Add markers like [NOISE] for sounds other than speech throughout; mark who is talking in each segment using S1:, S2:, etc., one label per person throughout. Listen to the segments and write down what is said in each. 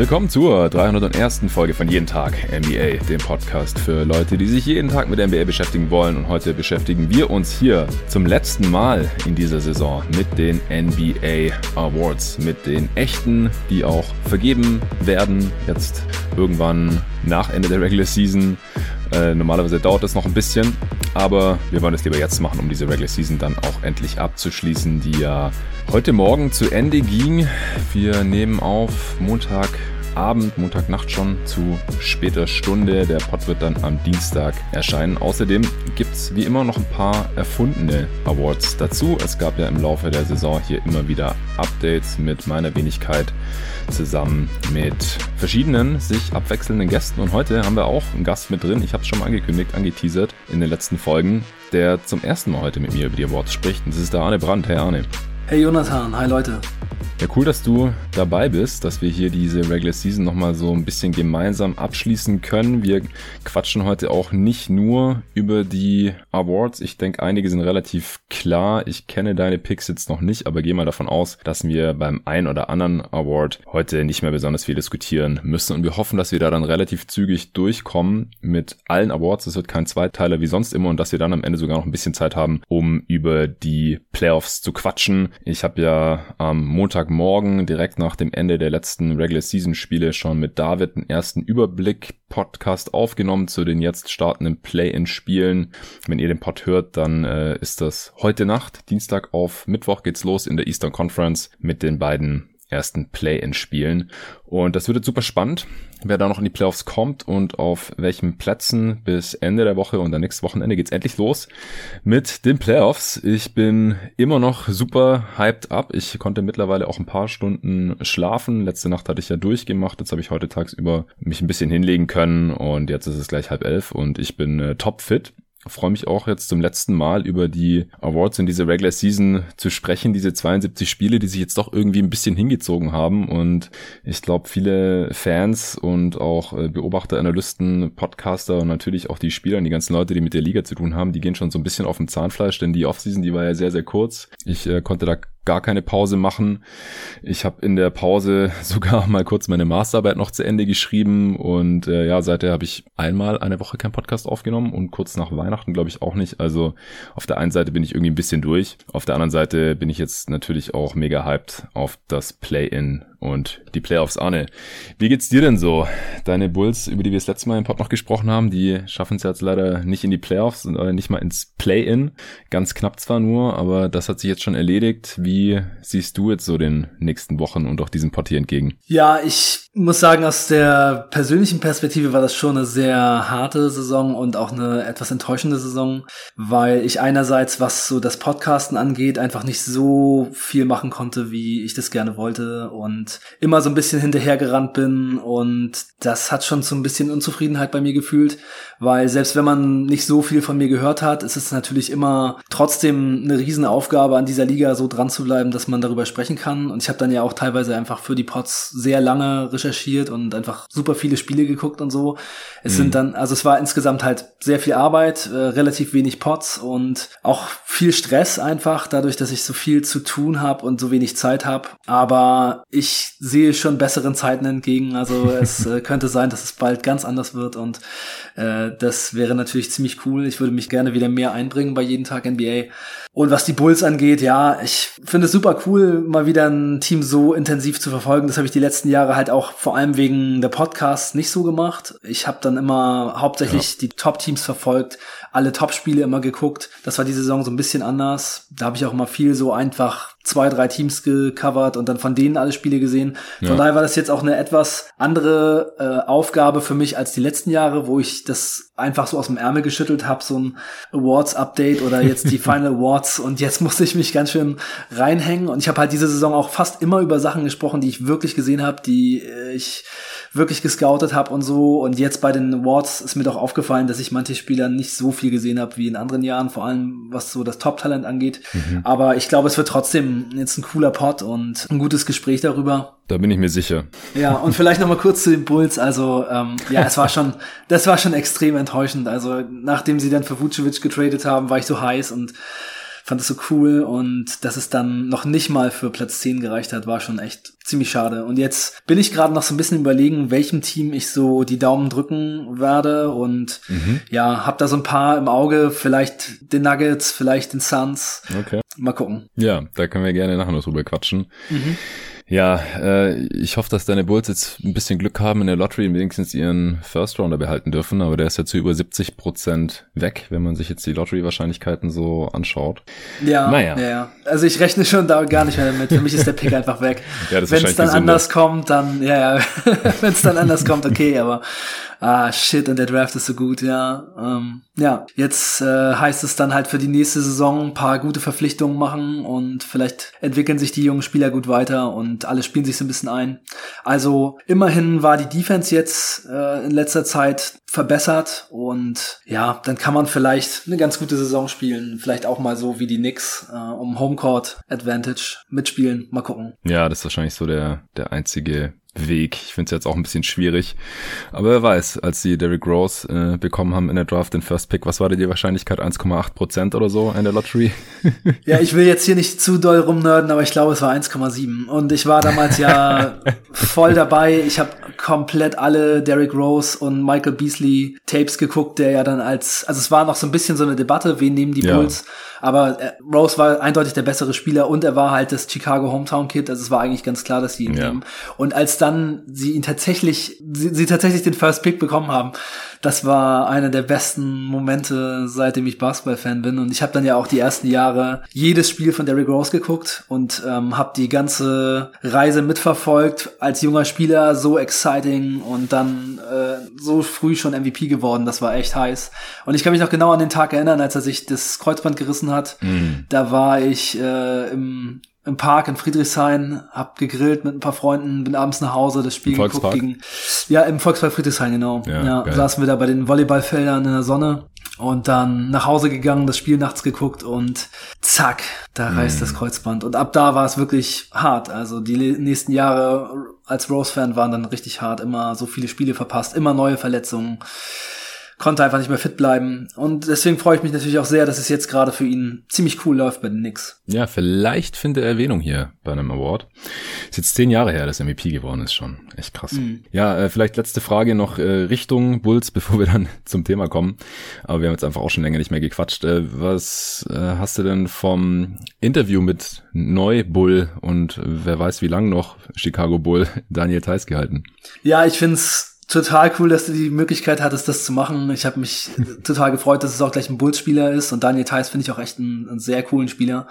S1: Willkommen zur 301. Folge von Jeden Tag NBA, dem Podcast für Leute, die sich jeden Tag mit NBA beschäftigen wollen. Und heute beschäftigen wir uns hier zum letzten Mal in dieser Saison mit den NBA Awards, mit den echten, die auch vergeben werden, jetzt irgendwann nach Ende der Regular Season. Äh, normalerweise dauert es noch ein bisschen, aber wir wollen es lieber jetzt machen, um diese Regular Season dann auch endlich abzuschließen, die ja heute Morgen zu Ende ging. Wir nehmen auf Montag Abend, Montagnacht schon zu später Stunde. Der Pod wird dann am Dienstag erscheinen. Außerdem gibt es wie immer noch ein paar erfundene Awards dazu. Es gab ja im Laufe der Saison hier immer wieder Updates mit meiner Wenigkeit zusammen mit verschiedenen sich abwechselnden Gästen. Und heute haben wir auch einen Gast mit drin. Ich habe es schon mal angekündigt, angeteasert in den letzten Folgen, der zum ersten Mal heute mit mir über die Awards spricht. Und das ist der Arne Brandt. Hey Arne.
S2: Hey Jonathan, hi Leute.
S1: Ja, cool, dass du dabei bist, dass wir hier diese Regular Season nochmal so ein bisschen gemeinsam abschließen können. Wir quatschen heute auch nicht nur über die Awards. Ich denke, einige sind relativ klar. Ich kenne deine Picks jetzt noch nicht, aber gehe mal davon aus, dass wir beim ein oder anderen Award heute nicht mehr besonders viel diskutieren müssen. Und wir hoffen, dass wir da dann relativ zügig durchkommen mit allen Awards. Es wird kein Zweiteiler wie sonst immer und dass wir dann am Ende sogar noch ein bisschen Zeit haben, um über die Playoffs zu quatschen. Ich habe ja am Montag Montagmorgen direkt nach dem Ende der letzten Regular Season Spiele schon mit David einen ersten Überblick Podcast aufgenommen zu den jetzt startenden Play-in-Spielen. Wenn ihr den Pod hört, dann äh, ist das heute Nacht, Dienstag auf Mittwoch geht's los in der Eastern Conference mit den beiden ersten Play-in-Spielen. Und das wird jetzt super spannend, wer da noch in die Playoffs kommt und auf welchen Plätzen bis Ende der Woche und dann nächstes Wochenende geht's endlich los mit den Playoffs. Ich bin immer noch super hyped up. Ich konnte mittlerweile auch ein paar Stunden schlafen. Letzte Nacht hatte ich ja durchgemacht. Jetzt habe ich heute tagsüber mich ein bisschen hinlegen können und jetzt ist es gleich halb elf und ich bin äh, topfit freue mich auch jetzt zum letzten Mal über die Awards in dieser Regular Season zu sprechen, diese 72 Spiele, die sich jetzt doch irgendwie ein bisschen hingezogen haben und ich glaube viele Fans und auch äh, Beobachter, Analysten, Podcaster und natürlich auch die Spieler und die ganzen Leute, die mit der Liga zu tun haben, die gehen schon so ein bisschen auf dem Zahnfleisch, denn die Offseason, die war ja sehr, sehr kurz. Ich äh, konnte da gar keine Pause machen. Ich habe in der Pause [LAUGHS] sogar mal kurz meine Masterarbeit noch zu Ende geschrieben und äh, ja, seither habe ich einmal eine Woche kein Podcast aufgenommen und kurz nach Weihnachten glaube ich auch nicht. Also auf der einen Seite bin ich irgendwie ein bisschen durch, auf der anderen Seite bin ich jetzt natürlich auch mega hyped auf das Play-in und die Playoffs. Arne, wie geht's dir denn so? Deine Bulls, über die wir das letzte Mal im Pod noch gesprochen haben, die schaffen es jetzt leider nicht in die Playoffs und äh, nicht mal ins Play-In. Ganz knapp zwar nur, aber das hat sich jetzt schon erledigt. Wie siehst du jetzt so den nächsten Wochen und auch diesem Pod hier entgegen?
S2: Ja, ich muss sagen, aus der persönlichen Perspektive war das schon eine sehr harte Saison und auch eine etwas enttäuschende Saison, weil ich einerseits, was so das Podcasten angeht, einfach nicht so viel machen konnte, wie ich das gerne wollte und immer so ein bisschen hinterhergerannt bin und das hat schon so ein bisschen Unzufriedenheit bei mir gefühlt, weil selbst wenn man nicht so viel von mir gehört hat, ist es natürlich immer trotzdem eine Riesenaufgabe an dieser Liga so dran zu bleiben, dass man darüber sprechen kann und ich habe dann ja auch teilweise einfach für die Pots sehr lange recherchiert und einfach super viele Spiele geguckt und so. Es mhm. sind dann, also es war insgesamt halt sehr viel Arbeit, äh, relativ wenig Pots und auch viel Stress einfach, dadurch, dass ich so viel zu tun habe und so wenig Zeit habe. Aber ich sehe schon besseren Zeiten entgegen. Also es äh, [LAUGHS] könnte sein, dass es bald ganz anders wird und äh, das wäre natürlich ziemlich cool. Ich würde mich gerne wieder mehr einbringen bei jeden Tag NBA. Und was die Bulls angeht, ja, ich finde es super cool, mal wieder ein Team so intensiv zu verfolgen. Das habe ich die letzten Jahre halt auch vor allem wegen der Podcasts nicht so gemacht. Ich habe dann immer hauptsächlich ja. die Top-Teams verfolgt, alle Top-Spiele immer geguckt. Das war die Saison so ein bisschen anders. Da habe ich auch immer viel so einfach zwei, drei Teams gecovert und dann von denen alle Spiele gesehen. Von ja. daher war das jetzt auch eine etwas andere äh, Aufgabe für mich als die letzten Jahre, wo ich das einfach so aus dem Ärmel geschüttelt habe, so ein Awards-Update oder jetzt die [LAUGHS] Final Awards und jetzt musste ich mich ganz schön reinhängen und ich habe halt diese Saison auch fast immer über Sachen gesprochen, die ich wirklich gesehen habe, die äh, ich wirklich gescoutet habe und so. Und jetzt bei den Awards ist mir doch aufgefallen, dass ich manche Spieler nicht so viel gesehen habe wie in anderen Jahren, vor allem was so das Top-Talent angeht. Mhm. Aber ich glaube, es wird trotzdem jetzt ein cooler Pod und ein gutes Gespräch darüber.
S1: Da bin ich mir sicher.
S2: Ja, und vielleicht noch mal kurz zu den Bulls. Also ähm, ja, es war schon, [LAUGHS] das war schon extrem enttäuschend. Also nachdem sie dann für Vucevic getradet haben, war ich so heiß und fand es so cool und dass es dann noch nicht mal für Platz 10 gereicht hat, war schon echt ziemlich schade. Und jetzt bin ich gerade noch so ein bisschen überlegen, welchem Team ich so die Daumen drücken werde und mhm. ja, hab da so ein paar im Auge, vielleicht den Nuggets, vielleicht den Suns. Okay. Mal gucken.
S1: Ja, da können wir gerne nachher noch drüber quatschen. Mhm. Ja, äh, ich hoffe, dass deine Bulls jetzt ein bisschen Glück haben in der Lottery und wenigstens ihren First Rounder behalten dürfen, aber der ist ja zu über 70 Prozent weg, wenn man sich jetzt die Lottery-Wahrscheinlichkeiten so anschaut.
S2: Ja, naja. ja, also ich rechne schon da gar nicht mehr damit. Für mich ist der Pick einfach weg. [LAUGHS] ja, wenn es dann anders kommt, dann, ja, ja, [LAUGHS] wenn es dann anders kommt, okay, aber ah, shit, und der Draft ist so gut, ja. Ähm, ja, jetzt äh, heißt es dann halt für die nächste Saison ein paar gute Verpflichtungen machen und vielleicht entwickeln sich die jungen Spieler gut weiter und alle spielen sich so ein bisschen ein. Also immerhin war die Defense jetzt äh, in letzter Zeit verbessert und ja, dann kann man vielleicht eine ganz gute Saison spielen, vielleicht auch mal so wie die Knicks äh, um Homecourt Advantage mitspielen, mal gucken.
S1: Ja, das ist wahrscheinlich so der der einzige Weg. Ich finde es jetzt auch ein bisschen schwierig. Aber wer weiß, als sie Derrick Rose äh, bekommen haben in der Draft, den First Pick, was war denn die Wahrscheinlichkeit? 1,8 Prozent oder so in der Lottery? [LAUGHS]
S2: ja, ich will jetzt hier nicht zu doll rumnörden, aber ich glaube, es war 1,7. Und ich war damals ja [LAUGHS] voll dabei. Ich habe komplett alle Derrick Rose und Michael Beasley Tapes geguckt, der ja dann als, also es war noch so ein bisschen so eine Debatte, wen nehmen die ja. Bulls? Aber äh, Rose war eindeutig der bessere Spieler und er war halt das Chicago Hometown Kid. Also es war eigentlich ganz klar, dass sie ihn ja. nehmen. Und als dann sie ihn tatsächlich, sie, sie tatsächlich den First Pick bekommen haben, das war einer der besten Momente, seitdem ich Basketball-Fan bin. Und ich habe dann ja auch die ersten Jahre jedes Spiel von Derrick Rose geguckt und ähm, habe die ganze Reise mitverfolgt. Als junger Spieler so exciting und dann äh, so früh schon MVP geworden. Das war echt heiß. Und ich kann mich noch genau an den Tag erinnern, als er sich das Kreuzband gerissen hat. Mhm. Da war ich äh, im im Park in Friedrichshain, hab gegrillt mit ein paar Freunden, bin abends nach Hause, das Spiel geguckt gegen, ja, im Volkspark Friedrichshain, genau. Ja, ja saßen wir da bei den Volleyballfeldern in der Sonne und dann nach Hause gegangen, das Spiel nachts geguckt und zack, da reißt mm. das Kreuzband. Und ab da war es wirklich hart. Also die nächsten Jahre als Rose-Fan waren dann richtig hart, immer so viele Spiele verpasst, immer neue Verletzungen konnte einfach nicht mehr fit bleiben. Und deswegen freue ich mich natürlich auch sehr, dass es jetzt gerade für ihn ziemlich cool läuft bei den Knicks.
S1: Ja, vielleicht findet er Erwähnung hier bei einem Award. Ist jetzt zehn Jahre her, dass er MVP geworden ist schon. Echt krass. Mhm. Ja, äh, vielleicht letzte Frage noch äh, Richtung Bulls, [LAUGHS] bevor wir dann zum Thema kommen. Aber wir haben jetzt einfach auch schon länger nicht mehr gequatscht. Äh, was hast du denn vom Interview mit Neubull und wer weiß wie lang noch Chicago Bull [LAUGHS] Daniel Theiss gehalten?
S2: Ja, ich find's total cool, dass du die Möglichkeit hattest, das zu machen. Ich habe mich [LAUGHS] total gefreut, dass es auch gleich ein Bulls-Spieler ist und Daniel Theiss finde ich auch echt einen, einen, sehr coolen Spieler.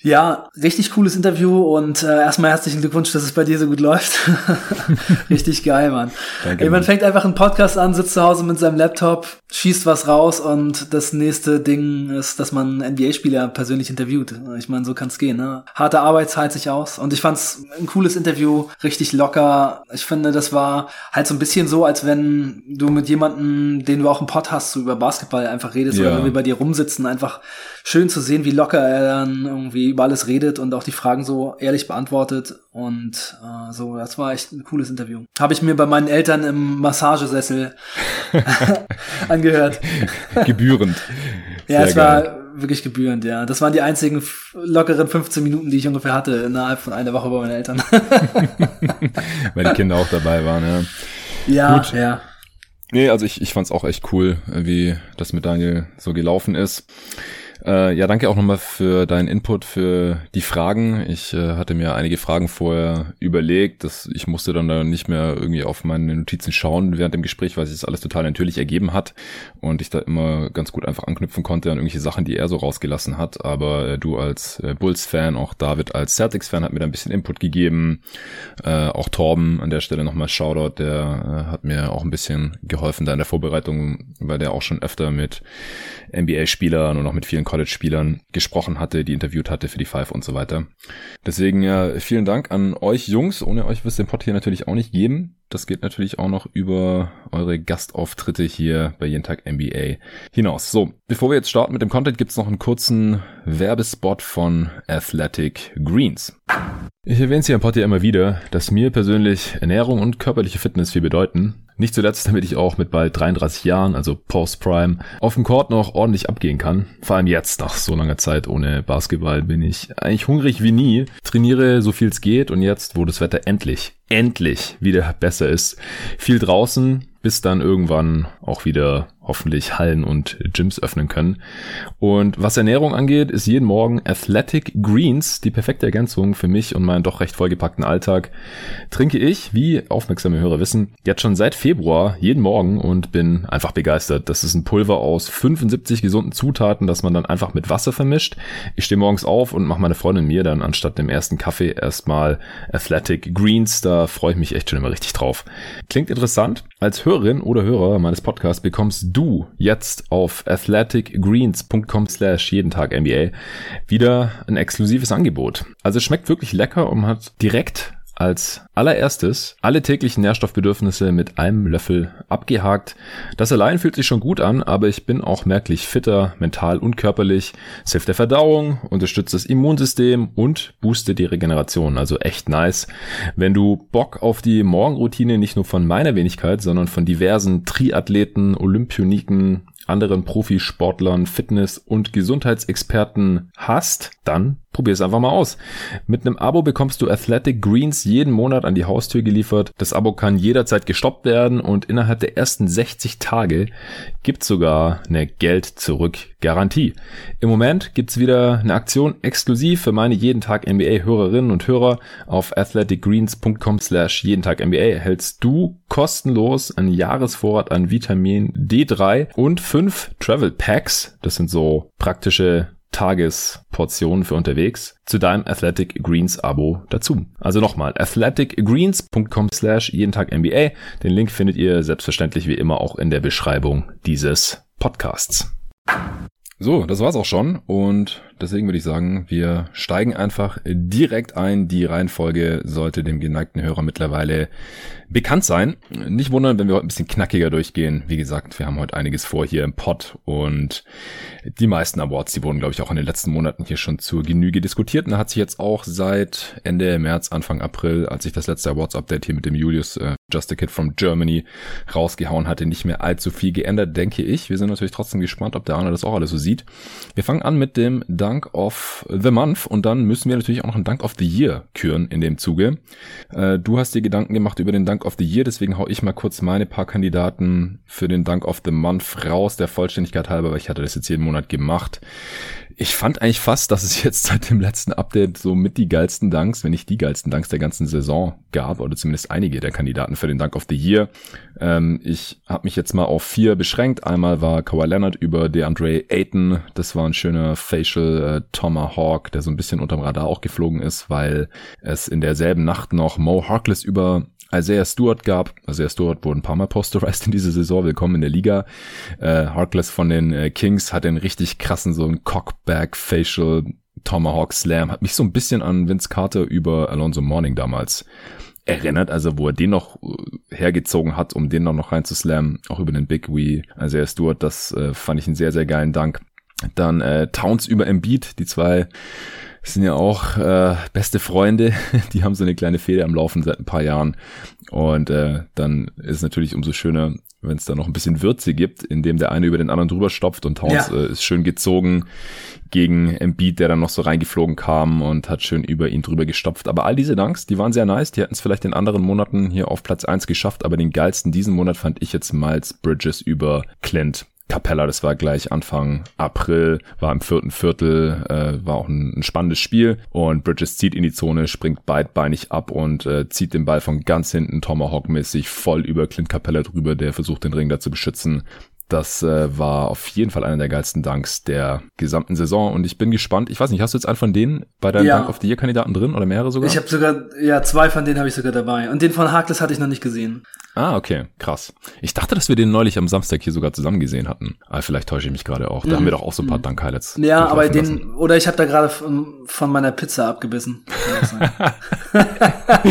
S2: Ja, richtig cooles Interview und äh, erstmal herzlichen Glückwunsch, dass es bei dir so gut läuft. [LAUGHS] richtig geil, Mann. Danke, Ey, man fängt einfach einen Podcast an, sitzt zu Hause mit seinem Laptop, schießt was raus und das nächste Ding ist, dass man NBA-Spieler persönlich interviewt. Ich meine, so kann's gehen. Ne? Harte Arbeit zahlt sich aus und ich fand's ein cooles Interview, richtig locker. Ich finde, das war halt so ein bisschen so, als wenn du mit jemandem, den du auch im Pod hast, so über Basketball einfach redest ja. oder wir bei dir rumsitzen, einfach schön zu sehen, wie locker er dann irgendwie über alles redet und auch die Fragen so ehrlich beantwortet und äh, so, das war echt ein cooles Interview. Habe ich mir bei meinen Eltern im Massagesessel [LAUGHS] angehört.
S1: Gebührend.
S2: ja, es war wirklich gebührend, ja. Das waren die einzigen lockeren 15 Minuten, die ich ungefähr hatte innerhalb von einer Woche bei meinen Eltern. [LAUGHS]
S1: Weil die Kinder auch dabei waren, ja.
S2: Ja, Gut. ja.
S1: Nee, also ich, ich fand's auch echt cool, wie das mit Daniel so gelaufen ist. Äh, ja, danke auch nochmal für deinen Input, für die Fragen. Ich äh, hatte mir einige Fragen vorher überlegt. Dass ich musste dann da nicht mehr irgendwie auf meine Notizen schauen während dem Gespräch, weil sich das alles total natürlich ergeben hat und ich da immer ganz gut einfach anknüpfen konnte an irgendwelche Sachen, die er so rausgelassen hat. Aber äh, du als äh, Bulls-Fan, auch David als Celtics-Fan hat mir da ein bisschen Input gegeben. Äh, auch Torben an der Stelle nochmal Shoutout, der äh, hat mir auch ein bisschen geholfen da in der Vorbereitung, weil der auch schon öfter mit NBA-Spielern und auch mit vielen College-Spielern gesprochen hatte, die interviewt hatte für die Five und so weiter. Deswegen ja, vielen Dank an euch Jungs. Ohne euch wird es den Pod hier natürlich auch nicht geben. Das geht natürlich auch noch über eure Gastauftritte hier bei Jeden Tag NBA hinaus. So, bevor wir jetzt starten mit dem Content, gibt's noch einen kurzen Werbespot von Athletic Greens. Ich erwähne es hier im Pod ja immer wieder, dass mir persönlich Ernährung und körperliche Fitness viel bedeuten. Nicht zuletzt, damit ich auch mit bald 33 Jahren, also Post-Prime, auf dem Court noch ordentlich abgehen kann. Vor allem jetzt, nach so langer Zeit ohne Basketball, bin ich eigentlich hungrig wie nie, trainiere so viel es geht. Und jetzt, wo das Wetter endlich, endlich wieder besser ist, viel draußen, bis dann irgendwann auch wieder hoffentlich Hallen und Gyms öffnen können. Und was Ernährung angeht, ist jeden Morgen Athletic Greens die perfekte Ergänzung für mich und meinen doch recht vollgepackten Alltag. Trinke ich, wie aufmerksame Hörer wissen, jetzt schon seit Februar jeden Morgen und bin einfach begeistert. Das ist ein Pulver aus 75 gesunden Zutaten, das man dann einfach mit Wasser vermischt. Ich stehe morgens auf und mache meine Freundin mir dann anstatt dem ersten Kaffee erstmal Athletic Greens. Da freue ich mich echt schon immer richtig drauf. Klingt interessant. Als Hörerin oder Hörer meines Podcasts bekommst du jetzt auf athleticgreens.com slash jeden Tag NBA wieder ein exklusives Angebot. Also es schmeckt wirklich lecker und hat direkt als allererstes alle täglichen Nährstoffbedürfnisse mit einem Löffel abgehakt. Das allein fühlt sich schon gut an, aber ich bin auch merklich fitter, mental und körperlich. Es hilft der Verdauung, unterstützt das Immunsystem und boostet die Regeneration. Also echt nice. Wenn du Bock auf die Morgenroutine nicht nur von meiner Wenigkeit, sondern von diversen Triathleten, Olympioniken, anderen Profisportlern, Fitness- und Gesundheitsexperten hast, dann probier es einfach mal aus. Mit einem Abo bekommst du Athletic Greens jeden Monat an die Haustür geliefert. Das Abo kann jederzeit gestoppt werden und innerhalb der ersten 60 Tage gibt sogar eine Geld-Zurück-Garantie. Im Moment gibt's wieder eine Aktion exklusiv für meine jeden Tag NBA Hörerinnen und Hörer. Auf athleticgreens.com slash jeden Tag NBA erhältst du kostenlos einen Jahresvorrat an Vitamin D3 und fünf Travel Packs. Das sind so praktische Tagesportionen für unterwegs zu deinem Athletic Greens Abo dazu. Also nochmal, athleticgreens.com slash jeden Tag NBA. Den Link findet ihr selbstverständlich wie immer auch in der Beschreibung dieses Podcasts. So, das war's auch schon und deswegen würde ich sagen, wir steigen einfach direkt ein. Die Reihenfolge sollte dem geneigten Hörer mittlerweile bekannt sein. Nicht wundern, wenn wir heute ein bisschen knackiger durchgehen. Wie gesagt, wir haben heute einiges vor hier im Pod und die meisten Awards, die wurden, glaube ich, auch in den letzten Monaten hier schon zur Genüge diskutiert. Und da hat sich jetzt auch seit Ende März, Anfang April, als ich das letzte Awards-Update hier mit dem Julius äh, Just a Kid from Germany rausgehauen hatte, nicht mehr allzu viel geändert, denke ich. Wir sind natürlich trotzdem gespannt, ob der Arne das auch alles so sieht. Wir fangen an mit dem Dunk of the Month und dann müssen wir natürlich auch noch einen Dunk of the Year küren in dem Zuge. Äh, du hast dir Gedanken gemacht über den Dunk of the Year, deswegen hau ich mal kurz meine paar Kandidaten für den Dunk of the Month raus, der Vollständigkeit halber, weil ich hatte das jetzt jeden Monat gemacht ich fand eigentlich fast, dass es jetzt seit dem letzten Update so mit die geilsten Danks, wenn nicht die geilsten Danks der ganzen Saison gab, oder zumindest einige der Kandidaten für den Dank of the Year. Ähm, ich habe mich jetzt mal auf vier beschränkt. Einmal war Kawhi Leonard über DeAndre Ayton. Das war ein schöner Facial äh, Tomahawk, der so ein bisschen unterm Radar auch geflogen ist, weil es in derselben Nacht noch Mo Harkless über Isaiah Stewart gab. Isaiah Stewart wurde ein paar Mal posterized in dieser Saison. Willkommen in der Liga. Äh, Harkless von den äh, Kings hat den richtig krassen so ein Cockback Facial Tomahawk Slam. Hat mich so ein bisschen an Vince Carter über Alonso Morning damals erinnert, also wo er den noch äh, hergezogen hat, um den dann noch reinzuslammen, auch über den Big Wee, Isaiah Stewart, das äh, fand ich einen sehr, sehr geilen Dank. Dann äh, Towns über Embiid, die zwei sind ja auch äh, beste Freunde. [LAUGHS] Die haben so eine kleine Fehde am Laufen seit ein paar Jahren. Und äh, dann ist es natürlich umso schöner, wenn es da noch ein bisschen Würze gibt, indem der eine über den anderen drüber stopft und Towns ja. äh, ist schön gezogen gegen Embiid, der dann noch so reingeflogen kam und hat schön über ihn drüber gestopft. Aber all diese Danks, die waren sehr nice. Die hätten es vielleicht in anderen Monaten hier auf Platz eins geschafft, aber den geilsten diesen Monat fand ich jetzt Miles Bridges über Clint. Capella, das war gleich Anfang April, war im vierten Viertel, äh, war auch ein, ein, spannendes Spiel und Bridges zieht in die Zone, springt beidbeinig ab und äh, zieht den Ball von ganz hinten Tomahawk-mäßig voll über Clint Capella drüber, der versucht den Ring da zu beschützen. Das äh, war auf jeden Fall einer der geilsten Danks der gesamten Saison und ich bin gespannt. Ich weiß nicht, hast du jetzt einen von denen bei deinen ja. Dank of the Year Kandidaten drin oder mehrere sogar?
S2: Ich habe sogar ja zwei von denen habe ich sogar dabei und den von Harkless hatte ich noch nicht gesehen.
S1: Ah, okay, krass. Ich dachte, dass wir den neulich am Samstag hier sogar zusammen gesehen hatten. Aber vielleicht täusche ich mich gerade auch. Da mm. haben wir doch auch so ein paar mm. Dank-Highlights.
S2: Ja, aber den, lassen. oder ich habe da gerade von meiner Pizza abgebissen. [LAUGHS]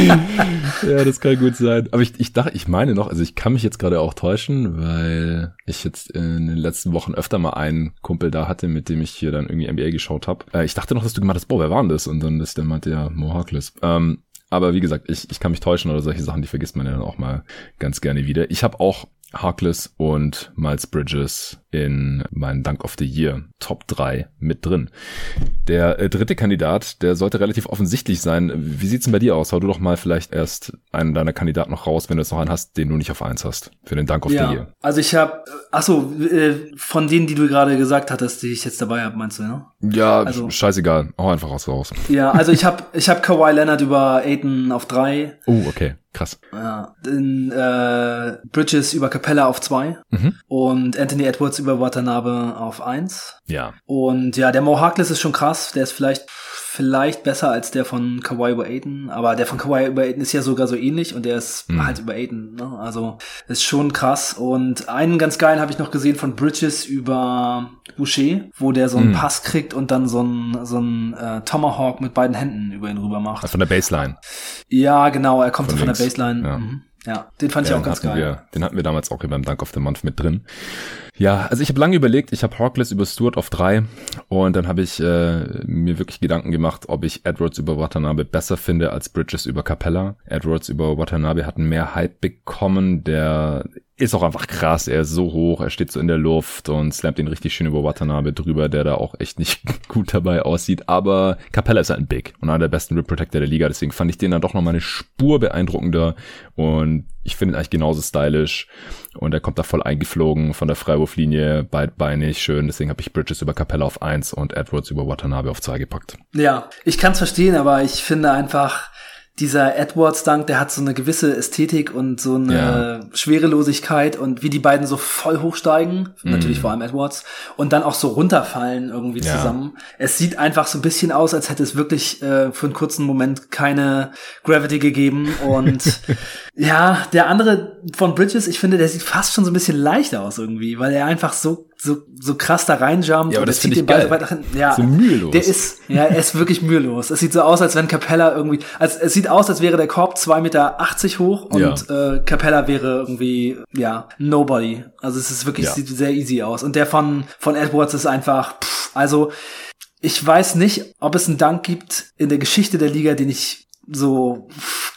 S1: ja, das kann gut sein. Aber ich, ich dachte, ich meine noch, also ich kann mich jetzt gerade auch täuschen, weil ich jetzt in den letzten Wochen öfter mal einen Kumpel da hatte, mit dem ich hier dann irgendwie NBA geschaut habe. Äh, ich dachte noch, dass du gemacht hast, boah, wer war denn das? Und dann ist der meinte ja Mo Harkless. Ähm, Aber wie gesagt, ich, ich kann mich täuschen oder solche Sachen, die vergisst man ja dann auch mal ganz gerne wieder. Ich habe auch Harkless und Miles Bridges in meinen Dank of the Year Top 3 mit drin. Der äh, dritte Kandidat, der sollte relativ offensichtlich sein. Wie sieht's denn bei dir aus? Hau du doch mal vielleicht erst einen deiner Kandidaten noch raus, wenn du jetzt noch einen hast, den du nicht auf eins hast, für den Dank of ja, the Year.
S2: Also ich habe, achso, äh, von denen, die du gerade gesagt hattest, die ich jetzt dabei habe, meinst du, ne?
S1: Ja, also, scheißegal. Hau einfach raus. raus.
S2: Ja, also ich habe ich hab Kawhi Leonard über Aiden auf drei.
S1: Oh, okay. Krass.
S2: Ja, den, äh, Bridges über Capella auf zwei mhm. und Anthony Edwards über Watanabe auf eins.
S1: Ja.
S2: Und ja, der Mo Harkless ist schon krass. Der ist vielleicht vielleicht besser als der von Kawhi über Aiden, aber der von Kawhi über Aiden ist ja sogar so ähnlich und der ist mhm. halt über Aiden, ne? Also ist schon krass. Und einen ganz geilen habe ich noch gesehen von Bridges über Boucher, wo der so einen mhm. Pass kriegt und dann so einen so einen äh, Tomahawk mit beiden Händen über ihn rüber macht.
S1: Von der Baseline.
S2: Ja, genau, er kommt von, so von der Baseline. Ja. Mhm. Ja, den fand ja, ich auch ganz geil.
S1: Wir, den hatten wir damals auch hier beim Dank of the Month mit drin. Ja, also ich habe lange überlegt, ich habe Hawkless über Stewart auf drei und dann habe ich äh, mir wirklich Gedanken gemacht, ob ich Edwards über Watanabe besser finde als Bridges über Capella. Edwards über Watanabe hat mehr Hype bekommen, der ist auch einfach krass. Er ist so hoch, er steht so in der Luft und slammt ihn richtig schön über Watanabe drüber, der da auch echt nicht [LAUGHS] gut dabei aussieht. Aber Capella ist halt ein Big und einer der besten Rip Protector der Liga. Deswegen fand ich den dann doch noch mal eine Spur beeindruckender und ich finde ihn eigentlich genauso stylisch und er kommt da voll eingeflogen von der Freiwurflinie, beidbeinig, schön. Deswegen habe ich Bridges über Capella auf eins und Edwards über Watanabe auf zwei gepackt.
S2: Ja, ich kann es verstehen, aber ich finde einfach, dieser Edwards Dunk, der hat so eine gewisse Ästhetik und so eine ja. Schwerelosigkeit und wie die beiden so voll hochsteigen, mm. natürlich vor allem Edwards, und dann auch so runterfallen irgendwie ja. zusammen. Es sieht einfach so ein bisschen aus, als hätte es wirklich äh, für einen kurzen Moment keine Gravity gegeben und [LAUGHS] ja, der andere von Bridges, ich finde, der sieht fast schon so ein bisschen leichter aus irgendwie, weil er einfach so so, so krass da reinjumpt
S1: ja, aber das zieht den Ball so weit nach hinten.
S2: Ja, so mühelos. Der ist, ja, er ist wirklich mühelos. Es sieht so aus, als wenn Capella irgendwie, als, es sieht aus, als wäre der Korb zwei Meter achtzig hoch und ja. äh, Capella wäre irgendwie, ja, nobody. Also es ist wirklich, ja. sieht sehr easy aus. Und der von, von Edwards ist einfach, pff, also, ich weiß nicht, ob es einen Dank gibt in der Geschichte der Liga, den ich so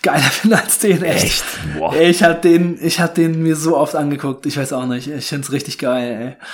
S2: geiler [LAUGHS] finde als den echt. echt? Boah. Ich hab den, ich hab den mir so oft angeguckt. Ich weiß auch nicht. Ich find's richtig geil. Ey.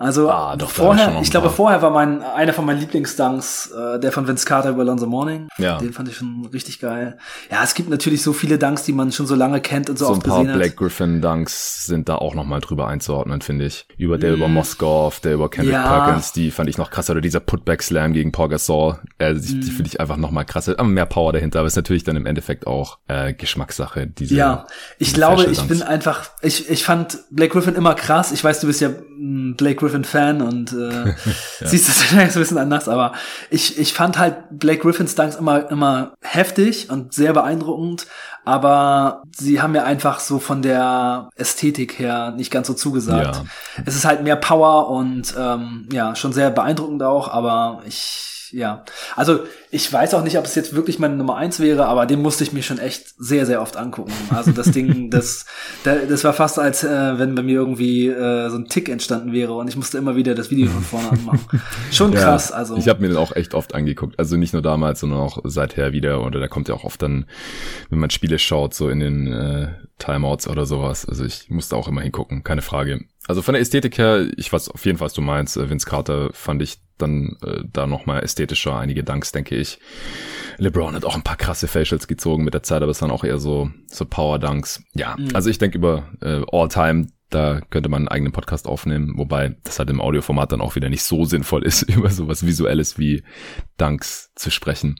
S2: Also ah, doch, vorher, ich glaube, vorher war mein einer von meinen Lieblingsdunks äh, der von Vince Carter über Lonzo Morning. Ja. Den fand ich schon richtig geil. Ja, es gibt natürlich so viele Dunks, die man schon so lange kennt und so, so oft gesehen hat. So ein paar
S1: Black Griffin Dunks sind da auch noch mal drüber einzuordnen, finde ich. Über der mm. über Moskov, der über Kendrick ja. Perkins, die fand ich noch krasser. Oder dieser Putback Slam gegen Paul Gasol, äh, die, mm. die finde ich einfach noch mal krasser. Aber mehr Power dahinter, aber ist natürlich dann im Endeffekt auch äh, Geschmackssache. Diese,
S2: ja, ich glaube, ich bin einfach, ich ich fand Blake Griffin immer krass. Ich weiß, du bist ja Blake Griffin Fan und äh, [LAUGHS] ja. siehst das [LAUGHS] vielleicht ein bisschen anders, aber ich, ich fand halt Blake Griffins Dunks immer, immer heftig und sehr beeindruckend, aber sie haben mir einfach so von der Ästhetik her nicht ganz so zugesagt. Ja. Es ist halt mehr Power und ähm, ja, schon sehr beeindruckend auch, aber ich ja. Also ich weiß auch nicht, ob es jetzt wirklich meine Nummer eins wäre, aber den musste ich mir schon echt sehr, sehr oft angucken. Also das Ding, [LAUGHS] das, das war fast als äh, wenn bei mir irgendwie äh, so ein Tick entstanden wäre und ich musste immer wieder das Video von vorne anmachen. [LAUGHS] Schon krass,
S1: ja,
S2: also.
S1: Ich habe mir den auch echt oft angeguckt. Also nicht nur damals, sondern auch seither wieder. Oder da kommt ja auch oft dann, wenn man Spiele schaut, so in den äh, Timeouts oder sowas. Also ich musste auch immer hingucken, keine Frage. Also von der Ästhetik her, ich weiß auf jeden Fall, was du meinst. Äh, Vince Carter fand ich dann äh, da nochmal ästhetischer, einige Dunks, denke ich. LeBron hat auch ein paar krasse Facials gezogen mit der Zeit, aber es waren auch eher so, so Power-Dunks. Ja, mhm. also ich denke über äh, All-Time da könnte man einen eigenen Podcast aufnehmen, wobei das halt im Audioformat dann auch wieder nicht so sinnvoll ist, [LAUGHS] über sowas Visuelles wie Dunks zu sprechen.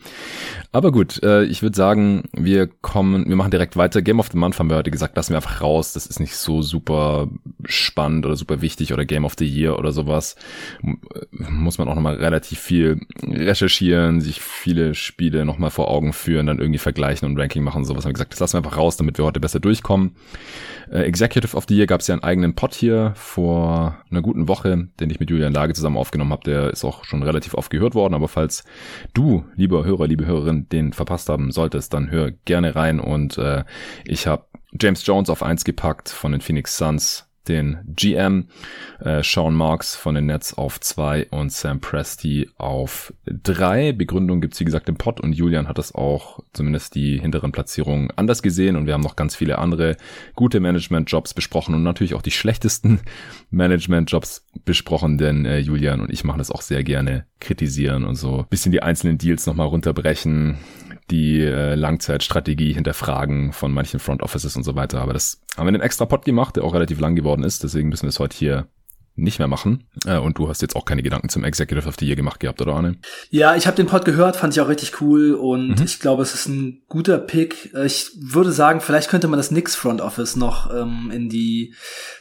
S1: Aber gut, äh, ich würde sagen, wir kommen, wir machen direkt weiter. Game of the Month haben wir heute gesagt, lassen wir einfach raus. Das ist nicht so super spannend oder super wichtig oder Game of the Year oder sowas. Muss man auch nochmal relativ viel recherchieren, sich viele Spiele nochmal vor Augen führen, dann irgendwie vergleichen und Ranking machen. Sowas haben wir gesagt, das lassen wir einfach raus, damit wir heute besser durchkommen. Äh, Executive of the Year gab es ja einen eigenen Pod hier vor einer guten Woche, den ich mit Julian Lage zusammen aufgenommen habe. Der ist auch schon relativ oft gehört worden, aber falls du, lieber Hörer, liebe Hörerin, den verpasst haben solltest, dann hör gerne rein. Und äh, ich habe James Jones auf eins gepackt von den Phoenix Suns den GM, äh, Sean Marks von den Nets auf zwei und Sam Presti auf drei. Begründung gibt's wie gesagt im Pod und Julian hat das auch zumindest die hinteren Platzierungen anders gesehen und wir haben noch ganz viele andere gute Management-Jobs besprochen und natürlich auch die schlechtesten [LAUGHS] Management-Jobs besprochen, denn äh, Julian und ich machen das auch sehr gerne, kritisieren und so bisschen die einzelnen Deals nochmal runterbrechen, die äh, Langzeitstrategie hinterfragen von manchen Front Offices und so weiter. Aber das haben wir in einem extra Pod gemacht, der auch relativ lang geworden ist. Deswegen müssen wir es heute hier nicht mehr machen. Äh, und du hast jetzt auch keine Gedanken zum Executive of the Year gemacht gehabt, oder Arne?
S2: Ja, ich habe den Pod gehört, fand ich auch richtig cool und mhm. ich glaube, es ist ein guter Pick. Ich würde sagen, vielleicht könnte man das Nix Front Office noch ähm, in die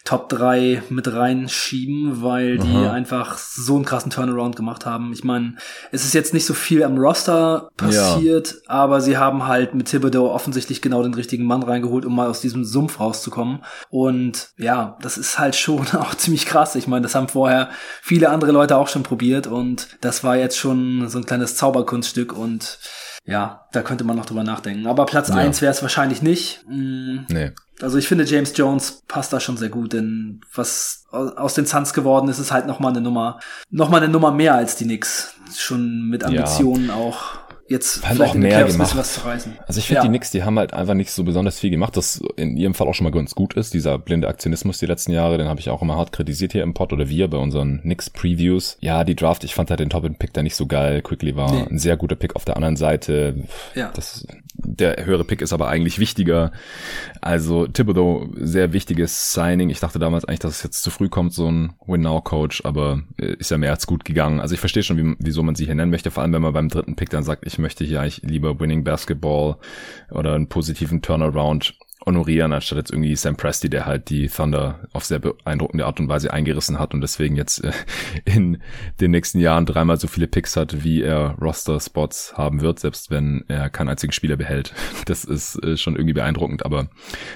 S2: Top 3 mit reinschieben, weil die Aha. einfach so einen krassen Turnaround gemacht haben. Ich meine, es ist jetzt nicht so viel am Roster passiert, ja. aber sie haben halt mit Thibodeau offensichtlich genau den richtigen Mann reingeholt, um mal aus diesem Sumpf rauszukommen. Und ja, das ist halt schon [LAUGHS] auch ziemlich krass. Ich meine, das haben vorher viele andere Leute auch schon probiert und das war jetzt schon so ein kleines Zauberkunststück und ja, da könnte man noch drüber nachdenken. Aber Platz ja. eins wäre es wahrscheinlich nicht. Mhm. Nee. Also ich finde, James Jones passt da schon sehr gut, denn was aus den Suns geworden ist, ist halt nochmal eine Nummer, nochmal eine Nummer mehr als die Knicks. Schon mit Ambitionen ja. auch jetzt
S1: haben vielleicht auch mehr gemacht. was zu reißen. Also ich finde, ja. die Knicks, die haben halt einfach nicht so besonders viel gemacht, das in ihrem Fall auch schon mal ganz gut ist. Dieser blinde Aktionismus die letzten Jahre, den habe ich auch immer hart kritisiert hier im Pod oder wir bei unseren Knicks Previews. Ja, die Draft, ich fand halt den Top-Pick da nicht so geil. Quickly war nee. ein sehr guter Pick auf der anderen Seite. Ja. Das, der höhere Pick ist aber eigentlich wichtiger. Also Thibodeau, sehr wichtiges Signing. Ich dachte damals eigentlich, dass es jetzt zu früh kommt, so ein Win-Now-Coach, aber äh, ist ja mehr als gut gegangen. Also ich verstehe schon, wie, wieso man sie hier nennen möchte, vor allem wenn man beim dritten Pick dann sagt, ich möchte hier eigentlich lieber Winning Basketball oder einen positiven Turnaround honorieren, anstatt jetzt irgendwie Sam Presti, der halt die Thunder auf sehr beeindruckende Art und Weise eingerissen hat und deswegen jetzt äh, in den nächsten Jahren dreimal so viele Picks hat, wie er Roster-Spots haben wird, selbst wenn er keinen einzigen Spieler behält. Das ist äh, schon irgendwie beeindruckend, aber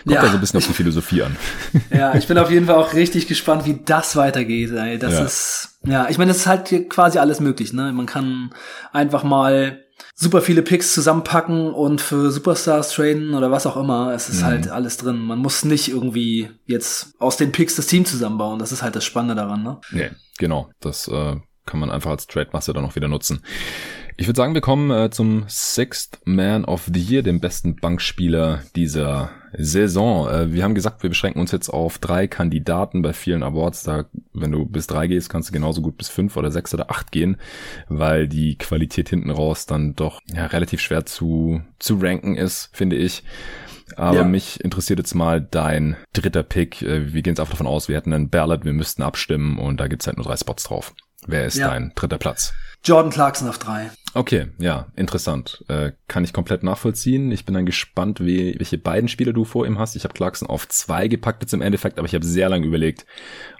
S1: kommt ja. da so ein bisschen auf die Philosophie an. [LAUGHS]
S2: Ja, ich bin auf jeden Fall auch richtig gespannt, wie das weitergeht. Ey. Das ja. ist, ja, ich meine, das ist halt hier quasi alles möglich. Ne? Man kann einfach mal super viele Picks zusammenpacken und für Superstars traden oder was auch immer. Es ist mhm. halt alles drin. Man muss nicht irgendwie jetzt aus den Picks das Team zusammenbauen. Das ist halt das Spannende daran, ne?
S1: Nee, genau. Das äh, kann man einfach als Trade-Masse dann auch wieder nutzen. Ich würde sagen, wir kommen äh, zum Sixth Man of the Year, dem besten Bankspieler dieser Saison. Äh, wir haben gesagt, wir beschränken uns jetzt auf drei Kandidaten bei vielen Awards. Da, wenn du bis drei gehst, kannst du genauso gut bis fünf oder sechs oder acht gehen, weil die Qualität hinten raus dann doch ja, relativ schwer zu, zu ranken ist, finde ich. Aber ja. mich interessiert jetzt mal dein dritter Pick. Äh, wir gehen jetzt einfach davon aus, wir hätten einen Ballot, wir müssten abstimmen und da gibt's halt nur drei Spots drauf. Wer ist ja. dein dritter Platz?
S2: Jordan Clarkson auf drei.
S1: Okay, ja, interessant. Äh, kann ich komplett nachvollziehen. Ich bin dann gespannt, wie, welche beiden Spiele du vor ihm hast. Ich habe Clarkson auf zwei gepackt jetzt im Endeffekt, aber ich habe sehr lange überlegt,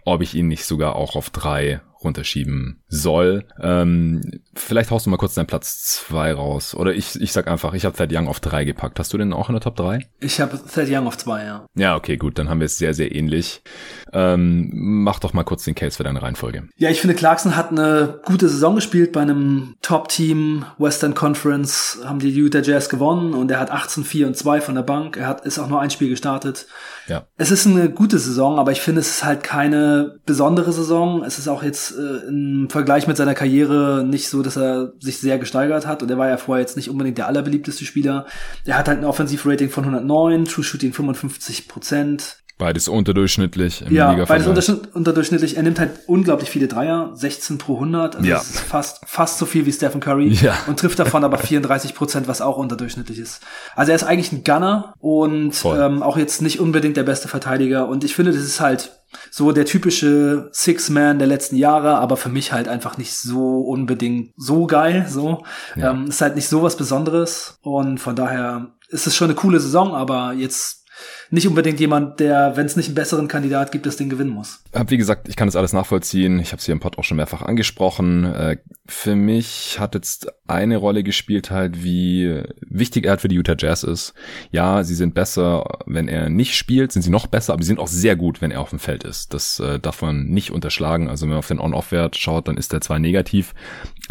S1: ob ich ihn nicht sogar auch auf drei runterschieben soll. Ähm, vielleicht haust du mal kurz deinen Platz zwei raus. Oder ich, ich sag einfach, ich habe Thad Young auf drei gepackt. Hast du den auch in der Top 3?
S2: Ich habe Thad Young auf zwei, ja.
S1: Ja, okay, gut, dann haben wir es sehr, sehr ähnlich. Ähm, mach doch mal kurz den Case für deine Reihenfolge.
S2: Ja, ich finde, Clarkson hat eine gute Saison gespielt bei einem Top-Team, Western Conference, haben die Utah Jazz gewonnen und er hat 18, 4 und 2 von der Bank. Er hat, ist auch nur ein Spiel gestartet. Ja. Es ist eine gute Saison, aber ich finde, es ist halt keine besondere Saison. Es ist auch jetzt äh, im Vergleich mit seiner Karriere nicht so, dass er sich sehr gesteigert hat. Und er war ja vorher jetzt nicht unbedingt der allerbeliebteste Spieler. Er hat halt ein Offensivrating von 109, True Shooting 55 Prozent.
S1: Beides unterdurchschnittlich
S2: im ja, beides unterdurchschnittlich. Er nimmt halt unglaublich viele Dreier, 16 pro 100. Also ja. das ist fast, fast so viel wie Stephen Curry. [LAUGHS] Ja. Und trifft davon aber 34 Prozent, was auch unterdurchschnittlich ist. Also er ist eigentlich ein Gunner und ähm, auch jetzt nicht unbedingt der beste Verteidiger. Und ich finde, das ist halt so der typische Six-Man der letzten Jahre, aber für mich halt einfach nicht so unbedingt so geil. So ja. ähm, ist halt nicht so was Besonderes. Und von daher ist es schon eine coole Saison, aber jetzt nicht unbedingt jemand, der, wenn es nicht einen besseren Kandidat gibt, das Ding gewinnen muss.
S1: Wie gesagt, ich kann das alles nachvollziehen. Ich habe es hier im Pod auch schon mehrfach angesprochen. Äh, für mich hat jetzt eine Rolle gespielt halt, wie wichtig er halt für die Utah Jazz ist. Ja, sie sind besser, wenn er nicht spielt, sind sie noch besser, aber sie sind auch sehr gut, wenn er auf dem Feld ist. Das äh, darf man nicht unterschlagen. Also wenn man auf den On-Off-Wert schaut, dann ist er zwar negativ,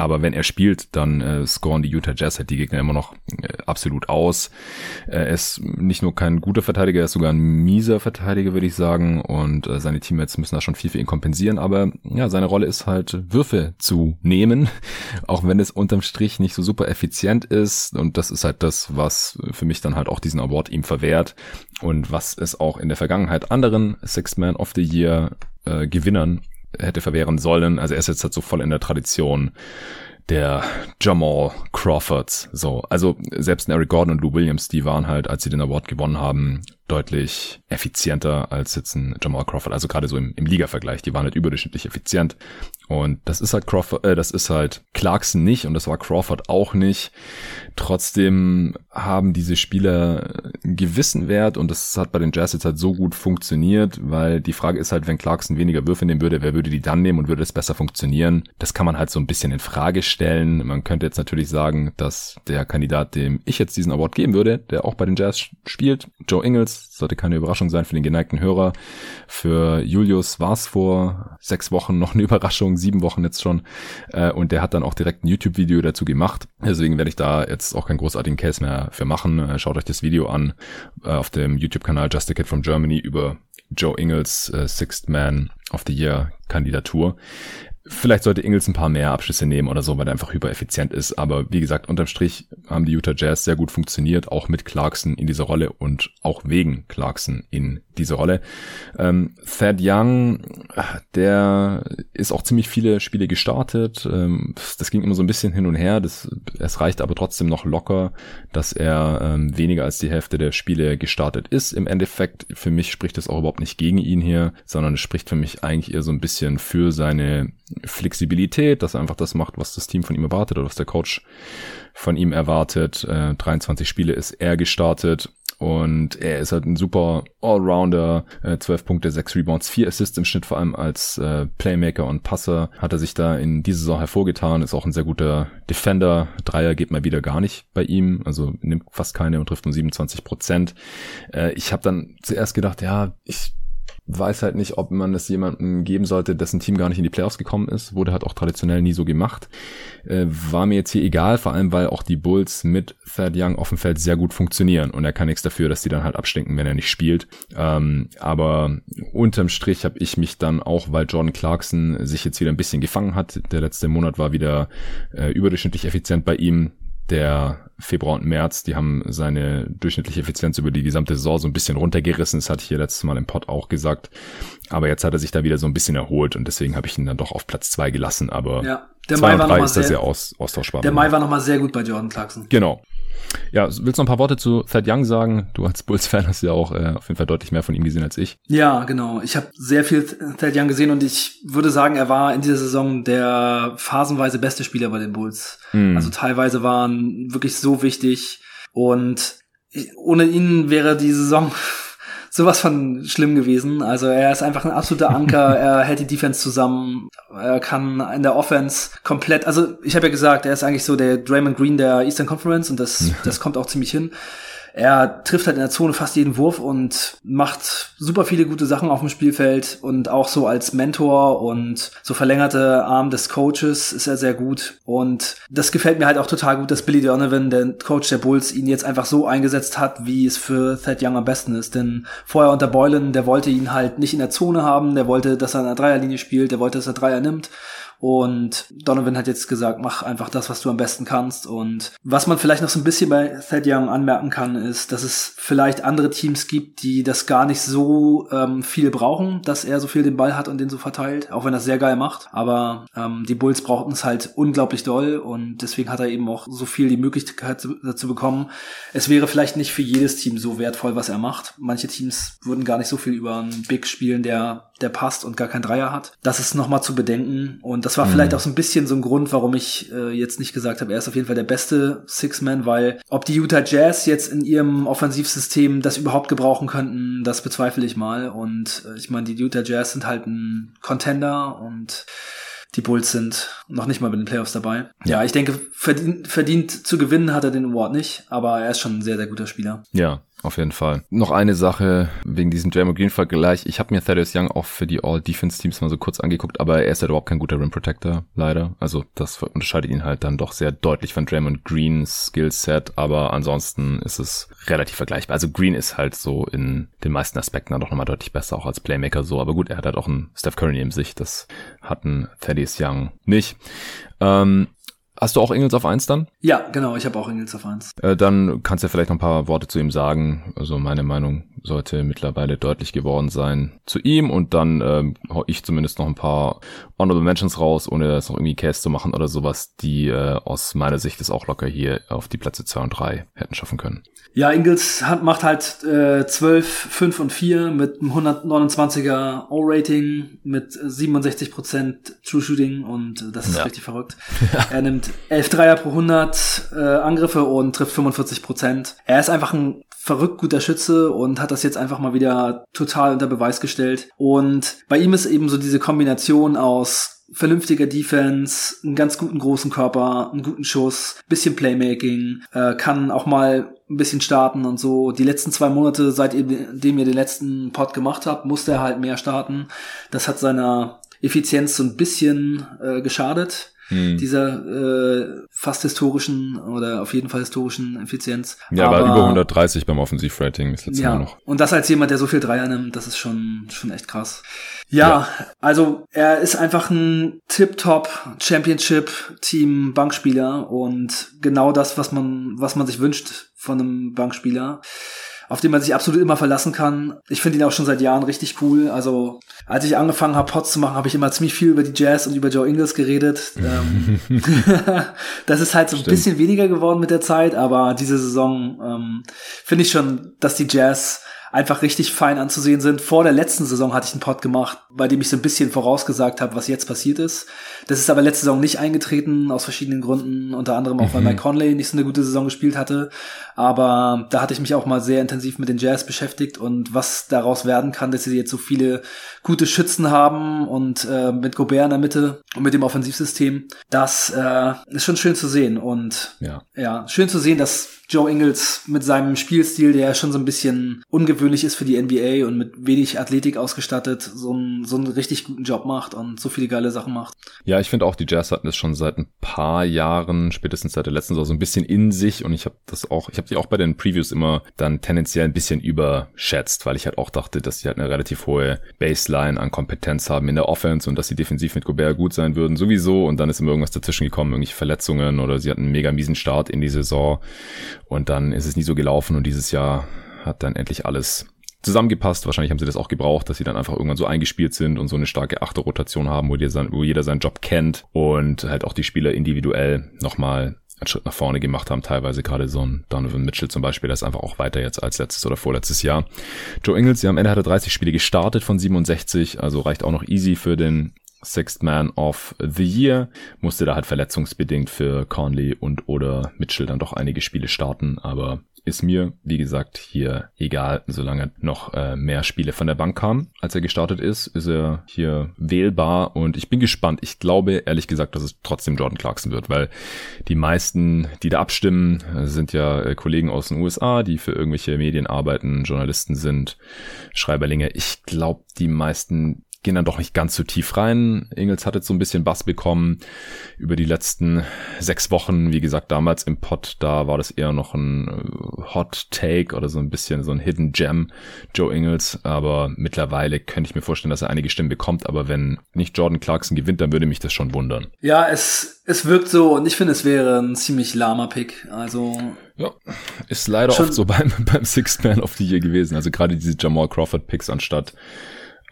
S1: Aber wenn er spielt, dann äh, scoren die Utah Jazz halt die Gegner immer noch äh, absolut aus. Er ist nicht nur kein guter Verteidiger, er ist sogar ein mieser Verteidiger, würde ich sagen. Und äh, seine Teammates müssen da schon viel für ihn kompensieren. Aber ja, seine Rolle ist halt, Würfe zu nehmen, [LAUGHS] auch wenn es unterm Strich nicht so super effizient ist. Und das ist halt das, was für mich dann halt auch diesen Award ihm verwehrt. Und was es auch in der Vergangenheit anderen Sixth Man of the Year äh, Gewinnern hätte verwehren sollen. Also er ist jetzt halt so voll in der Tradition der Jamal Crawfords. So, also selbst Eric Gordon und Lou Williams, die waren halt, als sie den Award gewonnen haben, deutlich effizienter als jetzt ein Jamal Crawford. Also gerade so im, im Liga-Vergleich, die waren halt überdurchschnittlich effizient. Und das ist halt Crawford, äh, das ist halt Clarkson nicht und das war Crawford auch nicht. Trotzdem haben diese Spieler einen gewissen Wert und das hat bei den Jazz jetzt halt so gut funktioniert, weil die Frage ist halt, wenn Clarkson weniger Würfe nehmen würde, wer würde die dann nehmen und würde es besser funktionieren? Das kann man halt so ein bisschen in Frage stellen. Man könnte jetzt natürlich sagen, dass der Kandidat, dem ich jetzt diesen Award geben würde, der auch bei den Jazz spielt, Joe Ingles, sollte keine Überraschung sein für den geneigten Hörer. Für Julius war es vor sechs Wochen noch eine Überraschung, sieben Wochen jetzt schon. Äh, und der hat dann auch direkt ein YouTube-Video dazu gemacht. Deswegen werde ich da jetzt auch keinen großartigen Case mehr für machen. Äh, schaut euch das Video an äh, auf dem YouTube-Kanal Just a Kid from Germany über Joe Ingles äh, Sixth Man of the Year Kandidatur. Vielleicht sollte Ingles ein paar mehr Abschlüsse nehmen oder so, weil er einfach hypereffizient ist. Aber wie gesagt, unterm Strich haben die Utah Jazz sehr gut funktioniert, auch mit Clarkson in dieser Rolle und auch wegen Clarkson in diese Rolle. Ähm, Thad Young, der ist auch ziemlich viele Spiele gestartet. Ähm, das ging immer so ein bisschen hin und her. Das, es reicht aber trotzdem noch locker, dass er ähm, weniger als die Hälfte der Spiele gestartet ist. Im Endeffekt, für mich spricht das auch überhaupt nicht gegen ihn hier, sondern es spricht für mich eigentlich eher so ein bisschen für seine Flexibilität, dass er einfach das macht, was das Team von ihm erwartet oder was der Coach von ihm erwartet. Äh, 23 Spiele ist er gestartet und er ist halt ein super Allrounder, äh, 12 Punkte, 6 Rebounds, 4 Assists im Schnitt, vor allem als äh, Playmaker und Passer hat er sich da in dieser Saison hervorgetan, ist auch ein sehr guter Defender. Dreier geht mal wieder gar nicht bei ihm, also nimmt fast keine und trifft nur 27 Prozent. Äh, ich habe dann zuerst gedacht, ja, ich weiß halt nicht, ob man es jemandem geben sollte, dessen Team gar nicht in die Playoffs gekommen ist. Wurde halt auch traditionell nie so gemacht. Äh, war mir jetzt hier egal, vor allem weil auch die Bulls mit Thad Young auf dem Feld sehr gut funktionieren und er kann nichts dafür, dass die dann halt abstinken, wenn er nicht spielt. Ähm, aber unterm Strich habe ich mich dann auch, weil Jordan Clarkson sich jetzt wieder ein bisschen gefangen hat. Der letzte Monat war wieder äh, überdurchschnittlich effizient bei ihm der Februar und März, die haben seine durchschnittliche Effizienz über die gesamte Saison so ein bisschen runtergerissen. Das hatte ich hier letztes Mal im Pod auch gesagt. Aber jetzt hat er sich da wieder so ein bisschen erholt und deswegen habe ich ihn dann doch auf Platz zwei gelassen. Aber
S2: ja, der Mai war noch
S1: ist sehr, sehr aus, austauschbar.
S2: Der Mai war nochmal sehr gut bei Jordan Clarkson.
S1: Genau. Ja, willst du noch ein paar Worte zu Thad Young sagen? Du als Bulls-Fan hast ja auch äh, auf jeden Fall deutlich mehr von ihm gesehen als ich.
S2: Ja, genau. Ich habe sehr viel Thad Young gesehen und ich würde sagen, er war in dieser Saison der phasenweise beste Spieler bei den Bulls. Mm. Also teilweise waren wirklich so wichtig und ohne ihn wäre die Saison sowas von schlimm gewesen. Also er ist einfach ein absoluter Anker, [LAUGHS] er hält die Defense zusammen, er kann in der Offense komplett, also ich habe ja gesagt, er ist eigentlich so der Draymond Green der Eastern Conference und das, [LAUGHS] das kommt auch ziemlich hin. Er trifft halt in der Zone fast jeden Wurf und macht super viele gute Sachen auf dem Spielfeld und auch so als Mentor und so verlängerte Arm des Coaches ist er sehr gut. Und das gefällt mir halt auch total gut, dass Billy Donovan, der Coach der Bulls, ihn jetzt einfach so eingesetzt hat, wie es für Thad Young am besten ist. Denn vorher unter Boylan, der wollte ihn halt nicht in der Zone haben, der wollte, dass er in der Dreierlinie spielt, der wollte, dass er Dreier nimmt. Und Donovan hat jetzt gesagt, mach einfach das, was du am besten kannst. Und was man vielleicht noch so ein bisschen bei Thad Young anmerken kann, ist, dass es vielleicht andere Teams gibt, die das gar nicht so ähm, viel brauchen, dass er so viel den Ball hat und den so verteilt, auch wenn er sehr geil macht. Aber ähm, die Bulls brauchten es halt unglaublich doll und deswegen hat er eben auch so viel die Möglichkeit dazu bekommen. Es wäre vielleicht nicht für jedes Team so wertvoll, was er macht. Manche Teams würden gar nicht so viel über einen Big spielen, der der passt und gar kein Dreier hat. Das ist nochmal zu bedenken. Und das war mhm. vielleicht auch so ein bisschen so ein Grund, warum ich äh, jetzt nicht gesagt habe, er ist auf jeden Fall der beste Six-Man, weil ob die Utah Jazz jetzt in ihrem Offensivsystem das überhaupt gebrauchen könnten, das bezweifle ich mal. Und äh, ich meine, die Utah Jazz sind halt ein Contender und die Bulls sind noch nicht mal bei den Playoffs dabei. Ja, ja ich denke, verdient, verdient zu gewinnen hat er den Award nicht, aber er ist schon ein sehr, sehr guter Spieler.
S1: Ja, auf jeden Fall. Noch eine Sache wegen diesem Jeremy Green-Vergleich. Ich habe mir Thaddeus Young auch für die All-Defense-Teams mal so kurz angeguckt, aber er ist halt überhaupt kein guter Rim-Protector, leider. Also das unterscheidet ihn halt dann doch sehr deutlich von Draymond Greens Skillset, aber ansonsten ist es relativ vergleichbar. Also Green ist halt so in den meisten Aspekten dann doch nochmal deutlich besser, auch als Playmaker so. Aber gut, er hat halt auch einen Steph Curry in sich. Das hat ein Thaddeus Young nicht. Ähm, Hast du auch Ingels auf eins dann?
S2: Ja, genau, ich habe auch Ingels auf eins.
S1: Äh, dann kannst du ja vielleicht noch ein paar Worte zu ihm sagen. Also meine Meinung sollte mittlerweile deutlich geworden sein zu ihm und dann ähm, hau ich zumindest noch ein paar Honorable Mentions raus, ohne das noch irgendwie Case zu machen oder sowas, die äh, aus meiner Sicht es auch locker hier auf die Plätze 2 und 3 hätten schaffen können.
S2: Ja, Ingles hat, macht halt äh, 12, 5 und 4 mit einem 129er O-Rating, mit 67% True Shooting und das ist ja. richtig verrückt. [LAUGHS] er nimmt 11 Dreier pro 100 äh, Angriffe und trifft 45%. Er ist einfach ein verrückt guter Schütze und hat das jetzt einfach mal wieder total unter Beweis gestellt. Und bei ihm ist eben so diese Kombination aus vernünftiger Defense, einen ganz guten großen Körper, einen guten Schuss, bisschen Playmaking, äh, kann auch mal ein bisschen starten und so. Die letzten zwei Monate, seitdem ihr den letzten Pod gemacht habt, musste er halt mehr starten. Das hat seiner Effizienz so ein bisschen äh, geschadet hm. dieser äh, fast historischen oder auf jeden Fall historischen Effizienz.
S1: Ja, aber, war über 130 beim Offensivrating das letzte
S2: ja.
S1: Mal noch.
S2: Und das als jemand, der so viel Dreier nimmt, das ist schon schon echt krass. Ja, ja. also er ist einfach ein Tip-Top Championship Team Bankspieler und genau das, was man was man sich wünscht von einem Bankspieler auf den man sich absolut immer verlassen kann. Ich finde ihn auch schon seit Jahren richtig cool. Also als ich angefangen habe, Pots zu machen, habe ich immer ziemlich viel über die Jazz und über Joe Ingles geredet. Ähm, [LAUGHS] [LAUGHS] das ist halt so ein Stimmt. bisschen weniger geworden mit der Zeit, aber diese Saison ähm, finde ich schon, dass die Jazz einfach richtig fein anzusehen sind. Vor der letzten Saison hatte ich einen Pod gemacht, bei dem ich so ein bisschen vorausgesagt habe, was jetzt passiert ist. Das ist aber letzte Saison nicht eingetreten, aus verschiedenen Gründen, unter anderem auch, weil mhm. Mike Conley nicht so eine gute Saison gespielt hatte. Aber da hatte ich mich auch mal sehr intensiv mit den Jazz beschäftigt und was daraus werden kann, dass sie jetzt so viele gute Schützen haben und äh, mit Gobert in der Mitte und mit dem Offensivsystem, das äh, ist schon schön zu sehen. Und ja, ja schön zu sehen, dass Joe Ingles mit seinem Spielstil, der schon so ein bisschen ungewöhnlich ist für die NBA und mit wenig Athletik ausgestattet, so einen, so einen richtig guten Job macht und so viele geile Sachen macht.
S1: Ja, ich finde auch, die Jazz hatten es schon seit ein paar Jahren, spätestens seit der letzten Saison, so ein bisschen in sich und ich habe das auch, ich habe die auch bei den Previews immer dann tendenziell ein bisschen überschätzt, weil ich halt auch dachte, dass sie halt eine relativ hohe Baseline an Kompetenz haben in der Offense und dass sie defensiv mit Gobert gut sein würden, sowieso und dann ist immer irgendwas dazwischen gekommen, irgendwelche Verletzungen oder sie hatten einen mega miesen Start in die Saison und dann ist es nie so gelaufen und dieses Jahr hat dann endlich alles zusammengepasst. Wahrscheinlich haben sie das auch gebraucht, dass sie dann einfach irgendwann so eingespielt sind und so eine starke Achterrotation haben, wo jeder, wo jeder seinen Job kennt und halt auch die Spieler individuell nochmal einen Schritt nach vorne gemacht haben, teilweise gerade so ein Donovan Mitchell zum Beispiel, der ist einfach auch weiter jetzt als letztes oder vorletztes Jahr. Joe Ingles, ja, am Ende hat er 30 Spiele gestartet von 67, also reicht auch noch easy für den Sixth Man of the Year, musste da halt verletzungsbedingt für Conley und oder Mitchell dann doch einige Spiele starten, aber ist mir, wie gesagt, hier egal, solange noch äh, mehr Spiele von der Bank kamen. Als er gestartet ist, ist er hier wählbar und ich bin gespannt. Ich glaube, ehrlich gesagt, dass es trotzdem Jordan Clarkson wird, weil die meisten, die da abstimmen, sind ja äh, Kollegen aus den USA, die für irgendwelche Medien arbeiten, Journalisten sind, Schreiberlinge. Ich glaube, die meisten gehen dann doch nicht ganz so tief rein. Ingels hat jetzt so ein bisschen Bass bekommen über die letzten sechs Wochen. Wie gesagt, damals im Pod, da war das eher noch ein äh, Hot Take oder so ein bisschen so ein Hidden Gem, Joe Ingles. Aber mittlerweile könnte ich mir vorstellen, dass er einige Stimmen bekommt. Aber wenn nicht Jordan Clarkson gewinnt, dann würde mich das schon wundern.
S2: Ja, es, es wirkt so und ich finde, es wäre ein ziemlich lahmer Pick. Also
S1: ja, ist leider oft so [LAUGHS] beim, beim Sixth Man of the Year gewesen. Also gerade diese Jamal Crawford Picks anstatt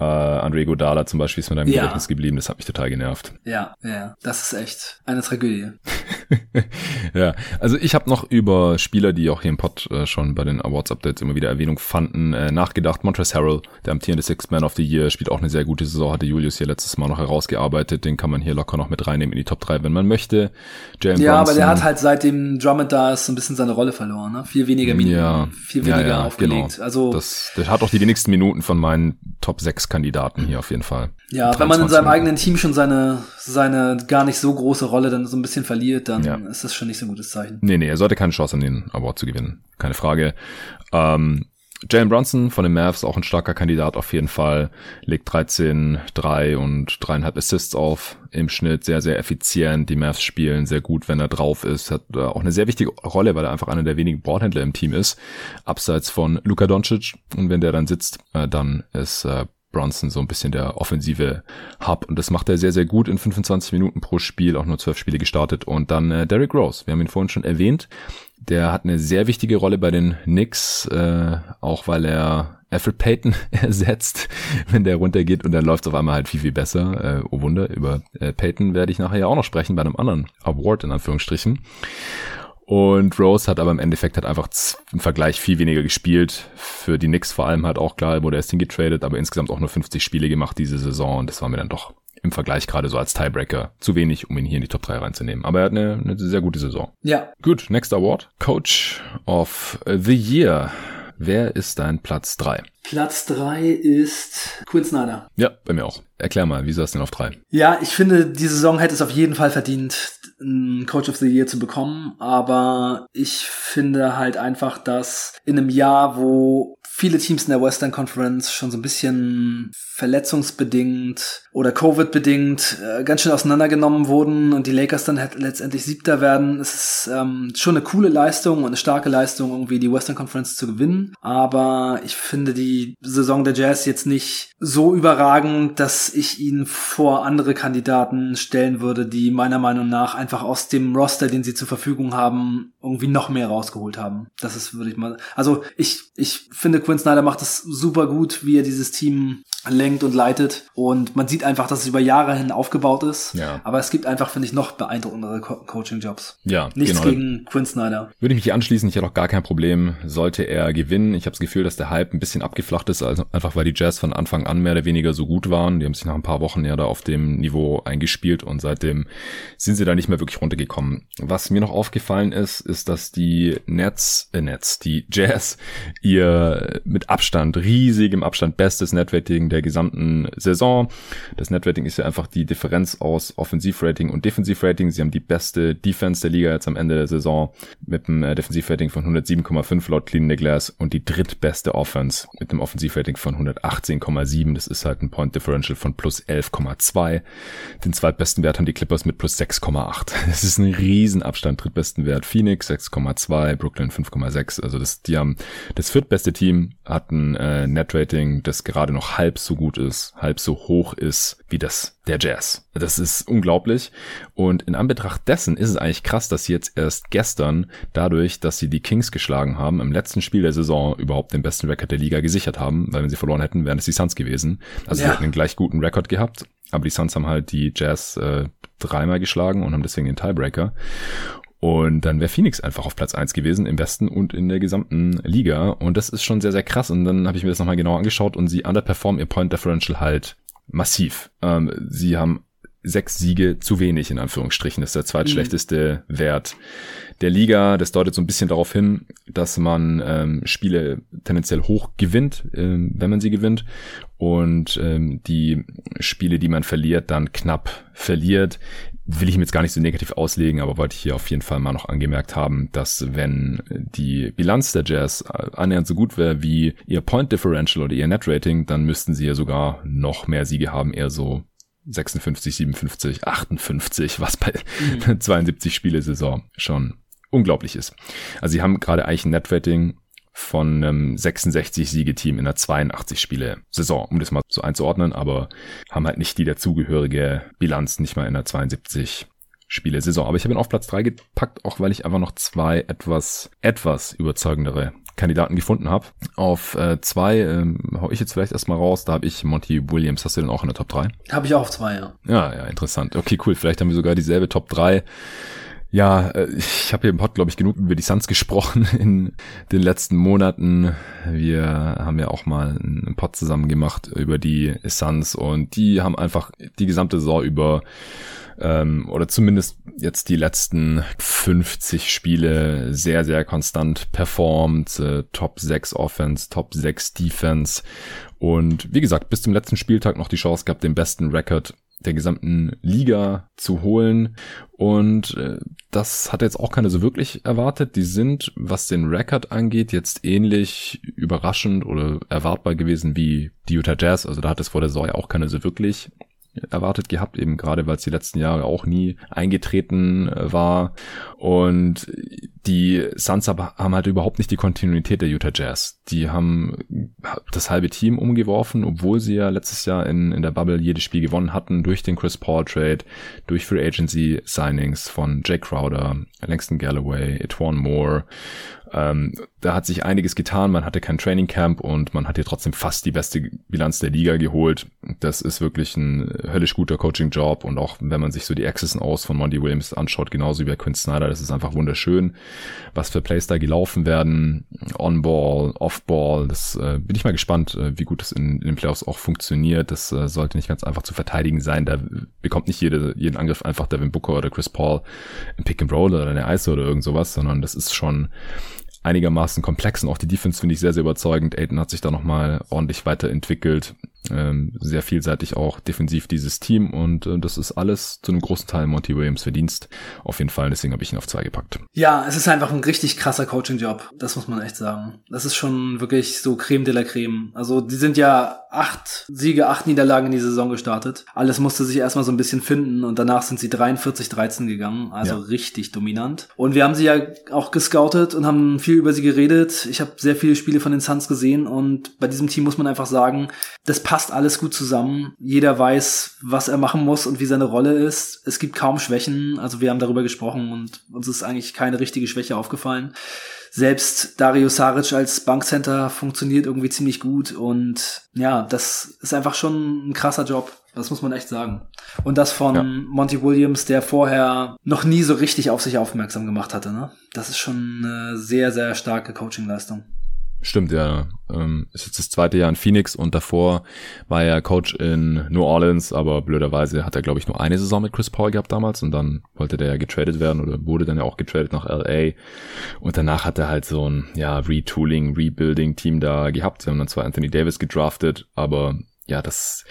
S1: äh, Andre Godala zum Beispiel ist mir dann im ja. Gedächtnis geblieben, das hat mich total genervt. [LAUGHS]
S2: Ja, ja, das ist echt eine Tragödie.
S1: ja, also ich habe noch über Spieler, die auch hier im Pod äh, schon bei den Awards-Updates immer wieder Erwähnung fanden, äh, nachgedacht. Montrezl Harrell, der amtierende Sixth Man of the Year, spielt auch eine sehr gute Saison, hatte Julius hier letztes Mal noch herausgearbeitet. Den kann man hier locker noch mit reinnehmen in die Top 3, wenn man möchte.
S2: Jalen ja, Bronson, aber der hat halt seit dem Drummond da ist so ein bisschen seine Rolle verloren, ne? Viel weniger Minuten, ja, viel weniger ja, ja, aufgelegt. Genau. Also
S1: das, der hat auch die wenigsten Minuten von meinen Top 6 Kandidaten hier auf jeden Fall.
S2: Ja, wenn man in seinem Minuten. eigenen Team schon seine, seine gar nicht so große Rolle dann so ein bisschen verliert, dann ja. ist das schon nicht so ein gutes Zeichen.
S1: Nee, nee, er sollte keine Chance haben, den Award zu gewinnen. Keine Frage. Ähm, Jalen Brunson von den Mavs, auch ein starker Kandidat auf jeden Fall, legt 13, 3 und dreieinhalb Assists auf im Schnitt, sehr, sehr effizient. Die Mavs spielen sehr gut, wenn er drauf ist, hat äh, auch eine sehr wichtige Rolle, weil er einfach einer der wenigen Bordhändler im Team ist, abseits von Luka Doncic. Und wenn der dann sitzt, äh, dann ist äh, Bronson so ein bisschen der offensive Hub. Und das macht er sehr, sehr gut in 25 Minuten pro Spiel, auch nur 12 Spiele gestartet. Und dann äh, Derrick Rose, wir haben ihn vorhin schon erwähnt, der hat eine sehr wichtige Rolle bei den Knicks, äh, auch weil er Alfred Payton [LAUGHS] ersetzt, wenn der runtergeht und dann läuft auf einmal halt viel, viel besser. Äh, oh Wunder, über äh, Payton werde ich nachher ja auch noch sprechen bei einem anderen Award in Anführungsstrichen. Und Rose hat aber im Endeffekt hat einfach im Vergleich viel weniger gespielt. Für die Knicks vor allem halt auch klar, erst hingetradet, aber insgesamt auch nur 50 Spiele gemacht diese Saison und das war mir dann doch im Vergleich gerade so als Tiebreaker zu wenig, um ihn hier in die Top 3 reinzunehmen. Aber er hat eine, eine sehr gute Saison.
S2: Ja.
S1: Gut, next award. Coach of the Year. Wer ist dein Platz 3?
S2: Platz 3 ist Quinn Snyder.
S1: Ja, bei mir auch. Erklär mal, wieso hast du denn auf 3?
S2: Ja, ich finde, die Saison hätte es auf jeden Fall verdient, einen Coach of the Year zu bekommen. Aber ich finde halt einfach, dass in einem Jahr, wo viele Teams in der Western Conference schon so ein bisschen verletzungsbedingt oder Covid-bedingt äh, ganz schön auseinandergenommen wurden und die Lakers dann halt letztendlich Siebter werden. Es ist ähm, schon eine coole Leistung und eine starke Leistung, irgendwie die Western Conference zu gewinnen. Aber ich finde die Saison der Jazz jetzt nicht so überragend, dass ich ihn vor andere Kandidaten stellen würde, die meiner Meinung nach einfach aus dem Roster, den sie zur Verfügung haben, irgendwie noch mehr rausgeholt haben. Das ist, würde ich mal. Also ich, ich finde Quinn Snyder macht das super gut, wie er dieses Team lenkt und leitet. Und man sieht einfach, dass es über Jahre hin aufgebaut ist.
S1: Ja.
S2: Aber es gibt einfach, finde ich, noch beeindruckendere Co Coaching-Jobs.
S1: Ja,
S2: Nichts genau. gegen Quinn Snyder.
S1: Würde ich mich hier anschließen. Ich hätte auch gar kein Problem, sollte er gewinnen. Ich habe das Gefühl, dass der Hype ein bisschen abgeflacht ist, also einfach weil die Jazz von Anfang an mehr oder weniger so gut waren. Die haben sich nach ein paar Wochen ja da auf dem Niveau eingespielt und seitdem sind sie da nicht mehr wirklich runtergekommen. Was mir noch aufgefallen ist, ist, dass die Nets, äh Nets, die Jazz ihr mit Abstand, riesigem Abstand bestes Netrating der gesamten Saison. Das Netrating ist ja einfach die Differenz aus Offensivrating und Defensivrating. Sie haben die beste Defense der Liga jetzt am Ende der Saison mit einem äh, Defensivrating von 107,5 laut Clean the Glass und die drittbeste Offense mit einem Offensivrating von 118,7. Das ist halt ein Point Differential von plus 11,2. Den zweitbesten Wert haben die Clippers mit plus 6,8. [LAUGHS] Das ist ein Riesenabstand. Drittbesten Wert Phoenix 6,2, Brooklyn 5,6. Also das, die haben das viertbeste Team hat ein äh, Netrating, das gerade noch halb so gut ist, halb so hoch ist wie das der Jazz. Das ist unglaublich. Und in Anbetracht dessen ist es eigentlich krass, dass sie jetzt erst gestern, dadurch, dass sie die Kings geschlagen haben, im letzten Spiel der Saison überhaupt den besten Rekord der Liga gesichert haben, weil wenn sie verloren hätten, wären es die Suns gewesen. Also ja. sie hätten einen gleich guten Rekord gehabt. Aber die Suns haben halt die Jazz äh, dreimal geschlagen und haben deswegen den Tiebreaker. Und dann wäre Phoenix einfach auf Platz eins gewesen im Westen und in der gesamten Liga. Und das ist schon sehr, sehr krass. Und dann habe ich mir das nochmal genau angeschaut und sie underperformen ihr Point Differential halt massiv. Ähm, sie haben sechs Siege zu wenig, in Anführungsstrichen. Das ist der zweitschlechteste mhm. Wert der Liga. Das deutet so ein bisschen darauf hin, dass man ähm, Spiele tendenziell hoch gewinnt, ähm, wenn man sie gewinnt. Und ähm, die Spiele, die man verliert, dann knapp verliert will ich mir jetzt gar nicht so negativ auslegen, aber wollte ich hier auf jeden Fall mal noch angemerkt haben, dass wenn die Bilanz der Jazz annähernd so gut wäre wie ihr Point Differential oder ihr Net Rating, dann müssten sie ja sogar noch mehr Siege haben, eher so 56, 57, 58, was bei mhm. [LAUGHS] 72 Spiele Saison schon unglaublich ist. Also sie haben gerade eigentlich ein Net Rating von einem 66 Siegeteam in einer 82 Spiele Saison, um das mal so einzuordnen, aber haben halt nicht die dazugehörige Bilanz, nicht mal in einer 72 Spiele Saison. Aber ich habe ihn auf Platz 3 gepackt, auch weil ich einfach noch zwei etwas, etwas überzeugendere Kandidaten gefunden habe. Auf äh, zwei ähm, hau ich jetzt vielleicht erstmal raus. Da habe ich Monty Williams. Hast du den auch in der Top 3?
S2: Habe ich auch auf zwei, ja.
S1: Ja, ja, interessant. Okay, cool. Vielleicht haben wir sogar dieselbe Top 3. Ja, äh, ich habe hier im Pod, glaube ich, genug über die Suns gesprochen [LAUGHS] in den letzten Monaten. Wir haben ja auch mal einen Pod zusammen gemacht über die Suns und die haben einfach die gesamte Saison über ähm, oder zumindest jetzt die letzten 50 Spiele sehr, sehr konstant performt. Äh, Top 6 Offense, Top 6 Defense. Und wie gesagt, bis zum letzten Spieltag noch die Chance gehabt, den besten Record der gesamten Liga zu holen. Und äh, das hat jetzt auch keiner so wirklich erwartet. Die sind, was den Record angeht, jetzt ähnlich überraschend oder erwartbar gewesen wie die Utah Jazz. Also da hat es vor der Saison auch keiner so wirklich erwartet gehabt, eben gerade weil es die letzten Jahre auch nie eingetreten äh, war. Und die Suns haben halt überhaupt nicht die Kontinuität der Utah Jazz. Die haben das halbe Team umgeworfen, obwohl sie ja letztes Jahr in, in der Bubble jedes Spiel gewonnen hatten durch den Chris Paul Trade, durch Free Agency Signings von Jake Crowder, Langston Galloway, Etwan Moore, ähm, da hat sich einiges getan. Man hatte kein Training Camp und man hat hier trotzdem fast die beste Bilanz der Liga geholt. Das ist wirklich ein höllisch guter Coaching-Job und auch wenn man sich so die Access aus von Monty Williams anschaut, genauso wie bei Quinn Snyder, das ist einfach wunderschön, was für Plays da gelaufen werden. On-Ball, Off-Ball, das äh, bin ich mal gespannt, äh, wie gut das in, in, den Playoffs auch funktioniert. Das äh, sollte nicht ganz einfach zu verteidigen sein. Da bekommt nicht jede, jeden Angriff einfach Devin Booker oder Chris Paul ein Pick and Roll oder eine Ice oder irgend sowas, sondern das ist schon einigermaßen komplex und auch die Defense finde ich sehr, sehr überzeugend. Aiden hat sich da nochmal ordentlich weiterentwickelt ähm, sehr vielseitig auch defensiv dieses Team und äh, das ist alles zu einem großen Teil Monty Williams Verdienst. Auf jeden Fall, deswegen habe ich ihn auf zwei gepackt.
S2: Ja, es ist einfach ein richtig krasser Coaching-Job. Das muss man echt sagen. Das ist schon wirklich so Creme de la Creme. Also die sind ja acht Siege, acht Niederlagen in die Saison gestartet. Alles musste sich erstmal so ein bisschen finden und danach sind sie 43-13 gegangen. Also ja. richtig dominant. Und wir haben sie ja auch gescoutet und haben viel über sie geredet. Ich habe sehr viele Spiele von den Suns gesehen und bei diesem Team muss man einfach sagen, das passt alles gut zusammen. Jeder weiß, was er machen muss und wie seine Rolle ist. Es gibt kaum Schwächen. Also wir haben darüber gesprochen und uns ist eigentlich keine richtige Schwäche aufgefallen. Selbst Dario Saric als Bankcenter funktioniert irgendwie ziemlich gut und ja, das ist einfach schon ein krasser Job. Das muss man echt sagen. Und das von ja. Monty Williams, der vorher noch nie so richtig auf sich aufmerksam gemacht hatte. Ne? Das ist schon eine sehr, sehr starke Coachingleistung.
S1: Stimmt, ja. Ähm, ist jetzt das zweite Jahr in Phoenix und davor war er Coach in New Orleans, aber blöderweise hat er, glaube ich, nur eine Saison mit Chris Paul gehabt damals und dann wollte der ja getradet werden oder wurde dann ja auch getradet nach LA. Und danach hat er halt so ein, ja, Retooling, Rebuilding-Team da gehabt. Sie haben dann zwar Anthony Davis gedraftet, aber ja, das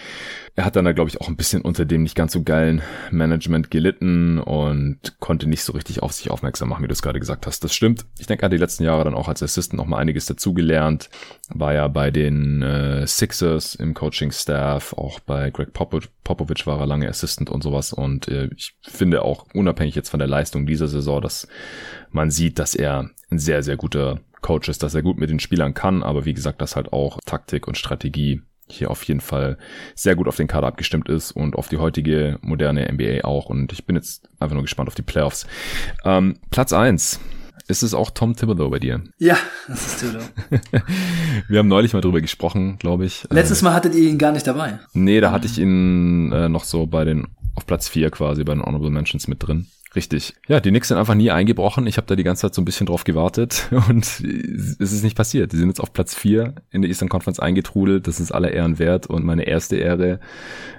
S1: er hat dann da, glaube ich, auch ein bisschen unter dem nicht ganz so geilen Management gelitten und konnte nicht so richtig auf sich aufmerksam machen, wie du es gerade gesagt hast. Das stimmt. Ich denke, er hat die letzten Jahre dann auch als Assistant noch mal einiges dazugelernt. War ja bei den äh, Sixers im Coaching-Staff, auch bei Greg Popo Popovich war er lange Assistant und sowas. Und äh, ich finde auch unabhängig jetzt von der Leistung dieser Saison, dass man sieht, dass er ein sehr, sehr guter Coach ist, dass er gut mit den Spielern kann, aber wie gesagt, dass halt auch Taktik und Strategie hier auf jeden Fall sehr gut auf den Kader abgestimmt ist und auf die heutige moderne NBA auch. Und ich bin jetzt einfach nur gespannt auf die Playoffs. Ähm, Platz eins ist es auch Tom Thibodeau bei dir?
S2: Ja, das ist Thibodeau. [LAUGHS]
S1: Wir haben neulich mal drüber gesprochen, glaube ich.
S2: Letztes Mal hattet ihr ihn gar nicht dabei.
S1: Nee, da hatte ich ihn äh, noch so bei den auf Platz vier quasi bei den Honorable Mentions mit drin. Richtig. Ja, die Knicks sind einfach nie eingebrochen. Ich habe da die ganze Zeit so ein bisschen drauf gewartet [LAUGHS] und es ist nicht passiert. Die sind jetzt auf Platz vier in der Eastern Conference eingetrudelt. Das ist aller Ehren wert und meine erste Ehre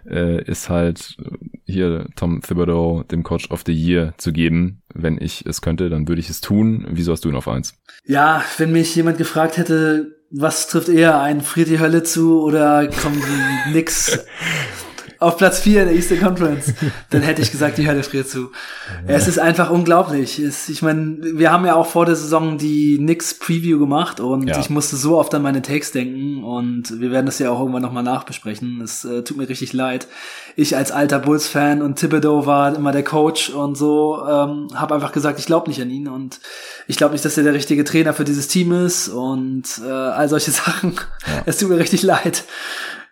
S1: äh, ist halt hier Tom Thibodeau dem Coach of the Year zu geben. Wenn ich es könnte, dann würde ich es tun. Wieso hast du ihn auf eins?
S2: Ja, wenn mich jemand gefragt hätte, was trifft eher, ein friert die Hölle zu oder kommen die Knicks [LAUGHS] auf Platz 4 der Eastern Conference, dann hätte ich gesagt, die Hölle friert zu. Ja. Es ist einfach unglaublich. Es, ich meine, wir haben ja auch vor der Saison die Knicks Preview gemacht und ja. ich musste so oft an meine Takes denken und wir werden das ja auch irgendwann nochmal nachbesprechen. Es äh, tut mir richtig leid. Ich als alter Bulls-Fan und Thibodeau war immer der Coach und so, ähm, habe einfach gesagt, ich glaube nicht an ihn und ich glaube nicht, dass er der richtige Trainer für dieses Team ist und äh, all solche [LAUGHS] Sachen. Ja. Es tut mir richtig leid.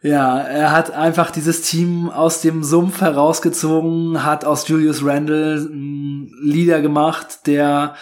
S2: Ja, er hat einfach dieses Team aus dem Sumpf herausgezogen, hat aus Julius Randle einen Leader gemacht, der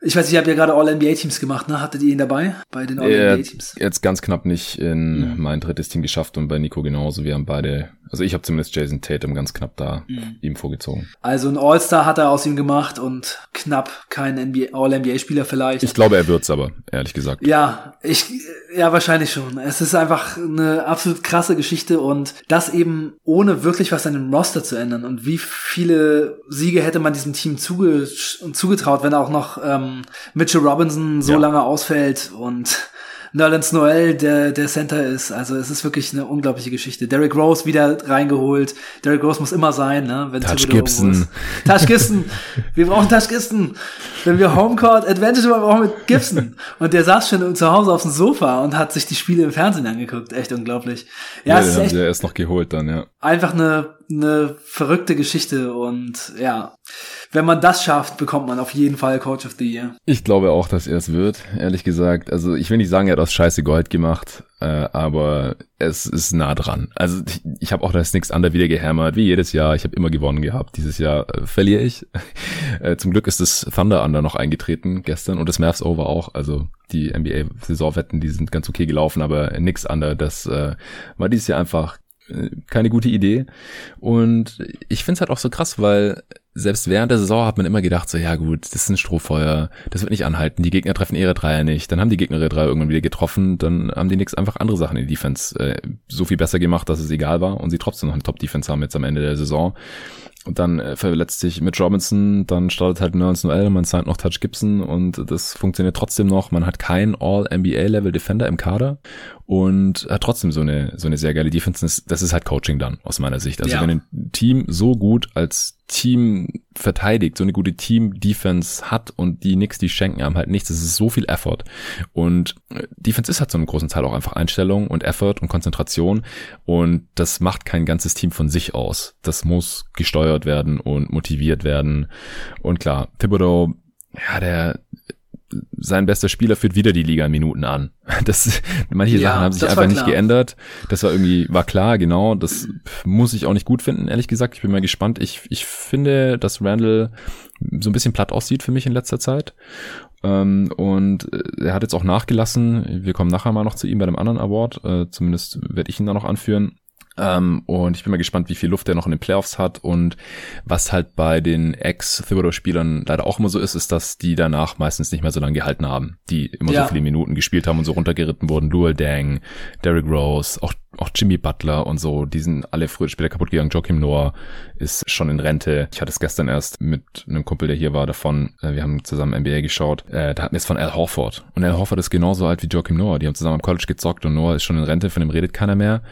S2: ich weiß, ich habe ja gerade All-NBA-Teams gemacht, ne? Hattet ihr ihn dabei bei den All-NBA-Teams?
S1: Jetzt ganz knapp nicht in mhm. mein drittes Team geschafft und bei Nico genauso. Wir haben beide Also ich habe zumindest Jason Tatum ganz knapp da mhm. ihm vorgezogen.
S2: Also ein All-Star hat er aus ihm gemacht und knapp kein All-NBA-Spieler vielleicht.
S1: Ich glaube, er wird's aber, ehrlich gesagt.
S2: Ja, ich, ja, wahrscheinlich schon. Es ist einfach eine absolut krasse Geschichte und das eben ohne wirklich was an dem Roster zu ändern. Und wie viele Siege hätte man diesem Team zuge zugetraut, wenn auch noch ähm, Mitchell Robinson so ja. lange ausfällt und Nerlens Noel der, der Center ist. Also es ist wirklich eine unglaubliche Geschichte. Derrick Rose wieder reingeholt. Derrick Rose muss immer sein, ne?
S1: Wenn Touch Gibson.
S2: Touch Gibson. Wir brauchen Touch Gibson. Wenn wir Homecourt Advantage wollen, brauchen wir Gibson. Und der saß schon zu Hause auf dem Sofa und hat sich die Spiele im Fernsehen angeguckt. Echt unglaublich.
S1: Ja, ja es ist echt haben sie erst noch geholt dann, ja.
S2: Einfach eine, eine verrückte Geschichte und ja wenn man das schafft, bekommt man auf jeden Fall Coach of the Year.
S1: Ich glaube auch, dass er es wird, ehrlich gesagt. Also ich will nicht sagen, er hat aus Scheiße Gold gemacht, äh, aber es ist nah dran. Also ich, ich habe auch das nichts anderes wieder gehämmert, wie jedes Jahr. Ich habe immer gewonnen gehabt. Dieses Jahr äh, verliere ich. [LAUGHS] äh, zum Glück ist das Thunder Under noch eingetreten gestern und das Mavs Over auch. Also die NBA-Saisonwetten, die sind ganz okay gelaufen, aber nix anderes. Das äh, war dieses Jahr einfach äh, keine gute Idee. Und ich finde es halt auch so krass, weil selbst während der Saison hat man immer gedacht, so ja gut, das ist ein Strohfeuer, das wird nicht anhalten, die Gegner treffen ihre Dreier nicht, dann haben die Gegner ihre Dreier irgendwann wieder getroffen, dann haben die nix einfach andere Sachen in die Defense äh, so viel besser gemacht, dass es egal war und sie trotzdem noch eine Top-Defense haben jetzt am Ende der Saison. Und dann äh, verletzt sich mit Robinson, dann startet halt Nerns Noel, man signed noch Touch Gibson und das funktioniert trotzdem noch. Man hat keinen All-NBA-Level Defender im Kader und hat trotzdem so eine, so eine sehr geile Defense. Das ist halt Coaching dann, aus meiner Sicht. Also ja. wenn ein Team so gut als Team verteidigt, so eine gute Team-Defense hat und die nix, die schenken einem halt nichts. Das ist so viel Effort. Und äh, Defense ist halt zu einem großen Teil auch einfach Einstellung und Effort und Konzentration. Und das macht kein ganzes Team von sich aus. Das muss gesteuert werden und motiviert werden. Und klar, Thibodeau, ja, der, sein bester Spieler führt wieder die Liga in Minuten an. [LAUGHS] Das, manche ja, Sachen haben sich einfach nicht geändert. Das war irgendwie, war klar, genau. Das muss ich auch nicht gut finden, ehrlich gesagt. Ich bin mal gespannt. Ich, ich finde, dass Randall so ein bisschen platt aussieht für mich in letzter Zeit. Ähm, und äh, er hat jetzt auch nachgelassen. Wir kommen nachher mal noch zu ihm bei dem anderen Award. Äh, zumindest werde ich ihn da noch anführen. Ähm, und ich bin mal gespannt, wie viel Luft er noch in den Playoffs hat. Und was halt bei den Ex-Thibodeau-Spielern leider auch immer so ist, ist, dass die danach meistens nicht mehr so lange gehalten haben. Die immer ja. so viele Minuten gespielt haben und so runtergeritten wurden. Luol Dang, Derrick Rose, auch auch Jimmy Butler und so, die sind alle früher später kaputt gegangen. Joachim Noah ist schon in Rente. Ich hatte es gestern erst mit einem Kumpel, der hier war, davon. Äh, wir haben zusammen NBA geschaut. Äh, da hatten wir es von Al Horford. Und Al Horford ist genauso alt wie Joachim Noah. Die haben zusammen am College gezockt und Noah ist schon in Rente, von dem redet keiner mehr.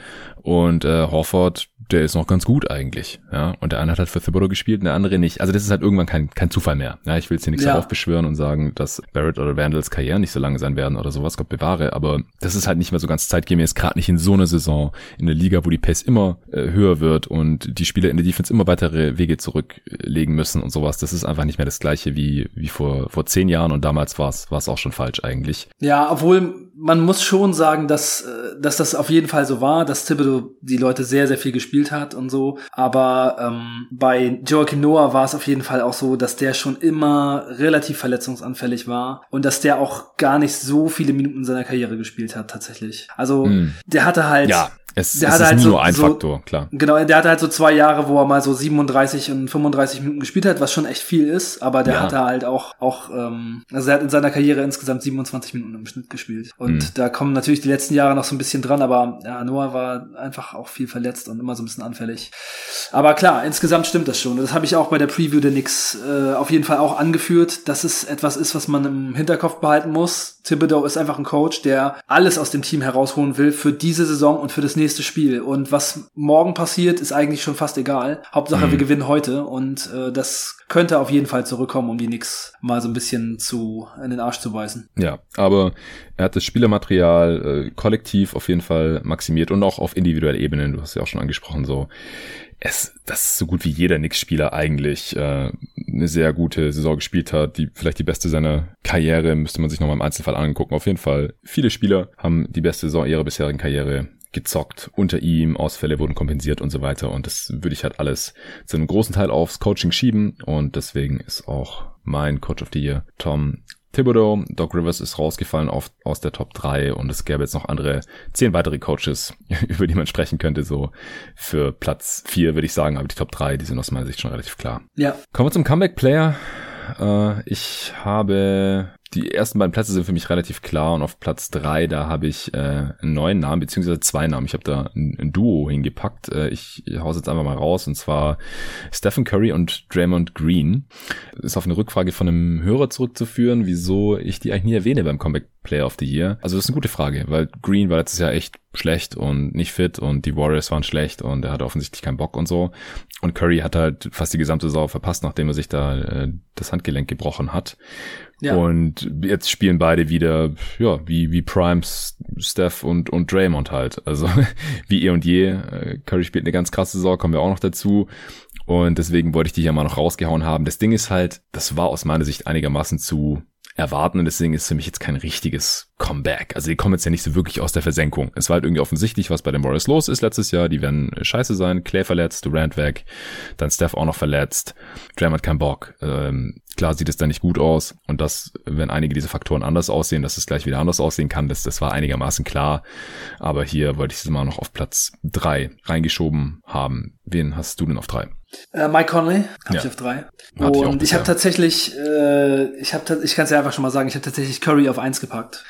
S1: Und äh, Horford der ist noch ganz gut eigentlich. Ja, und der eine hat halt für Thibodeau gespielt und der andere nicht. Also das ist halt irgendwann kein, kein Zufall mehr. Ja, ich will jetzt hier nichts ja. darauf beschwören und sagen, dass Barrett oder Vandals Karriere nicht so lange sein werden oder sowas, Gott bewahre. Aber das ist halt nicht mehr so ganz zeitgemäß, gerade nicht in so einer Saison, in der Liga, wo die Pace immer äh, höher wird und die Spieler in der Defense immer weitere Wege zurücklegen müssen und sowas. Das ist einfach nicht mehr das gleiche wie, wie vor, vor zehn Jahren und damals war es, war es auch schon falsch eigentlich.
S2: Ja, obwohl man muss schon sagen, dass, äh, dass das auf jeden Fall so war, dass Thibodeau die Leute sehr, sehr viel gespielt hat und so. Aber ähm, bei Joachim Noah war es auf jeden Fall auch so, dass der schon immer relativ verletzungsanfällig war und dass der auch gar nicht so viele Minuten seiner Karriere gespielt hat, tatsächlich. Also, mm. der hatte halt.
S1: Ja es, der es ist halt nur so, ein Faktor, klar.
S2: Genau, der hatte halt so zwei Jahre, wo er mal so 37 und 35 Minuten gespielt hat, was schon echt viel ist, aber der ja. hatte halt auch, auch ähm, also er hat in seiner Karriere insgesamt 27 Minuten im Schnitt gespielt. Und mhm. da kommen natürlich die letzten Jahre noch so ein bisschen dran, aber ja, Noah war einfach auch viel verletzt und immer so ein bisschen anfällig. Aber klar, insgesamt stimmt das schon. Das habe ich auch bei der Preview der Knicks äh, auf jeden Fall auch angeführt, dass es etwas ist, was man im Hinterkopf behalten muss. Thibodeau ist einfach ein Coach, der alles aus dem Team herausholen will für diese Saison und für das nächste Spiel. Und was morgen passiert, ist eigentlich schon fast egal. Hauptsache, mhm. wir gewinnen heute. Und äh, das könnte auf jeden Fall zurückkommen, um die Knicks mal so ein bisschen zu in den Arsch zu beißen.
S1: Ja, aber er hat das Spielermaterial äh, kollektiv auf jeden Fall maximiert und auch auf individueller Ebene. Du hast ja auch schon angesprochen, so es, dass so gut wie jeder Knicks-Spieler eigentlich äh, eine sehr gute Saison gespielt hat, die vielleicht die beste seiner Karriere, müsste man sich nochmal im Einzelfall angucken. Auf jeden Fall, viele Spieler haben die beste Saison ihrer bisherigen Karriere gezockt unter ihm, Ausfälle wurden kompensiert und so weiter. Und das würde ich halt alles zu einem großen Teil aufs Coaching schieben. Und deswegen ist auch mein Coach of the Year Tom Thibodeau. Doc Rivers ist rausgefallen auf, aus der Top 3 und es gäbe jetzt noch andere zehn weitere Coaches, [LAUGHS] über die man sprechen könnte. So für Platz 4 würde ich sagen, aber die Top 3, die sind aus meiner Sicht schon relativ klar.
S2: Ja.
S1: Kommen wir zum Comeback-Player. Äh, ich habe die ersten beiden Plätze sind für mich relativ klar und auf Platz drei, da habe ich äh, einen neuen Namen, beziehungsweise zwei Namen. Ich habe da ein, ein, Duo hingepackt. Äh, ich hau's jetzt einfach mal raus und zwar Stephen Curry und Draymond Green. Ist auf eine Rückfrage von einem Hörer zurückzuführen, wieso ich die eigentlich nie erwähne beim Comeback Player of the Year. Also das ist eine gute Frage, weil Green war letztes Jahr echt schlecht und nicht fit und die Warriors waren schlecht und er hatte offensichtlich keinen Bock und so. Und Curry hat halt fast die gesamte Saison verpasst, nachdem er sich da äh, das Handgelenk gebrochen hat. Ja. Und jetzt spielen beide wieder, ja, wie, wie Primes, Steph und, und Draymond halt. Also [LAUGHS] wie eh und je. Äh, Curry spielt eine ganz krasse Saison, kommen wir auch noch dazu. Und deswegen wollte ich die hier mal noch rausgehauen haben. Das Ding ist halt, das war aus meiner Sicht einigermaßen zu erwarten und deswegen ist für mich jetzt kein richtiges Comeback. Also die kommen jetzt ja nicht so wirklich aus der Versenkung. Es war halt irgendwie offensichtlich, was bei den Warriors los ist letztes Jahr. Die werden scheiße sein. Clay verletzt, Durant weg, dann Steph auch noch verletzt. Dram hat keinen Bock. Ähm, klar sieht es da nicht gut aus und das, wenn einige dieser Faktoren anders aussehen, dass es gleich wieder anders aussehen kann, das, das war einigermaßen klar. Aber hier wollte ich es mal noch auf Platz drei reingeschoben haben. Wen hast du denn auf drei?
S2: Äh, Mike Conley habe ja. ich auf drei. Hat und ich, ich habe tatsächlich, äh, ich habe, ich kann es ja einfach schon mal sagen, ich habe tatsächlich Curry auf eins gepackt.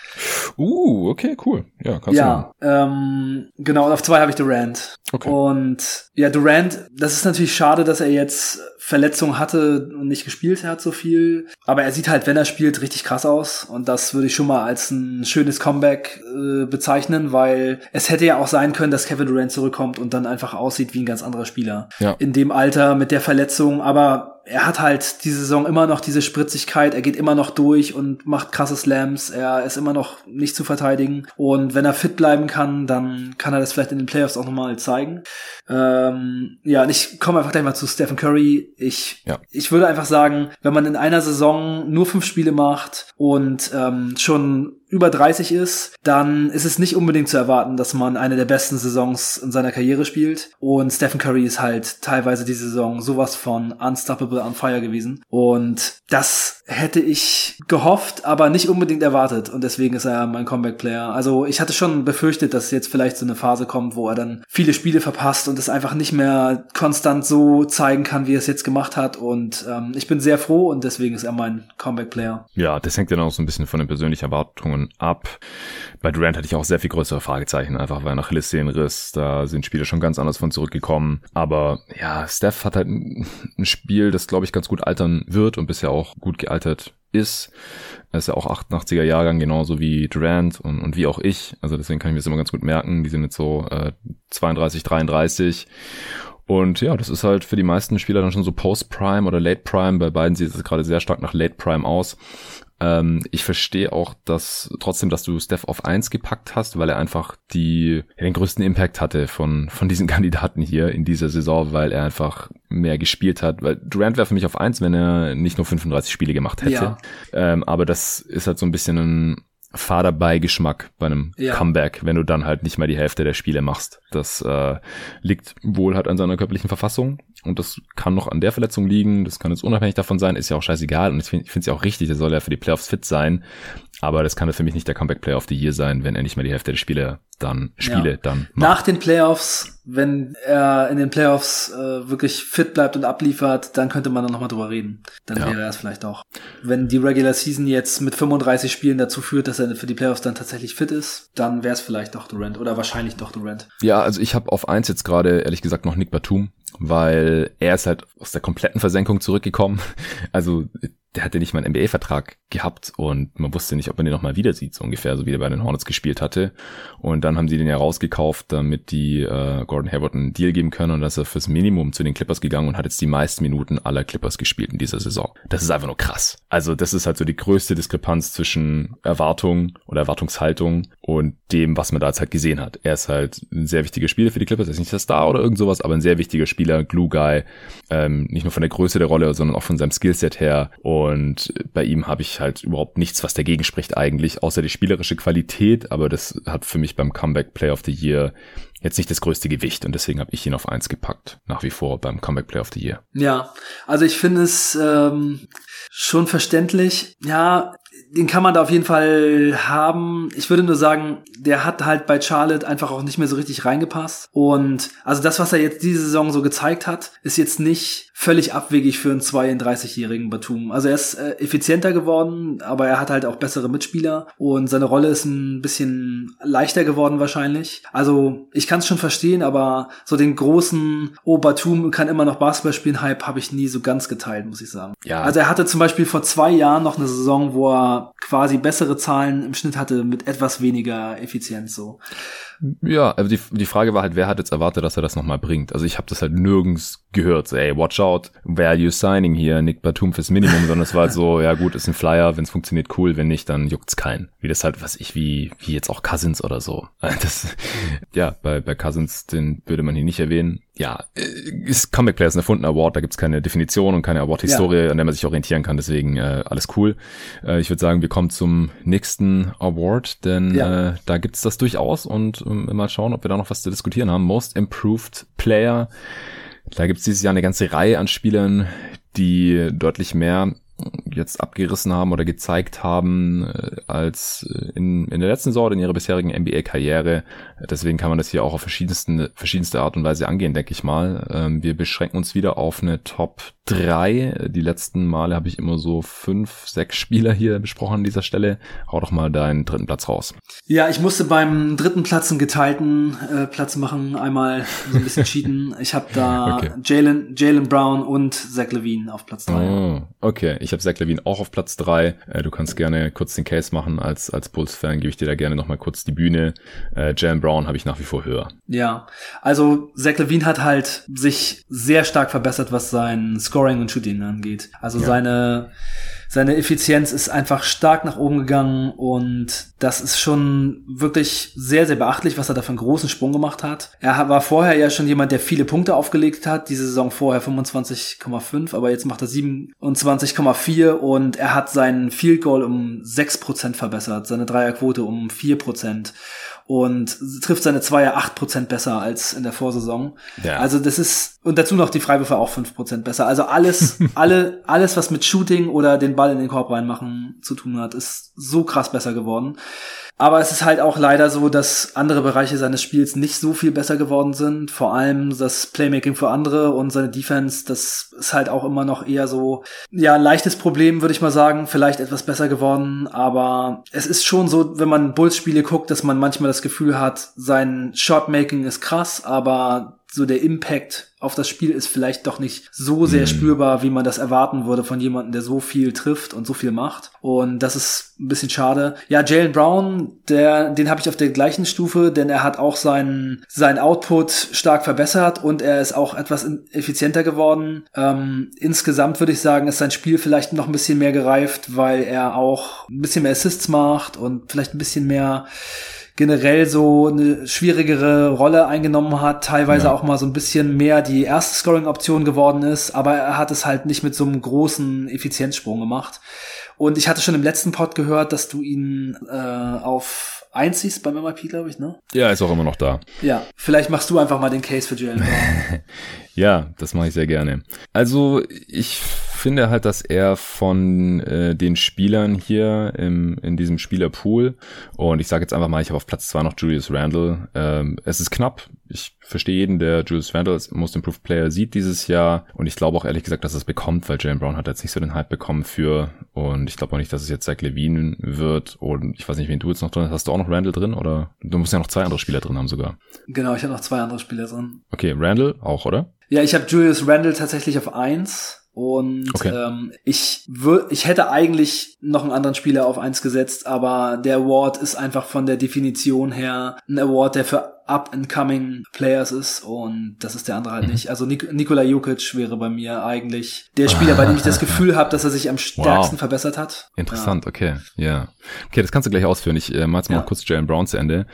S1: Uh, okay, cool. Ja,
S2: kannst ja, du. Ja, ähm, genau. Und auf zwei habe ich Durant. Okay. Und ja, Durant, das ist natürlich schade, dass er jetzt Verletzungen hatte und nicht gespielt hat so viel. Aber er sieht halt, wenn er spielt, richtig krass aus. Und das würde ich schon mal als ein schönes Comeback äh, bezeichnen, weil es hätte ja auch sein können, dass Kevin Durant zurückkommt und dann einfach aussieht wie ein ganz anderer Spieler. Ja. In dem Alter mit der Verletzung. Aber er hat halt diese Saison immer noch diese Spritzigkeit, er geht immer noch durch und macht krasse Slams, er ist immer noch nicht zu verteidigen. Und wenn er fit bleiben kann, dann kann er das vielleicht in den Playoffs auch nochmal zeigen. Ähm, ja, und ich komme einfach gleich mal zu Stephen Curry. Ich, ja. ich würde einfach sagen, wenn man in einer Saison nur fünf Spiele macht und ähm, schon über 30 ist, dann ist es nicht unbedingt zu erwarten, dass man eine der besten Saisons in seiner Karriere spielt. Und Stephen Curry ist halt teilweise diese Saison sowas von unstoppable on fire gewesen. Und das hätte ich gehofft, aber nicht unbedingt erwartet. Und deswegen ist er mein Comeback-Player. Also ich hatte schon befürchtet, dass jetzt vielleicht so eine Phase kommt, wo er dann viele Spiele verpasst und es einfach nicht mehr konstant so zeigen kann, wie er es jetzt gemacht hat. Und ähm, ich bin sehr froh und deswegen ist er mein Comeback-Player.
S1: Ja, das hängt dann auch so ein bisschen von den persönlichen Erwartungen ab. Bei Durant hatte ich auch sehr viel größere Fragezeichen, einfach weil nach Achillessehnenriss, da sind Spiele schon ganz anders von zurückgekommen. Aber ja, Steph hat halt ein Spiel, das glaube ich ganz gut altern wird und bisher auch gut gealtert ist. Er ist ja auch 88er Jahrgang, genauso wie Durant und, und wie auch ich. Also deswegen kann ich mir das immer ganz gut merken. Die sind jetzt so äh, 32, 33. Und ja, das ist halt für die meisten Spieler dann schon so Post-Prime oder Late-Prime. Bei beiden sieht es gerade sehr stark nach Late-Prime aus. Ähm, ich verstehe auch, dass trotzdem, dass du Steph auf eins gepackt hast, weil er einfach die, den größten Impact hatte von, von diesen [LAUGHS] Kandidaten hier in dieser Saison, weil er einfach mehr gespielt hat. Weil Durant wäre für mich auf eins, wenn er nicht nur 35 Spiele gemacht hätte. Ja. Ähm, aber das ist halt so ein bisschen ein Fahrerbeigeschmack bei einem ja. Comeback, wenn du dann halt nicht mal die Hälfte der Spiele machst. Das äh, liegt wohl halt an seiner körperlichen Verfassung und das kann noch an der Verletzung liegen, das kann jetzt unabhängig davon sein, ist ja auch scheißegal. Und ich finde es ja auch richtig, der soll ja für die Playoffs fit sein, aber das kann für mich nicht der Comeback Player of the Year sein, wenn er nicht mehr die Hälfte der Spiele dann Spiele ja. dann
S2: macht. Nach den Playoffs, wenn er in den Playoffs äh, wirklich fit bleibt und abliefert, dann könnte man dann nochmal drüber reden. Dann ja. wäre er es vielleicht auch. Wenn die Regular Season jetzt mit 35 Spielen dazu führt, dass er für die Playoffs dann tatsächlich fit ist, dann wäre es vielleicht doch Durant oder wahrscheinlich doch Durant.
S1: Ja, also ich habe auf eins jetzt gerade ehrlich gesagt noch Nick Batum, weil er ist halt aus der kompletten Versenkung zurückgekommen. [LAUGHS] Also der hatte nicht mal einen NBA-Vertrag gehabt und man wusste nicht, ob man den nochmal wieder sieht, so ungefähr, so wie der bei den Hornets gespielt hatte. Und dann haben sie den ja rausgekauft, damit die äh, Gordon Hayward einen Deal geben können und dass er fürs Minimum zu den Clippers gegangen und hat jetzt die meisten Minuten aller Clippers gespielt in dieser Saison. Das ist einfach nur krass. Also das ist halt so die größte Diskrepanz zwischen Erwartung oder Erwartungshaltung und dem, was man da jetzt halt gesehen hat. Er ist halt ein sehr wichtiger Spieler für die Clippers, er ist nicht der Star oder irgend sowas, aber ein sehr wichtiger Spieler, Glue Guy, ähm, nicht nur von der Größe der Rolle, sondern auch von seinem Skillset her und und bei ihm habe ich halt überhaupt nichts, was dagegen spricht eigentlich, außer die spielerische Qualität. Aber das hat für mich beim Comeback Play of the Year jetzt nicht das größte Gewicht und deswegen habe ich ihn auf eins gepackt, nach wie vor beim Comeback Play of the Year.
S2: Ja, also ich finde es ähm, schon verständlich. Ja, den kann man da auf jeden Fall haben. Ich würde nur sagen, der hat halt bei Charlotte einfach auch nicht mehr so richtig reingepasst. Und also das, was er jetzt diese Saison so gezeigt hat, ist jetzt nicht völlig abwegig für einen 32-jährigen Batum. Also er ist äh, effizienter geworden, aber er hat halt auch bessere Mitspieler und seine Rolle ist ein bisschen leichter geworden wahrscheinlich. Also ich kann es schon verstehen, aber so den großen, oh Batum kann immer noch Basketball spielen, Hype habe ich nie so ganz geteilt, muss ich sagen. Ja. Also er hatte zum Beispiel vor zwei Jahren noch eine Saison, wo er quasi bessere Zahlen im Schnitt hatte mit etwas weniger Effizienz so.
S1: Ja, also die, die Frage war halt, wer hat jetzt erwartet, dass er das nochmal bringt? Also ich habe das halt nirgends gehört, so, ey, watch out, value signing hier, Nick Batum fürs Minimum, sondern es war halt so, [LAUGHS] ja gut, ist ein Flyer, wenn es funktioniert, cool, wenn nicht, dann juckt's keinen. Wie das halt, was ich, wie, wie jetzt auch Cousins oder so. [LAUGHS] Das, ja, bei, bei Cousins, den würde man hier nicht erwähnen. Ja, äh, ist Comic Players ein erfundener Award, da gibt's keine Definition und keine Award-Historie, ja. an der man sich orientieren kann, deswegen äh, alles cool. Äh, ich würde sagen, wir kommen zum nächsten Award, denn ja. äh, da gibt's das durchaus und ähm, mal schauen, ob wir da noch was zu diskutieren haben. Most Improved Player. Da gibt's dieses Jahr eine ganze Reihe an Spielern, die deutlich mehr jetzt abgerissen haben oder gezeigt haben äh, als in, in der letzten Saison in ihrer bisherigen NBA-Karriere. Deswegen kann man das hier auch auf verschiedenste, verschiedenste Art und Weise angehen, denke ich mal. Ähm, wir beschränken uns wieder auf eine Top 3. Die letzten Male habe ich immer so fünf, sechs Spieler hier besprochen an dieser Stelle. Hau doch mal deinen dritten Platz raus.
S2: Ja, ich musste beim dritten Platz einen geteilten äh, Platz machen. Einmal so ein bisschen [LAUGHS] cheaten. Ich habe da okay. Jalen Jalen Brown und Zach Levine auf Platz 3.
S1: Oh, okay, ich habe Zach Levine auch auf Platz 3. Äh, du kannst gerne kurz den Case machen. Als, als Bulls-Fan gebe ich dir da gerne nochmal kurz die Bühne. Äh, Jalen Brown habe ich nach wie vor höher.
S2: Ja, also Zach Levine hat halt sich sehr stark verbessert, was sein Scoring und Shooting angeht. Also ja. seine seine Effizienz ist einfach stark nach oben gegangen und das ist schon wirklich sehr, sehr beachtlich, was er da für einen großen Sprung gemacht hat. Er war vorher ja schon jemand, der viele Punkte aufgelegt hat, diese Saison vorher 25,5, aber jetzt macht er 27,4 und er hat seinen Field Goal um 6% verbessert, seine Dreierquote um 4% und trifft seine Zweier 8% besser als in der Vorsaison. Ja. Also das ist, und dazu noch die Freiwürfe auch 5% besser. Also alles, [LAUGHS] alle, alles, was mit Shooting oder den Ball in den Korb reinmachen zu tun hat, ist so krass besser geworden. Aber es ist halt auch leider so, dass andere Bereiche seines Spiels nicht so viel besser geworden sind. Vor allem das Playmaking für andere und seine Defense, das ist halt auch immer noch eher so, ja, ein leichtes Problem, würde ich mal sagen. Vielleicht etwas besser geworden. Aber es ist schon so, wenn man Bulls-Spiele guckt, dass man manchmal das Gefühl hat, sein Shotmaking ist krass, aber so der Impact auf das Spiel ist vielleicht doch nicht so sehr mhm. spürbar, wie man das erwarten würde von jemandem, der so viel trifft und so viel macht. Und das ist ein bisschen schade. Ja, Jalen Brown, der, den habe ich auf der gleichen Stufe, denn er hat auch seinen, seinen Output stark verbessert und er ist auch etwas effizienter geworden. Ähm, insgesamt würde ich sagen, ist sein Spiel vielleicht noch ein bisschen mehr gereift, weil er auch ein bisschen mehr Assists macht und vielleicht ein bisschen mehr generell so eine schwierigere Rolle eingenommen hat, teilweise ja. auch mal so ein bisschen mehr die erste Scoring-Option geworden ist, aber er hat es halt nicht mit so einem großen Effizienzsprung gemacht. Und ich hatte schon im letzten Pod gehört, dass du ihn äh, auf eins siehst beim MIP, glaube ich, ne?
S1: Ja, ist auch immer noch da.
S2: Ja, vielleicht machst du einfach mal den Case für Jalen [LAUGHS]
S1: ja, das mache ich sehr gerne. Also ich finde halt, dass er von äh, den Spielern hier im, in diesem Spielerpool, und ich sage jetzt einfach mal, ich habe auf Platz zwei noch Julius Randle. Ähm, es ist knapp. Ich verstehe jeden, der Julius Randle als Most Improved Player sieht dieses Jahr. Und ich glaube auch ehrlich gesagt, dass er es bekommt, weil Jalen Brown hat jetzt nicht so den Hype bekommen für. Und ich glaube auch nicht, dass es jetzt Zach Levine wird. Und ich weiß nicht, wen du jetzt noch drin hast. Hast du auch noch Randle drin? Oder du musst ja noch zwei andere Spieler drin haben sogar.
S2: Genau, ich habe noch zwei andere Spieler drin.
S1: Okay, Randle auch, oder?
S2: Ja, ich habe Julius Randle tatsächlich auf eins. Und okay. ähm, ich ich hätte eigentlich noch einen anderen Spieler auf eins gesetzt, aber der Award ist einfach von der Definition her ein Award, der für up-and-coming Players ist und das ist der andere halt mhm. nicht. Also Nik Nikola Jokic wäre bei mir eigentlich der Spieler, bei dem ich das [LAUGHS] Gefühl habe, dass er sich am stärksten wow. verbessert hat.
S1: Interessant, ja. okay, ja. Okay, das kannst du gleich ausführen. Ich äh, mal ja. kurz Jalen Brown zu Ende.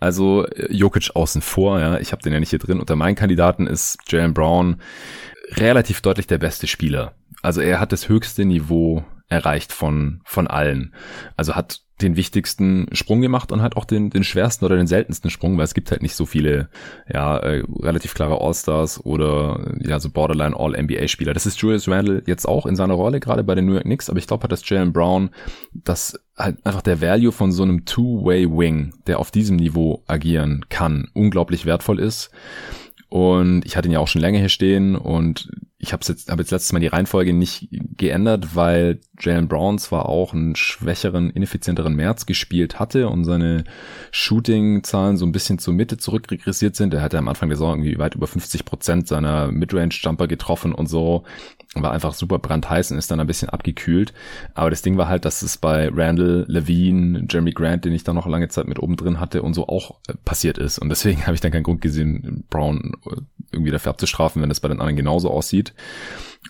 S1: Also äh, Jokic außen vor, ja, ich habe den ja nicht hier drin. Unter meinen Kandidaten ist Jalen Brown relativ deutlich der beste Spieler. Also er hat das höchste Niveau erreicht von, von allen. Also hat den wichtigsten Sprung gemacht und halt auch den, den schwersten oder den seltensten Sprung, weil es gibt halt nicht so viele, ja, äh, relativ klare All-Stars oder ja, so Borderline All-NBA-Spieler. Das ist Julius Randle jetzt auch in seiner Rolle, gerade bei den New York Knicks, aber ich glaube halt, dass Jalen Brown, dass halt einfach der Value von so einem Two-Way-Wing, der auf diesem Niveau agieren kann, unglaublich wertvoll ist. Und ich hatte ihn ja auch schon länger hier stehen und ich habe jetzt, hab jetzt letztes Mal die Reihenfolge nicht geändert, weil Jalen Brown zwar auch einen schwächeren, ineffizienteren März gespielt hatte und seine Shooting-Zahlen so ein bisschen zur Mitte zurückregressiert sind. Er hatte am Anfang der Saison irgendwie weit über 50 Prozent seiner Midrange-Jumper getroffen und so war einfach super brandheiß und ist dann ein bisschen abgekühlt. Aber das Ding war halt, dass es bei Randall, Levine, Jeremy Grant, den ich da noch lange Zeit mit oben drin hatte und so auch äh, passiert ist. Und deswegen [LAUGHS] habe ich dann keinen Grund gesehen, Brown äh, irgendwie dafür abzustrafen, wenn es bei den anderen genauso aussieht.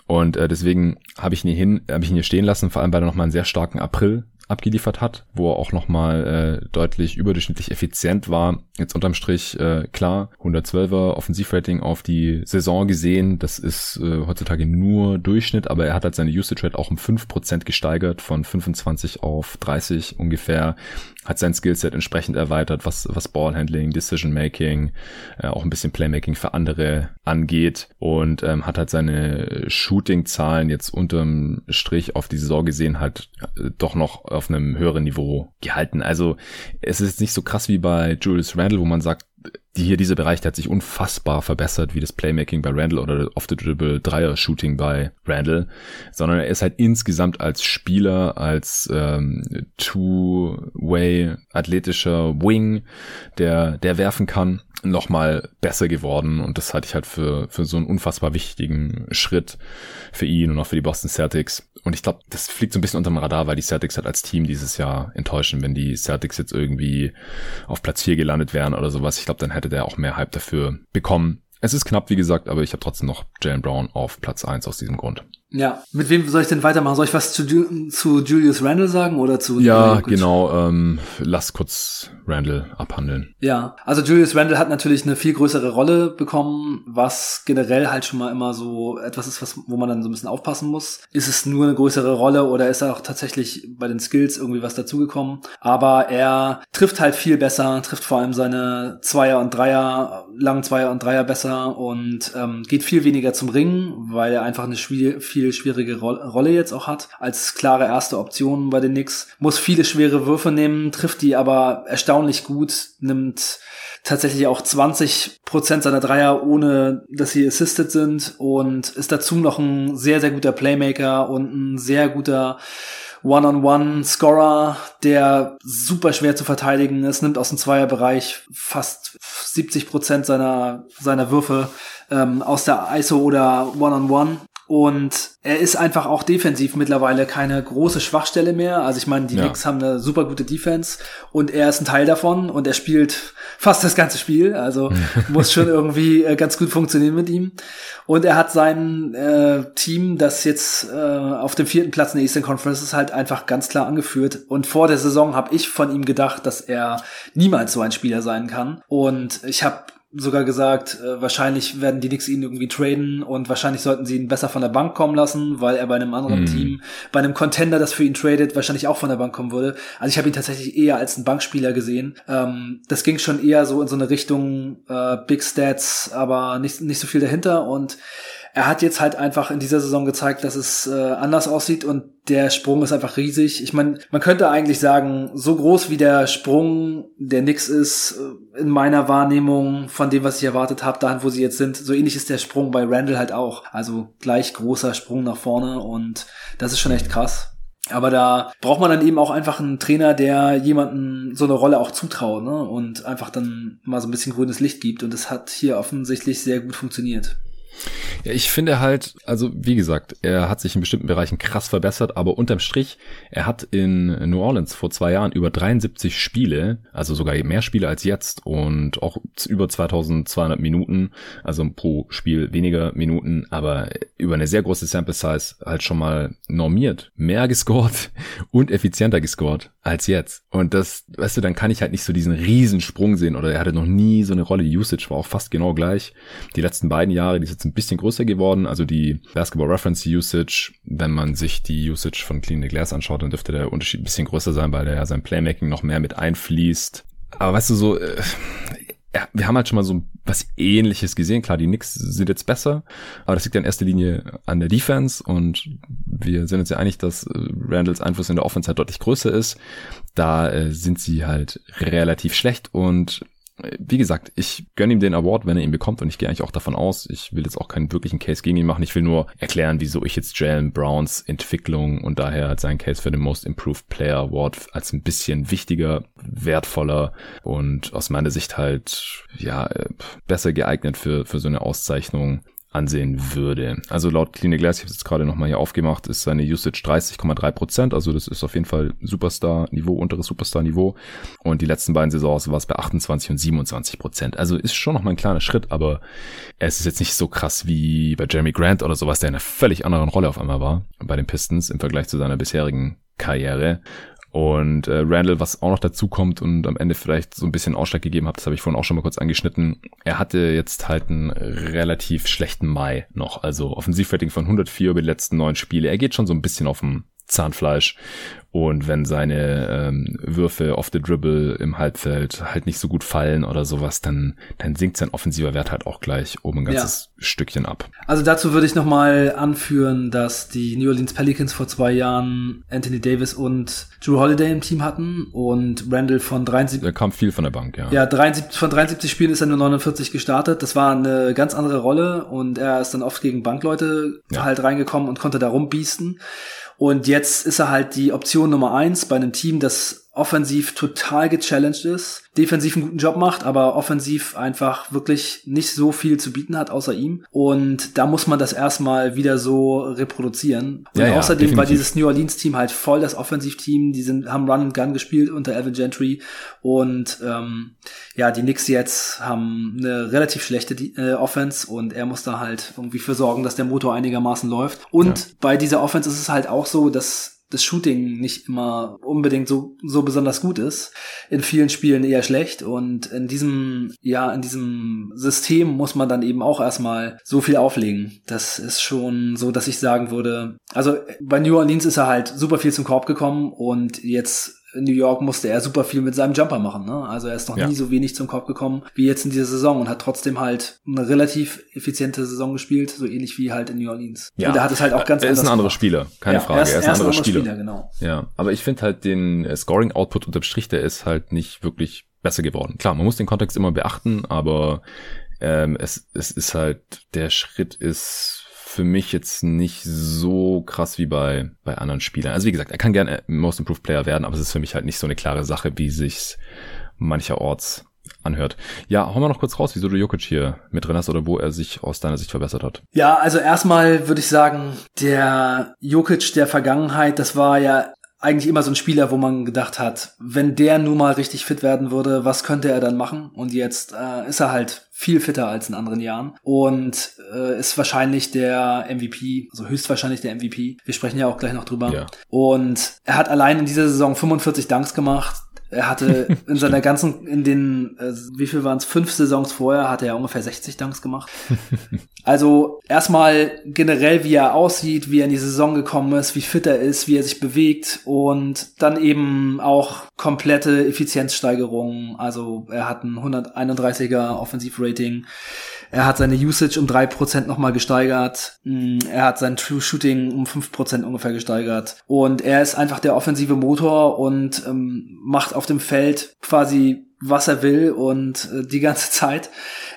S1: Und äh, deswegen habe ich ihn hier hin, habe ich ihn hier stehen lassen, vor allem weil er nochmal einen sehr starken April abgeliefert hat, wo er auch nochmal äh, deutlich überdurchschnittlich effizient war. Jetzt unterm Strich, äh, klar, 112er Offensivrating auf die Saison gesehen, das ist äh, heutzutage nur Durchschnitt, aber er hat halt seine Usage Rate auch um 5% gesteigert, von 25 auf 30 ungefähr hat sein Skillset entsprechend erweitert, was, was Ballhandling, Decision Making, äh, auch ein bisschen Playmaking für andere angeht und ähm, hat halt seine Shooting-Zahlen jetzt unterm Strich auf die Saison gesehen halt äh, doch noch auf einem höheren Niveau gehalten. Also es ist nicht so krass wie bei Julius Randle, wo man sagt, die hier dieser Bereich, der hat sich unfassbar verbessert, wie das Playmaking bei Randall oder off the dribble Dreier Shooting bei Randall, sondern er ist halt insgesamt als Spieler, als ähm, Two-Way athletischer Wing, der der werfen kann, nochmal besser geworden und das halte ich halt für für so einen unfassbar wichtigen Schritt für ihn und auch für die Boston Celtics. Und ich glaube, das fliegt so ein bisschen unterm Radar, weil die Celtics halt als Team dieses Jahr enttäuschen, wenn die Celtics jetzt irgendwie auf Platz 4 gelandet wären oder sowas. Ich glaube, dann hätte der auch mehr Hype dafür bekommen. Es ist knapp, wie gesagt, aber ich habe trotzdem noch Jalen Brown auf Platz 1 aus diesem Grund.
S2: Ja, mit wem soll ich denn weitermachen? Soll ich was zu, zu Julius Randle sagen oder zu?
S1: Ja, genau. Ähm, lass kurz Randle abhandeln.
S2: Ja, also Julius Randle hat natürlich eine viel größere Rolle bekommen, was generell halt schon mal immer so etwas ist, was, wo man dann so ein bisschen aufpassen muss. Ist es nur eine größere Rolle oder ist auch tatsächlich bei den Skills irgendwie was dazugekommen? Aber er trifft halt viel besser, trifft vor allem seine Zweier und Dreier, langen Zweier und Dreier besser und ähm, geht viel weniger zum Ringen, weil er einfach eine viel viel schwierige Rolle jetzt auch hat, als klare erste Option bei den Knicks. Muss viele schwere Würfe nehmen, trifft die aber erstaunlich gut, nimmt tatsächlich auch 20 Prozent seiner Dreier, ohne dass sie assisted sind und ist dazu noch ein sehr, sehr guter Playmaker und ein sehr guter One-on-One-Scorer, der super schwer zu verteidigen ist, nimmt aus dem Zweierbereich fast 70 Prozent seiner, seiner Würfe ähm, aus der ISO oder One-on-One. Und er ist einfach auch defensiv mittlerweile keine große Schwachstelle mehr. Also ich meine, die ja. Knicks haben eine super gute Defense und er ist ein Teil davon und er spielt fast das ganze Spiel. Also [LAUGHS] muss schon irgendwie äh, ganz gut funktionieren mit ihm. Und er hat sein äh, Team, das jetzt äh, auf dem vierten Platz in der Eastern Conference ist, halt einfach ganz klar angeführt. Und vor der Saison habe ich von ihm gedacht, dass er niemals so ein Spieler sein kann. Und ich habe sogar gesagt, äh, wahrscheinlich werden die Knicks ihn irgendwie traden und wahrscheinlich sollten sie ihn besser von der Bank kommen lassen, weil er bei einem anderen mm. Team, bei einem Contender, das für ihn tradet, wahrscheinlich auch von der Bank kommen würde. Also ich habe ihn tatsächlich eher als einen Bankspieler gesehen. Ähm, das ging schon eher so in so eine Richtung äh, Big Stats, aber nicht, nicht so viel dahinter und er hat jetzt halt einfach in dieser Saison gezeigt, dass es äh, anders aussieht und der Sprung ist einfach riesig. Ich meine, man könnte eigentlich sagen, so groß wie der Sprung der Nix ist, äh, in meiner Wahrnehmung von dem, was ich erwartet habe, dahin, wo sie jetzt sind, so ähnlich ist der Sprung bei Randall halt auch. Also gleich großer Sprung nach vorne und das ist schon echt krass. Aber da braucht man dann eben auch einfach einen Trainer, der jemanden so eine Rolle auch zutraut ne? und einfach dann mal so ein bisschen grünes Licht gibt. Und das hat hier offensichtlich sehr gut funktioniert.
S1: Ja, ich finde halt, also wie gesagt, er hat sich in bestimmten Bereichen krass verbessert, aber unterm Strich, er hat in New Orleans vor zwei Jahren über 73 Spiele, also sogar mehr Spiele als jetzt und auch über 2200 Minuten, also pro Spiel weniger Minuten, aber über eine sehr große Sample Size halt schon mal normiert, mehr gescored [LAUGHS] und effizienter gescored als jetzt. Und das, weißt du, dann kann ich halt nicht so diesen Riesensprung sehen oder er hatte noch nie so eine Rolle. Die Usage war auch fast genau gleich. Die letzten beiden Jahre, die ist jetzt ein bisschen größer geworden. Also die Basketball Reference Usage, wenn man sich die Usage von Clean the Glass anschaut, dann dürfte der Unterschied ein bisschen größer sein, weil der ja sein Playmaking noch mehr mit einfließt. Aber weißt du so, äh, ja, wir haben halt schon mal so was ähnliches gesehen. Klar, die Knicks sind jetzt besser, aber das liegt ja in erster Linie an der Defense und wir sind uns ja einig, dass äh, Randalls Einfluss in der Offense halt deutlich größer ist. Da äh, sind sie halt relativ schlecht und wie gesagt, ich gönne ihm den Award, wenn er ihn bekommt und ich gehe eigentlich auch davon aus. Ich will jetzt auch keinen wirklichen Case gegen ihn machen. Ich will nur erklären, wieso ich jetzt Jalen Browns Entwicklung und daher halt seinen Case für den Most Improved Player Award als ein bisschen wichtiger, wertvoller und aus meiner Sicht halt, ja, äh, besser geeignet für, für so eine Auszeichnung ansehen würde. Also laut Clinic Glass, ich habe es jetzt gerade nochmal hier aufgemacht, ist seine Usage 30,3 Prozent. Also das ist auf jeden Fall Superstar-Niveau, unteres Superstar-Niveau. Und die letzten beiden Saisons war es bei 28 und 27 Prozent. Also ist schon nochmal ein kleiner Schritt, aber es ist jetzt nicht so krass wie bei Jeremy Grant oder sowas, der in einer völlig anderen Rolle auf einmal war bei den Pistons im Vergleich zu seiner bisherigen Karriere. Und äh, Randall, was auch noch dazu kommt und am Ende vielleicht so ein bisschen Ausschlag gegeben hat, das habe ich vorhin auch schon mal kurz angeschnitten, er hatte jetzt halt einen relativ schlechten Mai noch. Also Offensivrating von 104 über die letzten neun Spiele. Er geht schon so ein bisschen auf dem Zahnfleisch. Und wenn seine ähm, Würfe off the dribble im Halbfeld halt nicht so gut fallen oder sowas, dann, dann sinkt sein offensiver Wert halt auch gleich um ein ganzes ja. Stückchen ab.
S2: Also dazu würde ich nochmal anführen, dass die New Orleans Pelicans vor zwei Jahren Anthony Davis und Drew Holiday im Team hatten und Randall von 73.
S1: Da kam viel von der Bank, ja.
S2: Ja, 73, von 73 Spielen ist er nur 49 gestartet. Das war eine ganz andere Rolle und er ist dann oft gegen Bankleute ja. halt reingekommen und konnte da rumbiesten. Und jetzt ist er halt die Option Nummer eins bei einem Team, das offensiv total gechallenged ist, defensiv einen guten Job macht, aber offensiv einfach wirklich nicht so viel zu bieten hat außer ihm. Und da muss man das erstmal wieder so reproduzieren. Und ja, außerdem ja, war dieses New Orleans Team halt voll das Offensivteam. Die sind, haben Run and Gun gespielt unter Evan Gentry. Und ähm, ja, die Knicks jetzt haben eine relativ schlechte äh, Offense und er muss da halt irgendwie für sorgen, dass der Motor einigermaßen läuft. Und ja. bei dieser Offense ist es halt auch so, dass das Shooting nicht immer unbedingt so, so besonders gut ist. In vielen Spielen eher schlecht. Und in diesem, ja, in diesem System muss man dann eben auch erstmal so viel auflegen. Das ist schon so, dass ich sagen würde, also bei New Orleans ist er halt super viel zum Korb gekommen und jetzt in New York musste er super viel mit seinem Jumper machen. Ne? Also er ist noch ja. nie so wenig zum Korb gekommen wie jetzt in dieser Saison und hat trotzdem halt eine relativ effiziente Saison gespielt, so ähnlich wie halt in New Orleans.
S1: Ja.
S2: Und
S1: er hat es halt auch ganz Er ist ein anderer Spieler, keine ja, Frage. Er ist, er ist ein anderer Spieler. Spieler.
S2: genau.
S1: Ja, aber ich finde halt den äh, Scoring Output unterm Strich, der ist halt nicht wirklich besser geworden. Klar, man muss den Kontext immer beachten, aber ähm, es, es ist halt, der Schritt ist für mich jetzt nicht so krass wie bei, bei anderen Spielern. Also wie gesagt, er kann gerne Most Improved Player werden, aber es ist für mich halt nicht so eine klare Sache, wie sich's mancherorts anhört. Ja, hauen wir noch kurz raus, wieso du Jokic hier mit drin hast oder wo er sich aus deiner Sicht verbessert hat.
S2: Ja, also erstmal würde ich sagen, der Jokic der Vergangenheit, das war ja eigentlich immer so ein Spieler, wo man gedacht hat, wenn der nun mal richtig fit werden würde, was könnte er dann machen? Und jetzt äh, ist er halt viel fitter als in anderen Jahren und äh, ist wahrscheinlich der MVP, also höchstwahrscheinlich der MVP. Wir sprechen ja auch gleich noch drüber. Ja. Und er hat allein in dieser Saison 45 Dunks gemacht, er hatte in seiner ganzen, in den, äh, wie viel waren es, fünf Saisons vorher, hatte er ungefähr 60 Dunks gemacht. [LAUGHS] also erstmal generell, wie er aussieht, wie er in die Saison gekommen ist, wie fit er ist, wie er sich bewegt und dann eben auch komplette Effizienzsteigerungen. Also er hat ein 131er Offensivrating. Er hat seine Usage um drei Prozent nochmal gesteigert. Mm, er hat sein True Shooting um fünf Prozent ungefähr gesteigert. Und er ist einfach der offensive Motor und ähm, macht auf dem Feld quasi was er will und äh, die ganze [LAUGHS] Zeit.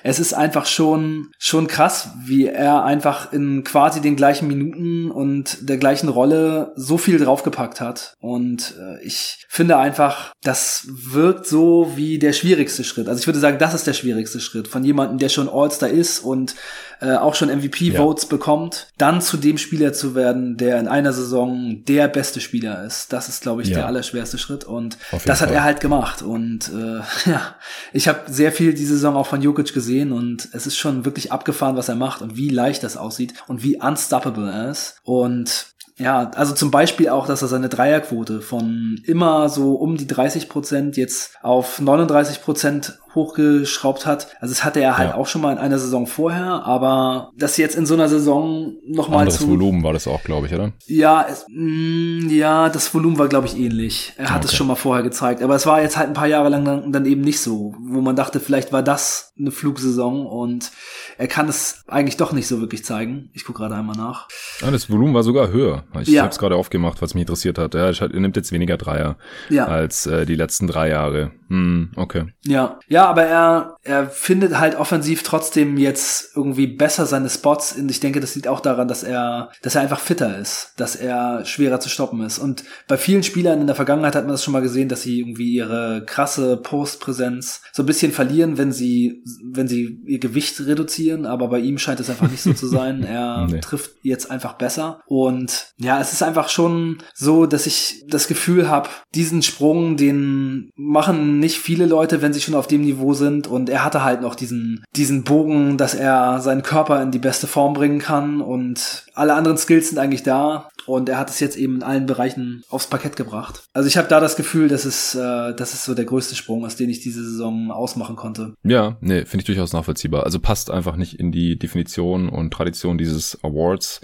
S2: Es ist einfach schon schon krass, wie er einfach in quasi den gleichen Minuten und der gleichen Rolle so viel draufgepackt hat und äh, ich finde einfach, das wirkt so wie der schwierigste Schritt. Also ich würde sagen, das ist der schwierigste Schritt von jemandem, der schon All-Star ist und äh, auch schon MVP-Votes ja. bekommt, dann zu dem Spieler zu werden, der in einer Saison der beste Spieler ist. Das ist, glaube ich, ja. der allerschwerste Schritt. Und das hat Fall. er halt gemacht. Und äh, [LAUGHS] ja, ich habe sehr viel die Saison auch von Jokic gesehen und es ist schon wirklich abgefahren, was er macht und wie leicht das aussieht und wie unstoppable er ist. Und ja, also zum Beispiel auch, dass er seine Dreierquote von immer so um die 30 Prozent jetzt auf 39 Prozent hochgeschraubt hat. Also das hatte er halt ja. auch schon mal in einer Saison vorher, aber das jetzt in so einer Saison nochmal
S1: zu... Volumen war das auch, glaube ich, oder?
S2: Ja, es, mh, mm, ja, das Volumen war, glaube ich, ähnlich. Er hat okay. es schon mal vorher gezeigt, aber es war jetzt halt ein paar Jahre lang dann, dann eben nicht so, wo man dachte, vielleicht war das eine Flugsaison und er kann es eigentlich doch nicht so wirklich zeigen. Ich gucke gerade einmal nach.
S1: Ja, das Volumen war sogar höher. Ich ja. habe es gerade aufgemacht, was mich interessiert hat. Er, er nimmt jetzt weniger Dreier ja. als äh, die letzten drei Jahre. Hm, okay.
S2: Ja, ja, aber er, er findet halt offensiv trotzdem jetzt irgendwie besser seine Spots. Und ich denke, das liegt auch daran, dass er, dass er einfach fitter ist, dass er schwerer zu stoppen ist. Und bei vielen Spielern in der Vergangenheit hat man das schon mal gesehen, dass sie irgendwie ihre krasse Postpräsenz so ein bisschen verlieren, wenn sie, wenn sie ihr Gewicht reduzieren. Aber bei ihm scheint es einfach nicht so zu sein. [LAUGHS] Er nee. trifft jetzt einfach besser. Und ja, es ist einfach schon so, dass ich das Gefühl habe, diesen Sprung, den machen nicht viele Leute, wenn sie schon auf dem Niveau sind. Und er hatte halt noch diesen, diesen Bogen, dass er seinen Körper in die beste Form bringen kann. Und alle anderen Skills sind eigentlich da. Und er hat es jetzt eben in allen Bereichen aufs Parkett gebracht. Also ich habe da das Gefühl, dass es, äh, das ist so der größte Sprung, aus den ich diese Saison ausmachen konnte.
S1: Ja, nee, finde ich durchaus nachvollziehbar. Also passt einfach nicht in die Definition und Tradition dieses Awards.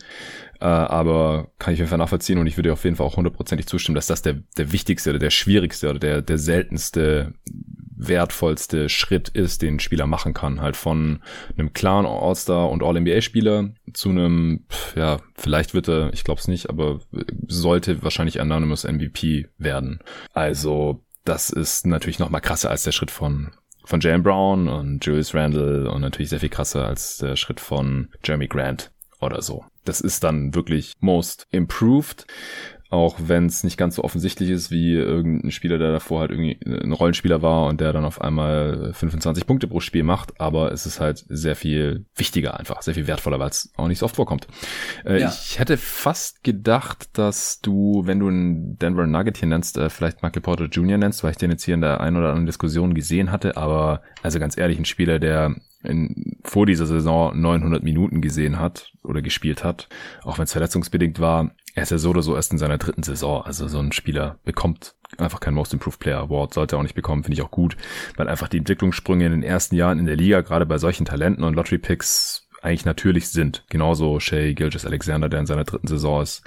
S1: Äh, aber kann ich auf jeden Fall nachvollziehen und ich würde auf jeden Fall auch hundertprozentig zustimmen, dass das der, der wichtigste oder der schwierigste oder der, der seltenste wertvollste Schritt ist, den ein Spieler machen kann. Halt von einem klaren All-Star und All-NBA-Spieler zu einem, ja, vielleicht wird er, ich glaube es nicht, aber sollte wahrscheinlich Anonymous MVP werden. Also das ist natürlich noch mal krasser als der Schritt von von Jalen Brown und Julius Randle und natürlich sehr viel krasser als der Schritt von Jeremy Grant oder so. Das ist dann wirklich most improved auch wenn es nicht ganz so offensichtlich ist wie irgendein Spieler, der davor halt irgendwie ein Rollenspieler war und der dann auf einmal 25 Punkte pro Spiel macht, aber es ist halt sehr viel wichtiger einfach, sehr viel wertvoller, weil es auch nicht so oft vorkommt. Äh, ja. Ich hätte fast gedacht, dass du, wenn du einen Denver Nugget hier nennst, äh, vielleicht Michael Porter Jr. nennst, weil ich den jetzt hier in der einen oder anderen Diskussion gesehen hatte, aber also ganz ehrlich, ein Spieler, der in, vor dieser Saison 900 Minuten gesehen hat oder gespielt hat, auch wenn es verletzungsbedingt war, er ist ja so oder so erst in seiner dritten Saison. Also so ein Spieler bekommt einfach keinen Most Improved Player Award, sollte er auch nicht bekommen, finde ich auch gut, weil einfach die Entwicklungssprünge in den ersten Jahren in der Liga, gerade bei solchen Talenten und Lottery Picks, eigentlich natürlich sind. Genauso Shay Gilgis Alexander, der in seiner dritten Saison ist,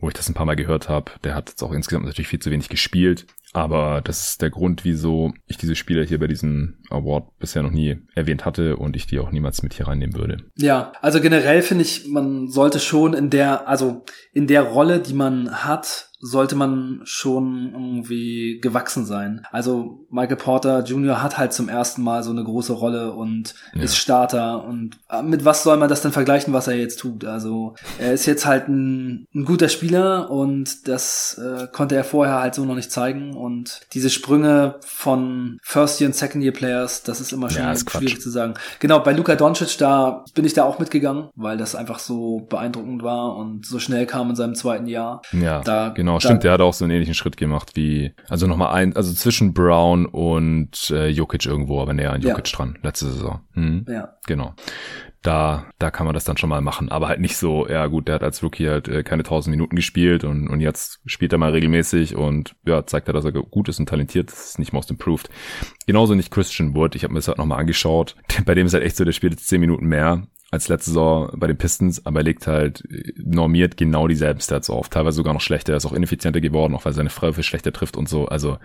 S1: wo ich das ein paar Mal gehört habe, der hat jetzt auch insgesamt natürlich viel zu wenig gespielt. Aber das ist der Grund, wieso ich diese Spieler hier bei diesem Award bisher noch nie erwähnt hatte und ich die auch niemals mit hier reinnehmen würde.
S2: Ja, also generell finde ich, man sollte schon in der, also in der Rolle, die man hat, sollte man schon irgendwie gewachsen sein. Also Michael Porter Jr. hat halt zum ersten Mal so eine große Rolle und ja. ist Starter. Und äh, mit was soll man das denn vergleichen, was er jetzt tut? Also er ist jetzt halt ein, ein guter Spieler und das äh, konnte er vorher halt so noch nicht zeigen. Und diese Sprünge von First Year und Second Year Players, das ist immer schon ja, ist schwierig zu sagen. Genau, bei Luka Doncic, da bin ich da auch mitgegangen, weil das einfach so beeindruckend war und so schnell kam in seinem zweiten Jahr.
S1: Ja, da genau Genau, stimmt, der hat auch so einen ähnlichen Schritt gemacht wie, also nochmal ein, also zwischen Brown und äh, Jokic irgendwo, aber näher an Jokic ja. dran, letzte Saison. Mhm. Ja. Genau. Da, da kann man das dann schon mal machen, aber halt nicht so, ja gut, der hat als Rookie halt äh, keine tausend Minuten gespielt und, und jetzt spielt er mal regelmäßig und ja, zeigt er, dass er gut ist und talentiert, das ist nicht most improved. Genauso nicht Christian Wood, ich habe mir das halt nochmal angeschaut, [LAUGHS] bei dem ist halt echt so, der spielt jetzt zehn Minuten mehr als letzte Saison bei den Pistons, aber er legt halt normiert genau dieselben Stats auf. Teilweise sogar noch schlechter. Er ist auch ineffizienter geworden, auch weil seine Freiwürfe schlechter trifft und so. Also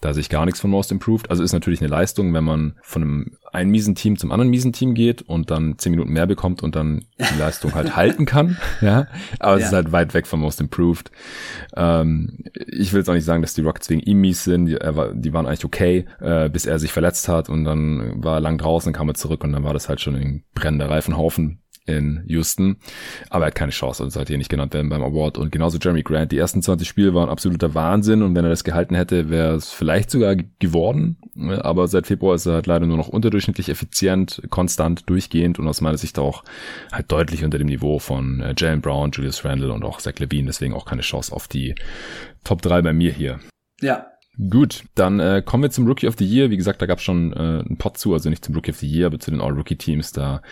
S1: da sehe ich gar nichts von Most Improved. Also ist natürlich eine Leistung, wenn man von einem einen miesen Team zum anderen miesen Team geht und dann zehn Minuten mehr bekommt und dann die Leistung halt [LAUGHS] halten kann. Ja, aber ja. es ist halt weit weg von Most Improved. Ähm, ich will jetzt auch nicht sagen, dass die Rockets wegen ihm mies sind. Die, war, die waren eigentlich okay, äh, bis er sich verletzt hat und dann war er lang draußen, kam er zurück und dann war das halt schon ein brennender Reifenhaufen in Houston. Aber er hat keine Chance, also sollte hier nicht genannt werden beim Award. Und genauso Jeremy Grant. Die ersten 20 Spiele waren absoluter Wahnsinn und wenn er das gehalten hätte, wäre es vielleicht sogar geworden. Aber seit Februar ist er halt leider nur noch unterdurchschnittlich effizient, konstant, durchgehend und aus meiner Sicht auch halt deutlich unter dem Niveau von äh, Jalen Brown, Julius Randle und auch Zach Levine. Deswegen auch keine Chance auf die Top 3 bei mir hier.
S2: Ja,
S1: Gut, dann äh, kommen wir zum Rookie of the Year. Wie gesagt, da gab es schon äh, einen Pot zu, also nicht zum Rookie of the Year, aber zu den All-Rookie-Teams. Da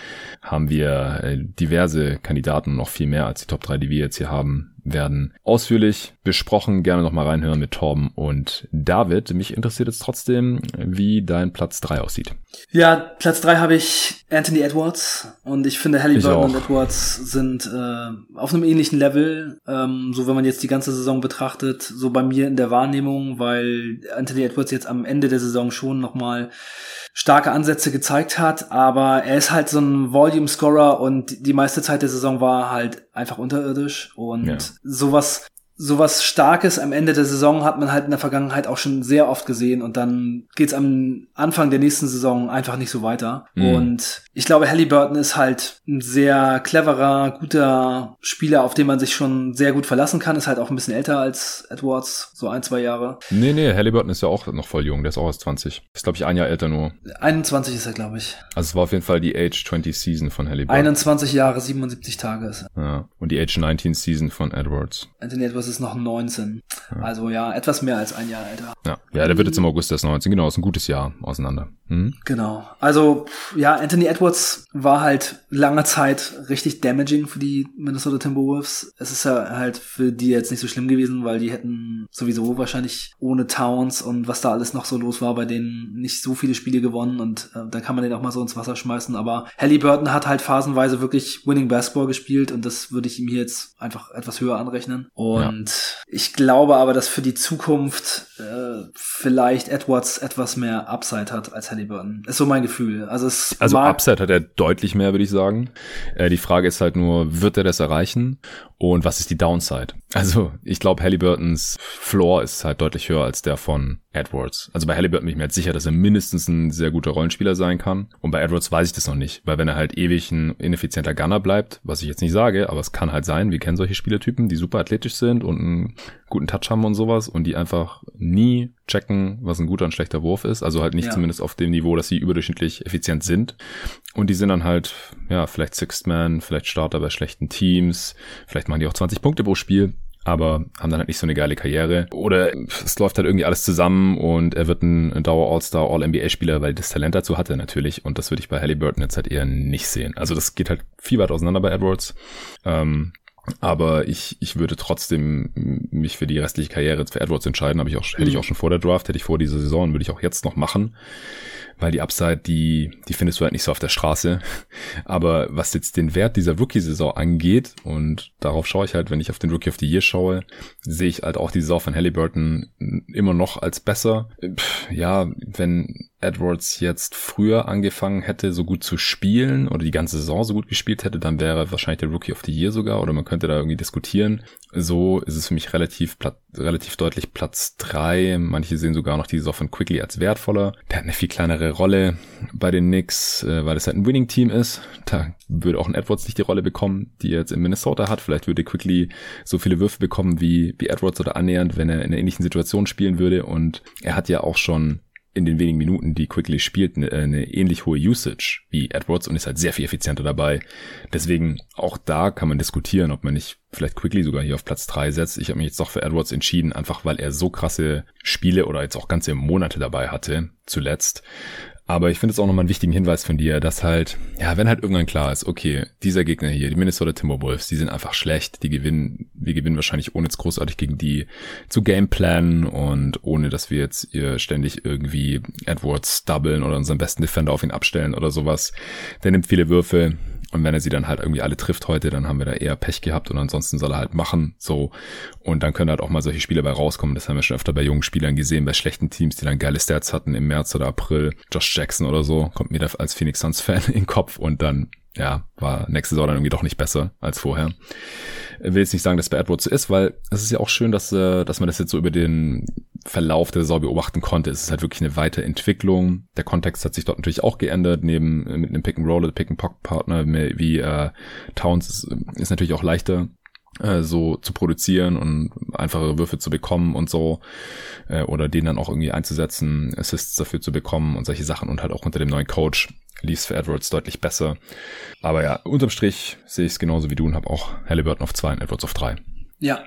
S1: haben wir äh, diverse Kandidaten, noch viel mehr als die Top 3, die wir jetzt hier haben. Werden ausführlich besprochen. Gerne nochmal reinhören mit Torben und David. Mich interessiert jetzt trotzdem, wie dein Platz drei aussieht.
S2: Ja, Platz drei habe ich Anthony Edwards und ich finde Halliburton und Edwards sind äh, auf einem ähnlichen Level, ähm, so wenn man jetzt die ganze Saison betrachtet, so bei mir in der Wahrnehmung, weil Anthony Edwards jetzt am Ende der Saison schon nochmal starke Ansätze gezeigt hat, aber er ist halt so ein Volume-Scorer und die meiste Zeit der Saison war halt einfach unterirdisch und ja. sowas sowas Starkes am Ende der Saison hat man halt in der Vergangenheit auch schon sehr oft gesehen und dann geht's am Anfang der nächsten Saison einfach nicht so weiter. Mhm. Und ich glaube, Halliburton ist halt ein sehr cleverer, guter Spieler, auf den man sich schon sehr gut verlassen kann. Ist halt auch ein bisschen älter als Edwards, so ein, zwei Jahre.
S1: Nee, nee, Halliburton ist ja auch noch voll jung, der ist auch aus 20. Ist, glaube ich, ein Jahr älter nur.
S2: 21 ist er, glaube ich.
S1: Also es war auf jeden Fall die Age 20 Season von Halliburton.
S2: 21 Jahre, 77 Tage ist
S1: er. Ja, und die Age 19 Season von Edwards.
S2: Anthony Edwards ist noch 19. Ja. Also ja, etwas mehr als ein Jahr älter.
S1: Ja, ja der wird jetzt im August erst 19. Genau, ist ein gutes Jahr auseinander.
S2: Hm? Genau. Also ja, Anthony Edwards war halt lange Zeit richtig damaging für die Minnesota Timberwolves. Es ist ja halt für die jetzt nicht so schlimm gewesen, weil die hätten sowieso wahrscheinlich ohne Towns und was da alles noch so los war, bei denen nicht so viele Spiele gewonnen und äh, dann kann man den auch mal so ins Wasser schmeißen. Aber Halliburton hat halt phasenweise wirklich Winning Basketball gespielt und das würde ich ihm hier jetzt einfach etwas höher anrechnen. Und ja. Ich glaube aber, dass für die Zukunft äh, vielleicht Edwards etwas mehr Upside hat als Halliburton. Ist so mein Gefühl. Also, es
S1: also Upside hat er deutlich mehr, würde ich sagen. Äh, die Frage ist halt nur, wird er das erreichen? Und was ist die Downside? Also ich glaube, Halliburtons Floor ist halt deutlich höher als der von Edwards. Also bei Halliburton bin ich mir halt sicher, dass er mindestens ein sehr guter Rollenspieler sein kann. Und bei Edwards weiß ich das noch nicht, weil wenn er halt ewig ein ineffizienter Gunner bleibt, was ich jetzt nicht sage, aber es kann halt sein, wir kennen solche Spielertypen, die super athletisch sind und einen guten Touch haben und sowas und die einfach nie checken, was ein guter und schlechter Wurf ist. Also halt nicht ja. zumindest auf dem Niveau, dass sie überdurchschnittlich effizient sind. Und die sind dann halt, ja, vielleicht Sixth Man, vielleicht Starter bei schlechten Teams, vielleicht machen die auch 20 Punkte pro Spiel aber haben dann halt nicht so eine geile Karriere. Oder es läuft halt irgendwie alles zusammen und er wird ein Dauer-All-Star, All-NBA-Spieler, weil das Talent dazu hatte natürlich. Und das würde ich bei Halliburton jetzt halt eher nicht sehen. Also das geht halt viel weit auseinander bei Edwards. Ähm, aber ich, ich würde trotzdem mich für die restliche Karriere für Edwards entscheiden. Habe ich auch, hätte ich mhm. auch schon vor der Draft, hätte ich vor dieser Saison, würde ich auch jetzt noch machen weil die Upside, die, die findest du halt nicht so auf der Straße. [LAUGHS] Aber was jetzt den Wert dieser Rookie-Saison angeht, und darauf schaue ich halt, wenn ich auf den Rookie of the Year schaue, sehe ich halt auch die Saison von Halliburton immer noch als besser. Ja, wenn Edwards jetzt früher angefangen hätte, so gut zu spielen oder die ganze Saison so gut gespielt hätte, dann wäre wahrscheinlich der Rookie of the Year sogar oder man könnte da irgendwie diskutieren. So ist es für mich relativ, relativ deutlich Platz drei. Manche sehen sogar noch die Saison von Quickly als wertvoller. Der hat eine viel kleinere Rolle bei den Knicks, äh, weil es halt ein Winning-Team ist. Da würde auch ein Edwards nicht die Rolle bekommen, die er jetzt in Minnesota hat. Vielleicht würde Quickly so viele Würfe bekommen wie, wie Edwards oder annähernd, wenn er in einer ähnlichen Situation spielen würde. Und er hat ja auch schon in den wenigen Minuten, die Quickly spielt, eine, eine ähnlich hohe Usage wie Edwards und ist halt sehr viel effizienter dabei. Deswegen auch da kann man diskutieren, ob man nicht vielleicht Quickly sogar hier auf Platz drei setzt. Ich habe mich jetzt doch für Edwards entschieden, einfach weil er so krasse Spiele oder jetzt auch ganze Monate dabei hatte, zuletzt. Aber ich finde es auch nochmal einen wichtigen Hinweis von dir, dass halt, ja, wenn halt irgendwann klar ist, okay, dieser Gegner hier, die Minnesota Timberwolves, die sind einfach schlecht, die gewinnen, wir gewinnen wahrscheinlich ohne jetzt großartig gegen die zu Gameplanen und ohne, dass wir jetzt ihr ständig irgendwie Edwards doublen oder unseren besten Defender auf ihn abstellen oder sowas. Der nimmt viele Würfe, und wenn er sie dann halt irgendwie alle trifft heute, dann haben wir da eher Pech gehabt und ansonsten soll er halt machen, so. Und dann können halt auch mal solche Spiele bei rauskommen. Das haben wir schon öfter bei jungen Spielern gesehen, bei schlechten Teams, die dann geile Stats hatten im März oder April. Josh Jackson oder so, kommt mir da als Phoenix Suns Fan [LAUGHS] in den Kopf und dann ja, war nächste Saison dann irgendwie doch nicht besser als vorher. Will jetzt nicht sagen, dass bei Edwards so ist, weil es ist ja auch schön, dass, äh, dass man das jetzt so über den Verlauf der Saison beobachten konnte. Es ist halt wirklich eine Weiterentwicklung. Der Kontext hat sich dort natürlich auch geändert. Neben äh, mit einem Pick and Roll oder Pick and Pop Partner wie äh, Towns ist, ist natürlich auch leichter äh, so zu produzieren und einfache Würfe zu bekommen und so äh, oder den dann auch irgendwie einzusetzen, Assists dafür zu bekommen und solche Sachen und halt auch unter dem neuen Coach lief es für Edwards deutlich besser. Aber ja, unterm Strich sehe ich es genauso wie du und habe auch Halliburton auf zwei und Edwards auf drei.
S2: Ja,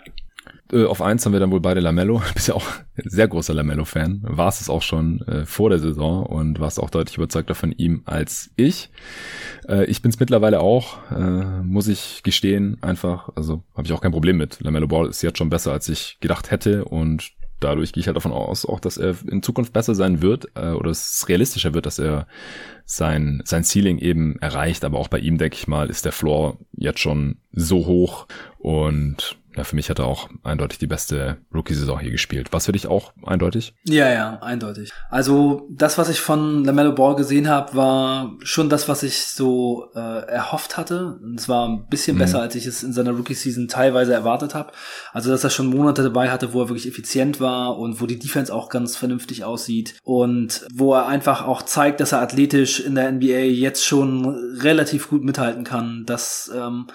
S1: Äh, auf eins haben wir dann wohl beide Lamello. [LAUGHS] Bist ja auch ein sehr großer Lamello-Fan. War es auch schon äh, vor der Saison und warst auch deutlich überzeugter von ihm als ich. Äh, ich bin es mittlerweile auch, äh, muss ich gestehen, einfach. Also habe ich auch kein Problem mit. Lamello Ball ist jetzt schon besser, als ich gedacht hätte und dadurch gehe ich halt davon aus, auch, dass er in Zukunft besser sein wird äh, oder es realistischer wird, dass er sein, sein Ceiling eben erreicht. Aber auch bei ihm, denke ich mal, ist der Floor jetzt schon so hoch und ja, für mich hat er auch eindeutig die beste Rookie-Saison hier gespielt. Was für dich auch eindeutig?
S2: Ja, ja, eindeutig. Also das, was ich von LaMelo Ball gesehen habe, war schon das, was ich so äh, erhofft hatte. Und es war ein bisschen mhm. besser, als ich es in seiner Rookie-Season teilweise erwartet habe. Also dass er schon Monate dabei hatte, wo er wirklich effizient war und wo die Defense auch ganz vernünftig aussieht und wo er einfach auch zeigt, dass er athletisch in der NBA jetzt schon relativ gut mithalten kann. Das, ähm,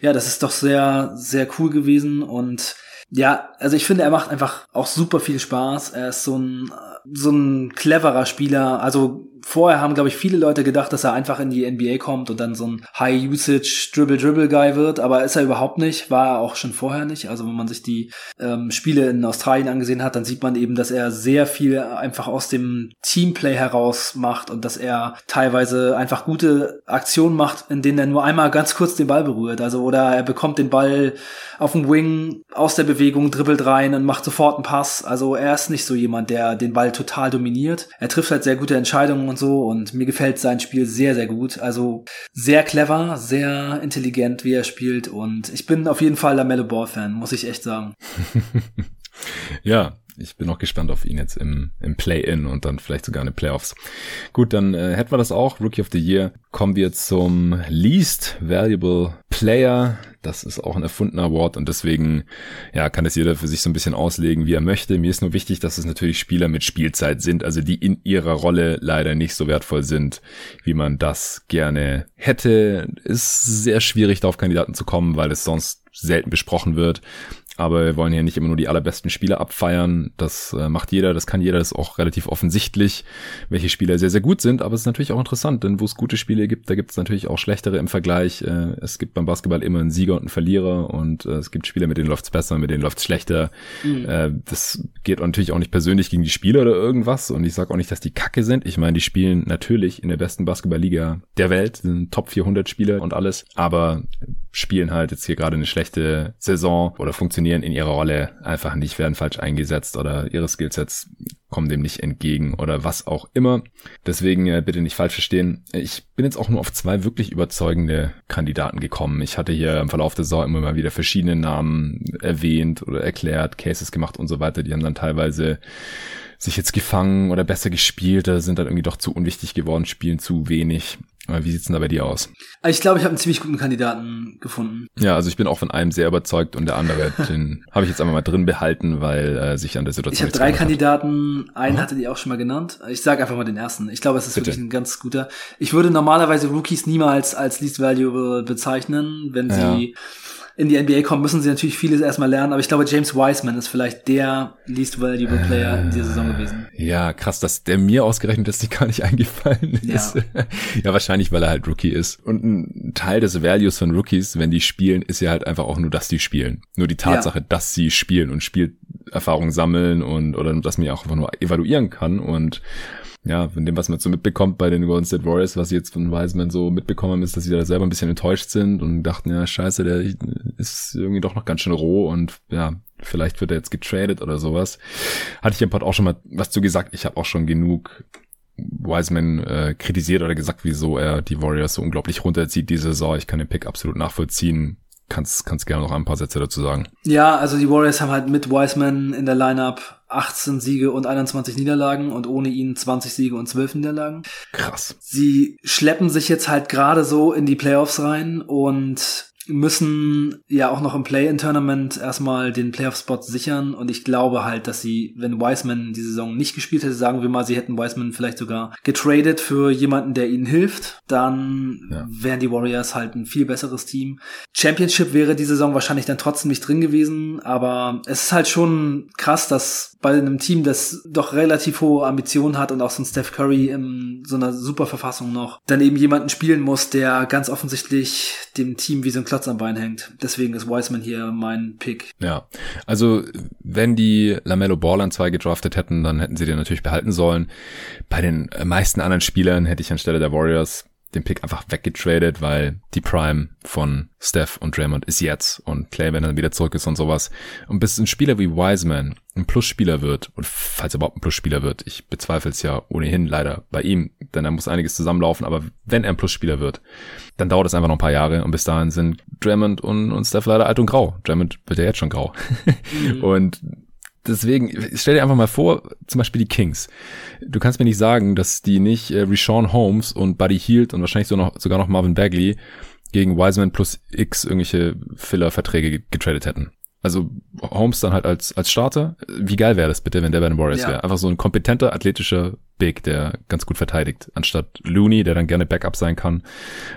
S2: ja, das ist doch sehr, sehr cool gewesen und ja, also ich finde, er macht einfach auch super viel Spaß. Er ist so ein, so ein cleverer Spieler. Also vorher haben, glaube ich, viele Leute gedacht, dass er einfach in die NBA kommt und dann so ein High-Usage-Dribble-Dribble-Guy wird, aber ist er überhaupt nicht, war er auch schon vorher nicht. Also wenn man sich die ähm, Spiele in Australien angesehen hat, dann sieht man eben, dass er sehr viel einfach aus dem Teamplay heraus macht und dass er teilweise einfach gute Aktionen macht, in denen er nur einmal ganz kurz den Ball berührt. Also oder er bekommt den Ball auf dem Wing aus der Bewegung, dribbelt rein und macht sofort einen Pass. Also er ist nicht so jemand, der den Ball total dominiert. Er trifft halt sehr gute Entscheidungen und so und mir gefällt sein Spiel sehr, sehr gut. Also sehr clever, sehr intelligent, wie er spielt und ich bin auf jeden Fall Lamello Ball Fan, muss ich echt sagen. [LAUGHS]
S1: ja, ich bin auch gespannt auf ihn jetzt im, im Play-In und dann vielleicht sogar in den Playoffs. Gut, dann äh, hätten wir das auch. Rookie of the Year. Kommen wir zum Least Valuable Player. Das ist auch ein erfundener Award und deswegen ja, kann es jeder für sich so ein bisschen auslegen, wie er möchte. Mir ist nur wichtig, dass es natürlich Spieler mit Spielzeit sind, also die in ihrer Rolle leider nicht so wertvoll sind, wie man das gerne hätte. Ist sehr schwierig, da auf Kandidaten zu kommen, weil es sonst selten besprochen wird. Aber wir wollen ja nicht immer nur die allerbesten Spieler abfeiern. Das äh, macht jeder, das kann jeder, das ist auch relativ offensichtlich, welche Spieler sehr, sehr gut sind. Aber es ist natürlich auch interessant, denn wo es gute Spiele gibt, da gibt es natürlich auch schlechtere im Vergleich. Äh, es gibt beim Basketball immer einen Sieger und einen Verlierer und äh, es gibt Spieler, mit denen läuft's besser, mit denen läuft's schlechter. Mhm. Äh, das geht natürlich auch nicht persönlich gegen die Spieler oder irgendwas. Und ich sage auch nicht, dass die kacke sind. Ich meine, die spielen natürlich in der besten Basketballliga der Welt, sind Top 400 Spieler und alles, aber spielen halt jetzt hier gerade eine schlechte Saison oder funktionieren in ihrer Rolle einfach nicht, werden falsch eingesetzt oder ihre Skillsets kommen dem nicht entgegen oder was auch immer. Deswegen äh, bitte nicht falsch verstehen. Ich bin jetzt auch nur auf zwei wirklich überzeugende Kandidaten gekommen. Ich hatte hier im Verlauf der Saison immer mal wieder verschiedene Namen erwähnt oder erklärt, Cases gemacht und so weiter. Die haben dann teilweise sich jetzt gefangen oder besser gespielt, da sind dann irgendwie doch zu unwichtig geworden, spielen zu wenig. Wie sieht's denn da bei dir aus?
S2: Ich glaube, ich habe einen ziemlich guten Kandidaten gefunden.
S1: Ja, also ich bin auch von einem sehr überzeugt und der andere, [LAUGHS] den habe ich jetzt einfach mal drin behalten, weil äh, sich an der Situation.
S2: Ich habe drei Kandidaten, hat. einen Aha. hattet ihr auch schon mal genannt. Ich sage einfach mal den ersten. Ich glaube, es ist Bitte. wirklich ein ganz guter. Ich würde normalerweise Rookies niemals als least valuable bezeichnen, wenn sie ja in die NBA kommen, müssen sie natürlich vieles erstmal lernen, aber ich glaube, James Wiseman ist vielleicht der least valuable Player in dieser Saison gewesen.
S1: Ja, krass, dass der mir ausgerechnet ist, nicht gar nicht [LAUGHS] eingefallen ist. Ja. ja, wahrscheinlich, weil er halt Rookie ist. Und ein Teil des Values von Rookies, wenn die spielen, ist ja halt einfach auch nur, dass die spielen. Nur die Tatsache, ja. dass sie spielen und Spielerfahrung sammeln und, oder dass man ja auch einfach nur evaluieren kann und ja, von dem, was man so mitbekommt bei den Golden State Warriors, was ich jetzt von Wiseman so mitbekommen ist, dass sie da selber ein bisschen enttäuscht sind und dachten, ja, scheiße, der ist irgendwie doch noch ganz schön roh und ja, vielleicht wird er jetzt getradet oder sowas. Hatte ich im Pod auch schon mal was zu gesagt. Ich habe auch schon genug Wiseman äh, kritisiert oder gesagt, wieso er die Warriors so unglaublich runterzieht diese Saison. Ich kann den Pick absolut nachvollziehen. Kannst, kannst gerne noch ein paar Sätze dazu sagen.
S2: Ja, also die Warriors haben halt mit Wiseman in der Lineup 18 Siege und 21 Niederlagen und ohne ihn 20 Siege und 12 Niederlagen.
S1: Krass.
S2: Sie schleppen sich jetzt halt gerade so in die Playoffs rein und müssen ja auch noch im Play-in-Tournament erstmal den Playoff-Spot sichern und ich glaube halt, dass sie, wenn Wiseman die Saison nicht gespielt hätte, sagen wir mal, sie hätten Wiseman vielleicht sogar getradet für jemanden, der ihnen hilft, dann ja. wären die Warriors halt ein viel besseres Team. Championship wäre die Saison wahrscheinlich dann trotzdem nicht drin gewesen, aber es ist halt schon krass, dass bei einem Team, das doch relativ hohe Ambitionen hat und auch so ein Steph Curry in so einer super Verfassung noch, dann eben jemanden spielen muss, der ganz offensichtlich dem Team wie so ein Klotz am Bein hängt. Deswegen ist Wiseman hier mein Pick.
S1: Ja, also wenn die Lamello Ball an zwei gedraftet hätten, dann hätten sie den natürlich behalten sollen. Bei den meisten anderen Spielern hätte ich anstelle der Warriors den Pick einfach weggetradet, weil die Prime von Steph und Draymond ist jetzt und Clay, wenn er dann wieder zurück ist und sowas. Und bis ein Spieler wie Wiseman ein Plusspieler wird, und falls er überhaupt ein Plusspieler wird, ich bezweifle es ja ohnehin leider bei ihm, denn er muss einiges zusammenlaufen, aber wenn er ein Plusspieler wird, dann dauert es einfach noch ein paar Jahre und bis dahin sind Draymond und, und Steph leider alt und grau. Draymond wird ja jetzt schon grau. [LAUGHS] Mhm. und deswegen, stell dir einfach mal vor, zum Beispiel die Kings. Du kannst mir nicht sagen, dass die nicht äh, Rishon Holmes und Buddy Hield und wahrscheinlich so noch, sogar noch Marvin Bagley gegen Wiseman plus X irgendwelche Filler-Verträge getradet hätten. Also Holmes dann halt als, als Starter. Wie geil wäre das bitte, wenn der bei den Warriors ja. wäre? Einfach so ein kompetenter, athletischer Big, der ganz gut verteidigt. Anstatt Looney, der dann gerne Backup sein kann.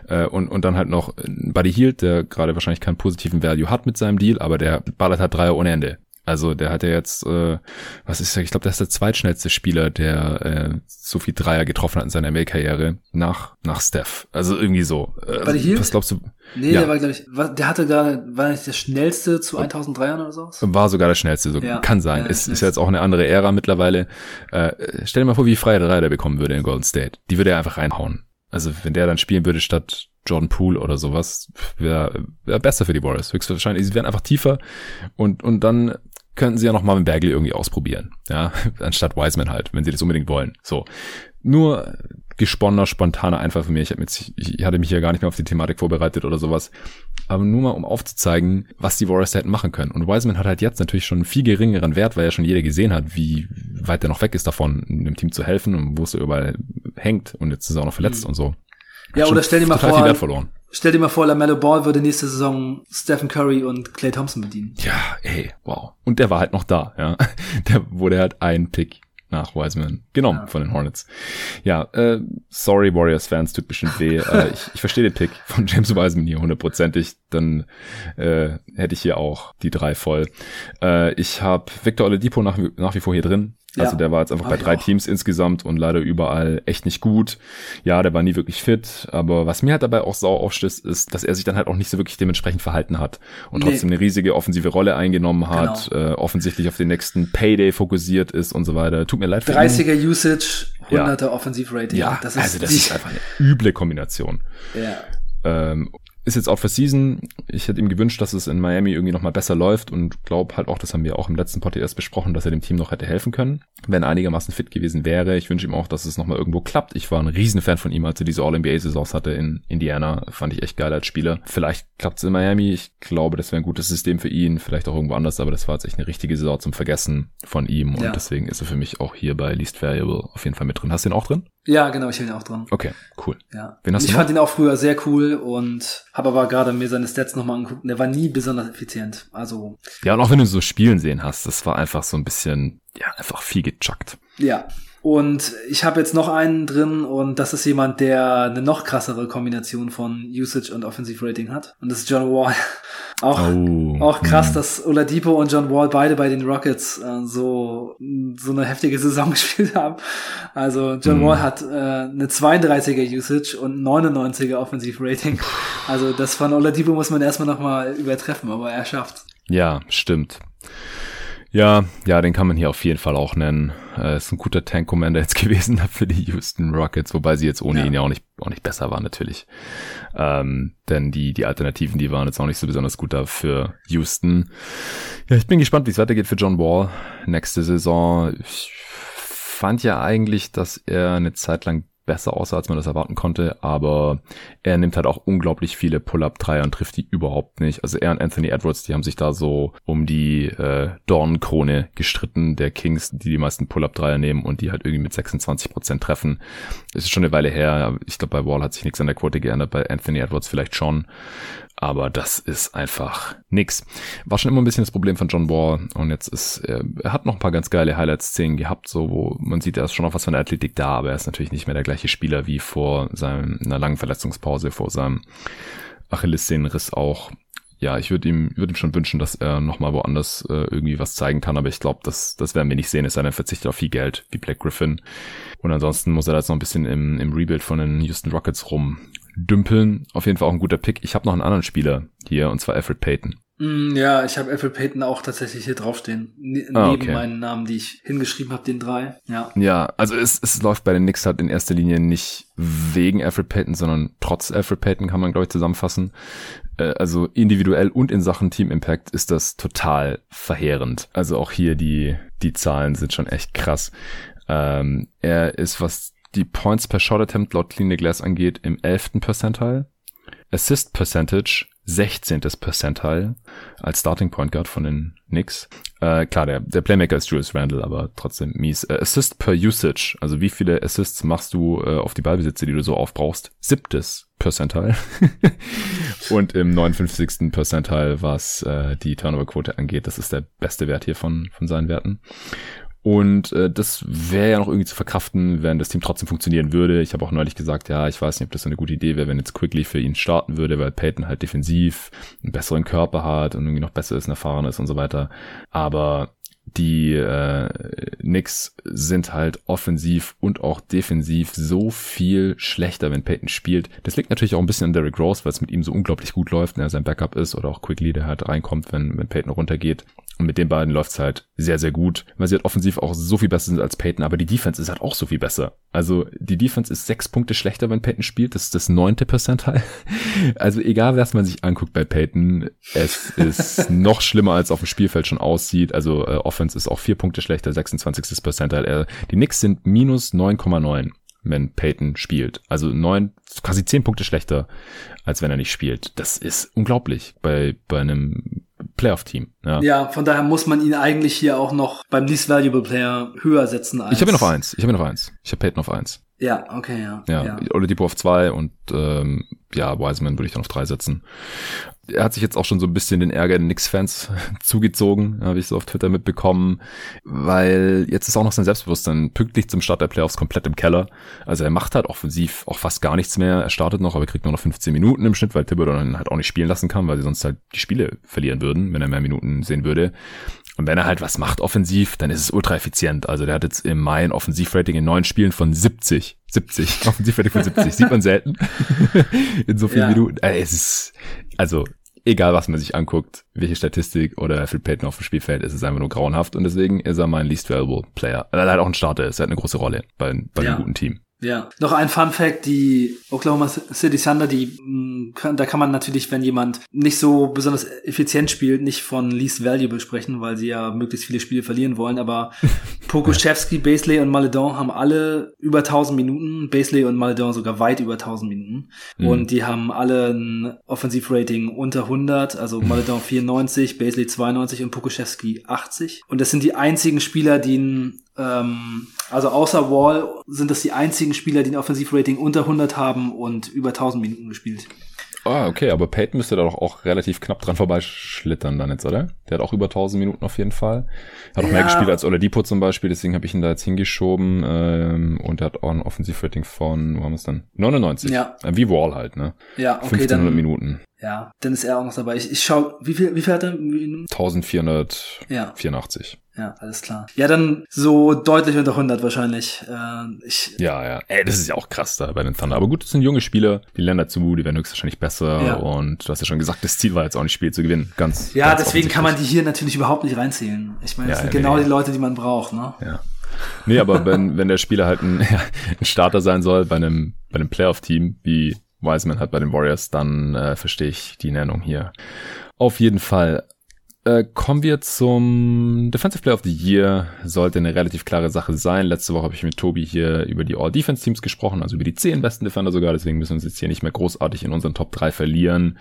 S1: Äh, und, und dann halt noch Buddy Hield, der gerade wahrscheinlich keinen positiven Value hat mit seinem Deal, aber der ballert halt Dreier ohne Ende. Also der hat ja jetzt, äh, was ist der, ich glaube, der ist der zweitschnellste Spieler, der äh, so viel Dreier getroffen hat in seiner ML-Karriere nach, nach Steph. Also irgendwie so.
S2: Äh, hier? Was glaubst du? Nee, ja. der war, glaube ich, war, der hatte gerade, war nicht der schnellste zu 1000 Dreiern oder so?
S1: War sogar der schnellste, so ja. kann sein. Ja, ist, ist ja jetzt auch eine andere Ära mittlerweile. Äh, stell dir mal vor, wie freie Dreier der bekommen würde in Golden State. Die würde er einfach reinhauen. Also wenn der dann spielen würde statt Jordan Poole oder sowas, wäre wär besser für die Warriors. Höchstwahrscheinlich. Sie wären einfach tiefer und, und dann könnten sie ja noch mal mit Bagley irgendwie ausprobieren. Ja, [LAUGHS] anstatt Wiseman halt, wenn sie das unbedingt wollen. So. Nur gesponnener, spontaner Einfall von mir. Ich, hab jetzt, ich hatte mich ja gar nicht mehr auf die Thematik vorbereitet oder sowas. Aber nur mal, um aufzuzeigen, was die Warriors hätten machen können. Und Wiseman hat halt jetzt natürlich schon einen viel geringeren Wert, weil ja schon jeder gesehen hat, wie weit er noch weg ist davon, dem Team zu helfen und wo es überall hängt. Und jetzt ist er auch noch verletzt mhm. und so.
S2: Ja, oder stell dir mal vor, stell dir mal vor, LaMelo Ball würde nächste Saison Stephen Curry und Clay Thompson bedienen.
S1: Ja, ey, wow. Und der war halt noch da, ja. [LAUGHS] Der wurde halt ein Pick nach Wiseman genommen ja. von den Hornets. Ja, äh, sorry Warriors-Fans, tut bestimmt weh. [LAUGHS] äh, ich, ich verstehe den Pick von James Wiseman hier hundertprozentig. Dann äh, hätte ich hier auch die drei voll. Äh, ich habe Victor Oladipo nach, nach wie vor hier drin. Also ja, der war jetzt einfach bei drei Teams insgesamt und leider überall echt nicht gut. Ja, der war nie wirklich fit, aber was mir halt dabei auch sau aufstößt, ist, dass er sich dann halt auch nicht so wirklich dementsprechend verhalten hat und nee. trotzdem eine riesige offensive Rolle eingenommen hat, genau. äh, offensichtlich auf den nächsten Payday fokussiert ist und so weiter. Tut mir leid
S2: für 30er ihn. Usage, 100er ja. Offensivrating.
S1: Ja, das ist also das ist einfach eine üble Kombination. Ja. Ähm, ist jetzt auch für Season. Ich hätte ihm gewünscht, dass es in Miami irgendwie nochmal besser läuft und glaube halt auch, das haben wir auch im letzten Podcast besprochen, dass er dem Team noch hätte helfen können, wenn er einigermaßen fit gewesen wäre. Ich wünsche ihm auch, dass es nochmal irgendwo klappt. Ich war ein Riesenfan von ihm, als er diese All-NBA-Saisons hatte in Indiana. Fand ich echt geil als Spieler. Vielleicht klappt es in Miami. Ich glaube, das wäre ein gutes System für ihn. Vielleicht auch irgendwo anders, aber das war jetzt echt eine richtige Saison zum Vergessen von ihm und ja. deswegen ist er für mich auch hier bei Least Variable auf jeden Fall mit drin. Hast du ihn auch drin?
S2: Ja, genau, ich ihn auch dran.
S1: Okay, cool.
S2: Ja. Wen hast ich du fand ihn auch früher sehr cool und habe aber gerade mir seine Stats nochmal angeguckt. Der war nie besonders effizient. Also.
S1: Ja, und auch wenn du so Spielen sehen hast, das war einfach so ein bisschen, ja, einfach viel gechuckt.
S2: Ja, und ich habe jetzt noch einen drin und das ist jemand, der eine noch krassere Kombination von Usage und Offensive Rating hat. Und das ist John Wall. [LAUGHS] auch, oh, auch krass, hm. dass Oladipo und John Wall beide bei den Rockets äh, so, so eine heftige [LAUGHS] Saison gespielt haben. Also John hm. Wall hat äh, eine 32er Usage und 99er Offensive Rating. Also das von Oladipo muss man erstmal nochmal übertreffen, aber er schafft's.
S1: Ja, stimmt. Ja, ja, den kann man hier auf jeden Fall auch nennen. Äh, ist ein guter Tank Commander jetzt [LAUGHS] gewesen für die Houston Rockets, wobei sie jetzt ohne ja. ihn ja auch nicht, auch nicht besser waren natürlich. Ähm, denn die, die Alternativen, die waren jetzt auch nicht so besonders gut da für Houston. Ja, ich bin gespannt, wie es weitergeht für John Wall nächste Saison. Ich fand ja eigentlich, dass er eine Zeit lang besser aussah, als man das erwarten konnte, aber er nimmt halt auch unglaublich viele Pull-Up-Dreier und trifft die überhaupt nicht. Also er und Anthony Edwards, die haben sich da so um die äh, Dornkrone gestritten der Kings, die die meisten Pull-Up-Dreier nehmen und die halt irgendwie mit 26 Prozent treffen. Das ist schon eine Weile her. Ich glaube, bei Wall hat sich nichts an der Quote geändert, bei Anthony Edwards vielleicht schon aber das ist einfach nix. War schon immer ein bisschen das Problem von John Wall und jetzt ist er, hat noch ein paar ganz geile Highlight-Szenen gehabt, so wo man sieht, er ist schon noch was von der Athletik da, aber er ist natürlich nicht mehr der gleiche Spieler wie vor seiner langen Verletzungspause, vor seinem Achillessehnenriss auch. Ja, ich würde ihm, würde ihm schon wünschen, dass er nochmal woanders äh, irgendwie was zeigen kann, aber ich glaube, das, das werden wir nicht sehen, es sei denn, er verzichtet auf viel Geld, wie Black Griffin. Und ansonsten muss er da jetzt noch ein bisschen im, im Rebuild von den Houston Rockets rum dümpeln. Auf jeden Fall auch ein guter Pick. Ich habe noch einen anderen Spieler hier, und zwar Alfred Payton.
S2: Mm, ja, ich habe Alfred Payton auch tatsächlich hier draufstehen. Ne ah, neben okay. meinen Namen, die ich hingeschrieben habe, den drei. Ja.
S1: Ja, also es, es läuft bei den Knicks halt in erster Linie nicht wegen Alfred Payton, sondern trotz Alfred Payton kann man, glaube ich, zusammenfassen. Äh, also individuell und in Sachen Team Impact ist das total verheerend. Also auch hier die, die Zahlen sind schon echt krass. Ähm, er ist, was die Points per Shot Attempt laut Clean the Glass angeht, im 11. Percentile. Assist Percentage 16. Percentile als Starting Point Guard von den Knicks. Äh, klar, der, der Playmaker ist Julius Randle, aber trotzdem mies. Äh, Assist per Usage, also wie viele Assists machst du äh, auf die Ballbesitze, die du so aufbrauchst? Siebtes Percentile. [LAUGHS] Und im 59. Percentile, was äh, die Turnover-Quote angeht, das ist der beste Wert hier von, von seinen Werten. Und äh, das wäre ja noch irgendwie zu verkraften, wenn das Team trotzdem funktionieren würde. Ich habe auch neulich gesagt, ja, ich weiß nicht, ob das so eine gute Idee wäre, wenn jetzt Quickly für ihn starten würde, weil Peyton halt defensiv einen besseren Körper hat und irgendwie noch besser ist und erfahren ist und so weiter. Aber die äh, Knicks sind halt offensiv und auch defensiv so viel schlechter, wenn Peyton spielt. Das liegt natürlich auch ein bisschen an Derrick Rose, weil es mit ihm so unglaublich gut läuft, wenn er sein Backup ist oder auch Quickly, der halt reinkommt, wenn, wenn Peyton runtergeht. Und mit den beiden läuft's halt sehr, sehr gut, weil sie halt offensiv auch so viel besser sind als Peyton, aber die Defense ist halt auch so viel besser. Also die Defense ist sechs Punkte schlechter, wenn Peyton spielt. Das ist das neunte Percentile. [LAUGHS] Also egal, was man sich anguckt bei Peyton, es ist [LAUGHS] noch schlimmer, als auf dem Spielfeld schon aussieht. Also äh, Offense ist auch vier Punkte schlechter, 26. Percentile. Äh, die Knicks sind minus 9,9 wenn Peyton spielt. Also neun, quasi zehn Punkte schlechter, als wenn er nicht spielt. Das ist unglaublich bei, bei einem Playoff-Team. Ja.
S2: ja, von daher muss man ihn eigentlich hier auch noch beim Least Valuable Player höher setzen
S1: als. Ich habe ihn auf eins. Ich habe ihn auf eins. Ich habe Peyton auf eins.
S2: Ja, okay, ja.
S1: Ja, ja. Oladipo auf zwei und ähm, ja, Wiseman würde ich dann auf drei setzen er hat sich jetzt auch schon so ein bisschen den Ärger der Knicks-Fans [LAUGHS] zugezogen, habe ich so auf Twitter mitbekommen, weil jetzt ist auch noch sein Selbstbewusstsein pünktlich zum Start der Playoffs komplett im Keller. Also er macht halt offensiv auch fast gar nichts mehr. Er startet noch, aber kriegt nur noch 15 Minuten im Schnitt, weil Thibodeau dann halt auch nicht spielen lassen kann, weil sie sonst halt die Spiele verlieren würden, wenn er mehr Minuten sehen würde. Und wenn er halt was macht offensiv, dann ist es ultra effizient. Also der hat jetzt im Mai ein Offensivrating in neun Spielen von 70. 70. [LAUGHS] Offensivrating von 70. Sieht man selten. [LAUGHS] in so vielen ja. Minuten. Äh, es ist, also, egal was man sich anguckt, welche Statistik oder Phil Payton auf dem Spielfeld, es ist einfach nur grauenhaft und deswegen ist er mein least valuable Player. Er halt auch ein Starter ist, er hat eine große Rolle bei, bei ja. einem guten Team.
S2: Ja, noch ein Fun Fact, die Oklahoma City Thunder, die mm, da kann man natürlich, wenn jemand nicht so besonders effizient spielt, nicht von least valuable sprechen, weil sie ja möglichst viele Spiele verlieren wollen, aber [LAUGHS] Pokuschewski, Basley und Maledon haben alle über 1000 Minuten, Basley und Maledon sogar weit über 1000 Minuten. Mhm. und die haben alle ein Offensivrating unter 100, also Maledon 94, Basley 92 und Pokuschewski 80 und das sind die einzigen Spieler, die ein ähm, also außer Wall sind das die einzigen Spieler, die ein Offensivrating unter 100 haben und über 1000 Minuten gespielt.
S1: Ah, okay, aber Peyton müsste da doch auch relativ knapp dran vorbeischlittern dann jetzt, oder? Der hat auch über 1000 Minuten auf jeden Fall. Hat auch ja. mehr gespielt als Oladipo zum Beispiel, deswegen habe ich ihn da jetzt hingeschoben. Ähm, und er hat auch ein Offensivrating von, wo haben wir es dann? 99. Ja. Äh, wie Wall halt, ne?
S2: Ja, okay.
S1: 1500 dann, Minuten.
S2: Ja, dann ist er auch noch dabei. Ich, ich schau, wie viel, wie viel hat er?
S1: 1484. Ja.
S2: Ja, alles klar. Ja, dann so deutlich unter 100 wahrscheinlich. Äh, ich,
S1: ja, ja. Ey, das ist ja auch krass da bei den Thunder. Aber gut, das sind junge Spieler, die lernen dazu, die werden höchstwahrscheinlich besser. Ja. Und du hast ja schon gesagt, das Ziel war jetzt auch nicht Spiel zu gewinnen. Ganz.
S2: Ja,
S1: ganz
S2: deswegen kann man die hier natürlich überhaupt nicht reinzählen. Ich meine, das ja, sind ja, genau nee, die Leute, die man braucht, ne?
S1: Ja. Nee, aber wenn, wenn der Spieler halt ein, [LAUGHS] ein Starter sein soll bei einem, bei einem Playoff-Team, wie Wiseman hat bei den Warriors, dann äh, verstehe ich die Nennung hier. Auf jeden Fall. Äh, kommen wir zum Defensive Player of the Year. Sollte eine relativ klare Sache sein. Letzte Woche habe ich mit Tobi hier über die All-Defense-Teams gesprochen, also über die zehn besten Defender sogar. Deswegen müssen wir uns jetzt hier nicht mehr großartig in unseren Top 3 verlieren.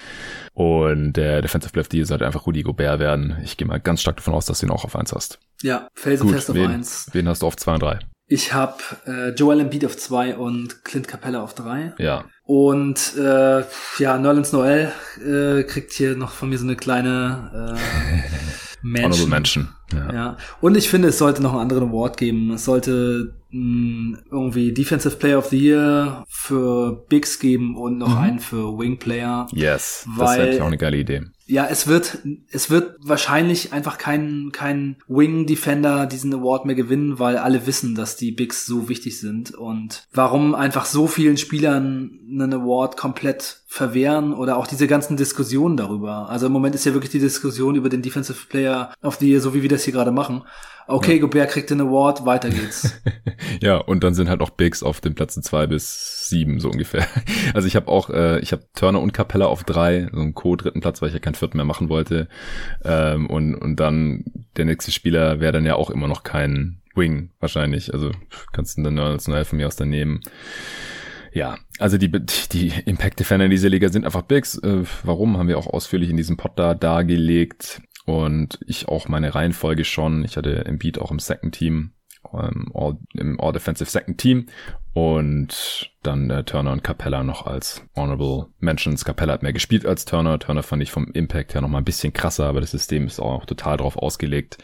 S1: Und der Defensive Player of the Year sollte einfach Rudy Gobert werden. Ich gehe mal ganz stark davon aus, dass du ihn auch auf 1 hast.
S2: Ja, felsenfest auf 1.
S1: Wen hast du auf 2 und 3?
S2: Ich habe äh, Joel Embiid auf 2 und Clint Capella auf 3.
S1: Ja.
S2: Und äh, ja, Nerlens Noel äh, kriegt hier noch von mir so eine kleine äh, Menschen. [LAUGHS]
S1: Honorable Mention.
S2: Ja. ja. Und ich finde, es sollte noch einen anderen Award geben. Es sollte mh, irgendwie Defensive Player of the Year für Bigs geben und noch mhm. einen für Wing Player.
S1: Yes, weil, das wäre auch eine geile Idee.
S2: Ja, es wird, es wird wahrscheinlich einfach kein, kein Wing Defender diesen Award mehr gewinnen, weil alle wissen, dass die Bigs so wichtig sind und warum einfach so vielen Spielern einen Award komplett verwehren oder auch diese ganzen Diskussionen darüber. Also im Moment ist ja wirklich die Diskussion über den Defensive Player of the Year, so wie wir das hier gerade machen. Okay, ja. Gobert kriegt den Award, weiter geht's. [LAUGHS]
S1: ja, und dann sind halt auch Bigs auf den Plätzen zwei bis sieben so ungefähr. [LAUGHS] Also ich habe auch, äh, ich habe Turner und Capella auf drei, so einen Co-dritten Platz, weil ich ja keinen vierten mehr machen wollte. Ähm, und, und dann der nächste Spieler wäre dann ja auch immer noch kein Wing wahrscheinlich. Also kannst du dann als Neuer von mir aus dann nehmen. Ja, also die, die Impact Defender in dieser Liga sind einfach Bigs. Äh, warum haben wir auch ausführlich in diesem Pod da dargelegt und ich auch meine Reihenfolge schon. Ich hatte Embiid auch im Second Team, ähm, all, im All Defensive Second Team und dann äh, Turner und Capella noch als Honorable Mentions. Capella hat mehr gespielt als Turner. Turner fand ich vom Impact her noch mal ein bisschen krasser, aber das System ist auch total darauf ausgelegt,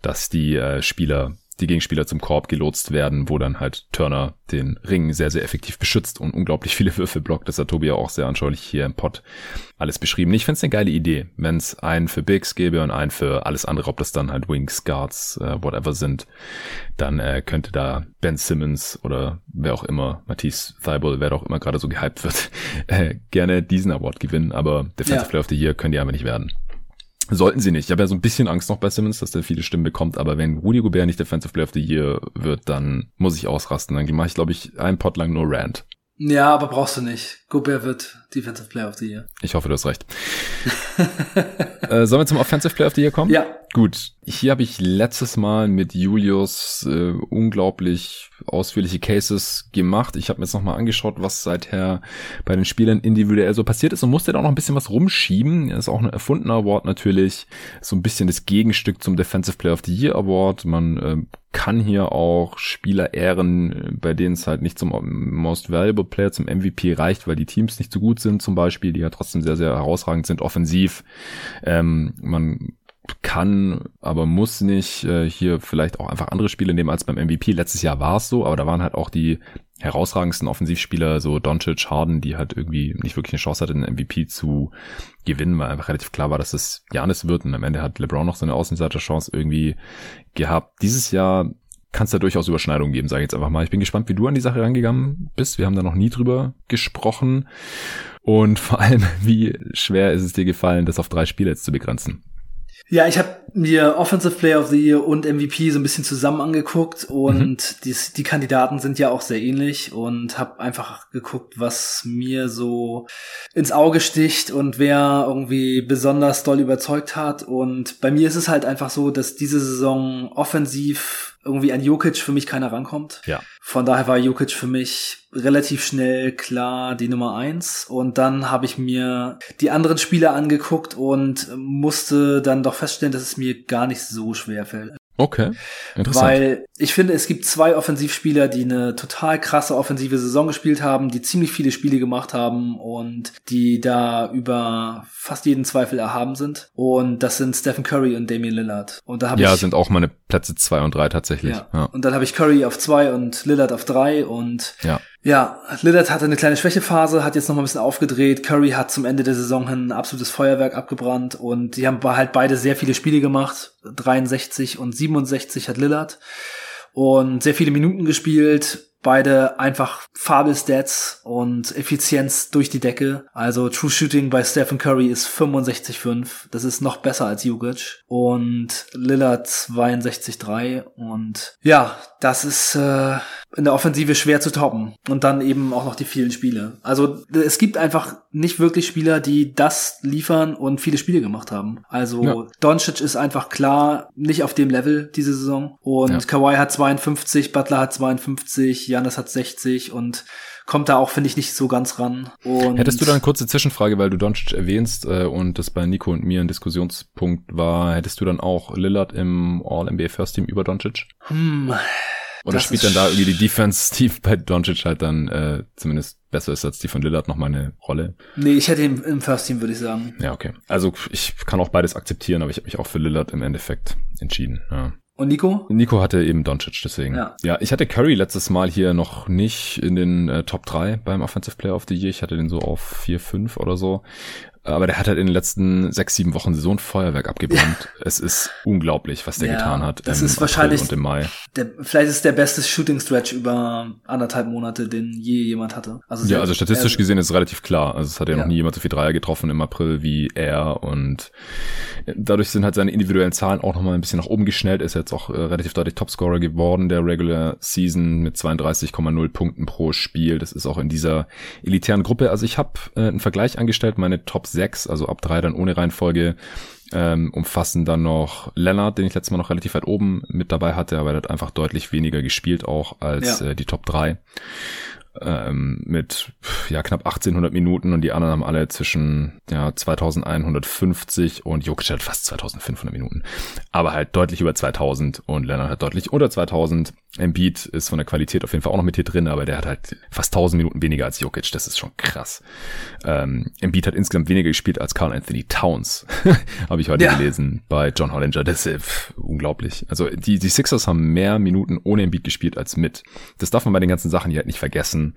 S1: dass die äh, Spieler die Gegenspieler zum Korb gelotst werden, wo dann halt Turner den Ring sehr, sehr effektiv beschützt und unglaublich viele Würfe blockt. Das hat Tobi ja auch sehr anschaulich hier im Pod alles beschrieben. Ich finde es eine geile Idee, wenn es einen für Bigs gäbe und einen für alles andere, ob das dann halt Wings, Guards, äh, whatever sind, dann äh, könnte da Ben Simmons oder wer auch immer, Matisse Thibault, wer auch immer gerade so gehypt wird, [LAUGHS] äh, gerne diesen Award gewinnen, aber Defensive ja. Player of the Year können die aber nicht werden. Sollten sie nicht. Ich habe ja so ein bisschen Angst noch bei Simmons, dass der viele Stimmen bekommt, aber wenn Rudy Gobert nicht Defensive Player of the Year wird, dann muss ich ausrasten. Dann mache ich, glaube ich, einen Pot lang nur Rant.
S2: Ja, aber brauchst du nicht. Gobert wird Defensive Player of the Year.
S1: Ich hoffe, du hast recht. [LAUGHS] äh, sollen wir zum Offensive Player of the Year kommen?
S2: Ja.
S1: Gut. Hier habe ich letztes Mal mit Julius äh, unglaublich ausführliche Cases gemacht. Ich habe mir jetzt nochmal angeschaut, was seither bei den Spielern individuell so passiert ist und musste da auch noch ein bisschen was rumschieben. Das ist auch ein erfundener Award natürlich. So ein bisschen das Gegenstück zum Defensive Player of the Year Award. Man äh, kann hier auch Spieler ehren, bei denen es halt nicht zum Most Valuable Player, zum MVP reicht, weil die Teams nicht so gut sind zum Beispiel, die ja trotzdem sehr, sehr herausragend sind offensiv. Ähm, man kann, aber muss nicht äh, hier vielleicht auch einfach andere Spiele nehmen als beim MVP. Letztes Jahr war es so, aber da waren halt auch die herausragendsten Offensivspieler, so Doncic, Harden, die halt irgendwie nicht wirklich eine Chance hatten, den MVP zu gewinnen, weil einfach relativ klar war, dass es Janis wird und am Ende hat LeBron noch so eine Außenseiterchance irgendwie gehabt. Dieses Jahr kann es da durchaus Überschneidungen geben, sage ich jetzt einfach mal. Ich bin gespannt, wie du an die Sache rangegangen bist. Wir haben da noch nie drüber gesprochen. Und [LAUGHS] vor allem, wie schwer ist es dir gefallen, das auf drei Spiele jetzt zu begrenzen?
S2: Ja, ich habe mir Offensive Player of the Year und MVP so ein bisschen zusammen angeguckt und mhm. die, die Kandidaten sind ja auch sehr ähnlich und habe einfach geguckt, was mir so ins Auge sticht und wer irgendwie besonders doll überzeugt hat. Und bei mir ist es halt einfach so, dass diese Saison offensiv irgendwie an Jokic für mich keiner rankommt.
S1: Ja.
S2: Von daher war Jokic für mich relativ schnell klar die Nummer eins. Und dann habe ich mir die anderen Spieler angeguckt und musste dann doch feststellen, dass es mir gar nicht so schwer fällt.
S1: Okay, interessant.
S2: Weil ich finde, es gibt zwei Offensivspieler, die eine total krasse offensive Saison gespielt haben, die ziemlich viele Spiele gemacht haben und die da über fast jeden Zweifel erhaben sind. Und das sind Stephen Curry und Damian Lillard. Und da habe
S1: ja,
S2: ich,
S1: sind auch meine Plätze zwei und drei tatsächlich. Ja. ja.
S2: Und dann habe ich Curry auf zwei und Lillard auf drei und
S1: ja.
S2: Ja, Lillard hatte eine kleine Schwächephase, hat jetzt noch mal ein bisschen aufgedreht. Curry hat zum Ende der Saison hin ein absolutes Feuerwerk abgebrannt und die haben halt beide sehr viele Spiele gemacht. 63 und 67 hat Lillard und sehr viele Minuten gespielt. Beide einfach Fabel-Stats und Effizienz durch die Decke. Also True Shooting bei Stephen Curry ist 65,5. Das ist noch besser als Jokic. Und Lillard 62,3. Und ja, das ist äh, in der Offensive schwer zu toppen. Und dann eben auch noch die vielen Spiele. Also es gibt einfach nicht wirklich Spieler, die das liefern und viele Spiele gemacht haben. Also ja. Doncic ist einfach klar nicht auf dem Level diese Saison. Und ja. Kawhi hat 52, Butler hat 52, Janis hat 60 und kommt da auch, finde ich, nicht so ganz ran. Und
S1: Hättest du da eine kurze Zwischenfrage, weil du Doncic erwähnst äh, und das bei Nico und mir ein Diskussionspunkt war, hättest du dann auch Lillard im All-NBA First Team über Doncic?
S2: Hm.
S1: Oder
S2: Das
S1: spielt dann da irgendwie die Defense, die bei Doncic halt dann äh, zumindest besser ist als die von Lillard, nochmal eine Rolle?
S2: Nee, ich hätte ihn im First Team, würde ich sagen.
S1: Ja, okay. Also ich kann auch beides akzeptieren, aber ich habe mich auch für Lillard im Endeffekt entschieden. Ja.
S2: Und Nico?
S1: Nico hatte eben Doncic, deswegen.
S2: Ja.
S1: ja, ich hatte Curry letztes Mal hier noch nicht in den äh, Top 3 beim Offensive Player of the Year. Ich hatte den so auf 4, 5 oder so. Aber der hat halt in den letzten sechs, sieben Wochen so ein Feuerwerk abgebrannt. Es ist unglaublich, was der
S2: Ja,
S1: getan hat.
S2: das ist
S1: April
S2: wahrscheinlich-
S1: Und im Mai.
S2: Der, vielleicht ist der beste Shooting Stretch über anderthalb Monate, den je jemand hatte. Also
S1: Ja, also statistisch gesehen ist es relativ klar. Also es hat ja,
S2: Ja.
S1: noch nie jemand so viel Dreier getroffen im April wie er und dadurch sind halt seine individuellen Zahlen auch nochmal ein bisschen nach oben geschnellt. Er ist jetzt auch äh, relativ deutlich Topscorer geworden der Regular Season mit 32,0 Punkten pro Spiel. Das ist auch in dieser elitären Gruppe. Also ich habe äh, einen Vergleich angestellt, meine Top 6, also ab drei dann ohne Reihenfolge, ähm, umfassen dann noch Leonard, den ich letztes Mal noch relativ weit oben mit dabei hatte, aber er hat einfach deutlich weniger gespielt auch als
S2: Ja.
S1: äh, die Top 3 ähm, mit ja knapp 1800 Minuten und die anderen haben alle zwischen ja 2150 und Jokic hat fast 2500 Minuten, aber halt deutlich über 2000 und Leonard hat deutlich unter 2000. Embiid ist von der Qualität auf jeden Fall auch noch mit hier drin, aber der hat halt fast 1000 Minuten weniger als Jokic, das ist schon krass. Ähm, Embiid hat insgesamt weniger gespielt als Carl Anthony Towns, [LAUGHS] habe ich heute
S2: Ja.
S1: gelesen bei John Hollinger. Das ist pff, unglaublich. Also die, die Sixers haben mehr Minuten ohne Embiid gespielt als mit. Das darf man bei den ganzen Sachen hier halt nicht vergessen.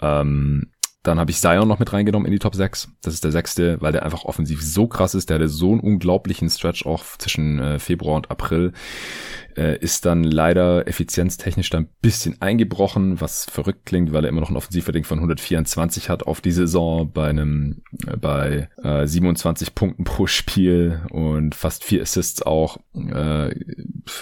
S1: Ähm, dann habe ich Zion noch mit reingenommen in die Top 6. Das ist der sechste, weil der einfach offensiv so krass ist. Der hatte so einen unglaublichen Stretch auch zwischen äh, Februar und April. Äh, ist dann leider effizienztechnisch da ein bisschen eingebrochen, was verrückt klingt, weil er immer noch ein Offensivrating von 124 hat auf die Saison bei einem äh, bei äh, 27 Punkten pro Spiel und fast vier Assists auch, äh,